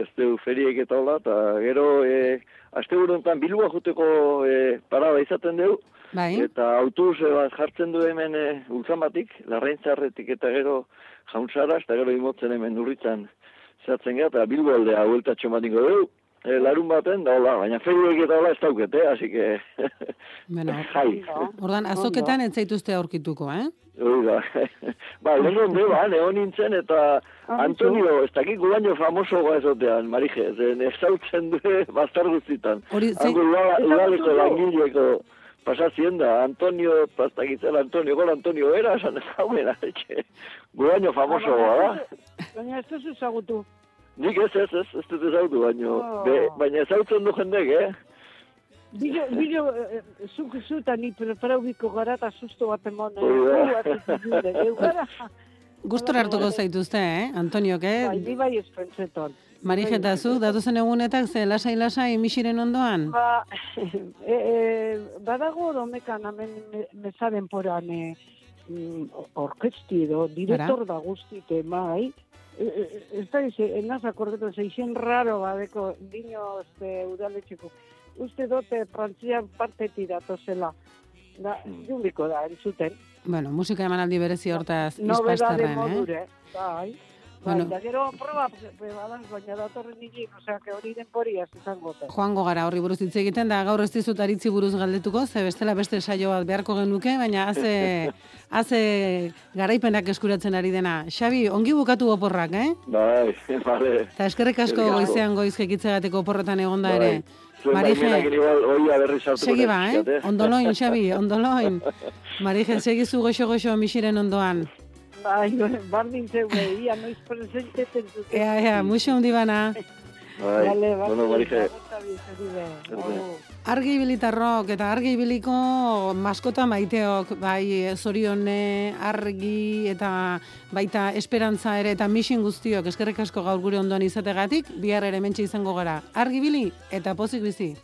ez du feriek eta hola, eta gero e, aste honetan bilua juteko e, parada izaten dugu, Bai. eta autobus bat jartzen du hemen e, ultzamatik, larraintzarretik eta gero jauntzara, eta gero imotzen hemen urritzan zehatzen gara, eta bilbo aldea hueltatxo bat dugu, e, larun baten, da hola, baina feriek eta hola ez dauket, eh? así que Bueno, jai. ordan azoketan ez zaituzte aurkituko, eh? Hori da. ba, lehen ba, neon nintzen, eta Antonio, ez dakik baino famoso ezotean, Marije, zen ezautzen du bastar guztitan. Hori, ze- Ezagutu udaleko du. langileko pasazien da, Antonio, pastakitzen Antonio, gol Antonio era, esan ez hauen, etxe. Guaino famoso da. Baina ez duzu ezagutu. Nik ez, ez, ez, ez dut ezautu, baino, Oh. be, baina ezautzen du jendek, eh? Bilo, bilo, eh, zuk zuta ni preparabiko gara eta susto bat emon. eh, Hori da. gu bat zure, eu gara. Gustora hartuko zaituzte, eh? Antoniok, Bai, eh? ni bai espentseton. Marijeta, zu, datozen egunetak, ze lasai-lasai misiren ondoan? Ba, e, e, badago domekan hemen me- mezaren poran e, mm, orkesti edo, direktor da guztite, bai. E, e, ize, enaz akordetu, zeixen raro badeko dino este, udaletxeko. Uste dote Frantzian partetik datozela. Da, entzuten. Bueno, musika emanaldi berezi hortaz Nobedade izpastarren, eh? modure, bai. Bueno. Da gero proba, badan, baina datorren niri, osea, que hori denporia izango da. Joango gara horri buruz hitz egiten da gaur ez dizut aritzi buruz galdetuko, ze bestela beste saio bat beharko genuke, baina haze, haze garaipenak eskuratzen ari dena. Xabi, ongi bukatu oporrak, eh? Bai, vale. Eta eskerrik asko Eskerrik asko. goizean goiz jekitzegateko oporretan egonda ere. Bai. Igual oia berriz hartuko Segi ba, eh? eh? Ondoloin, Xabi, ondoloin. Marije, segizu goxo-goxo misiren ondoan. Bai, bardin zeu, ia noiz presenteten zuten. Ea, ea, muxo hundi bana. Bai, vale, bueno, bizaribe. Argi ibilitarrok eta argi ibiliko maskota maiteok, bai zorione, argi eta baita esperantza ere eta misin guztiok eskerrik asko gaur gure ondoan izategatik, bihar ere mentxe izango gara. Argi ibili eta pozik bizi.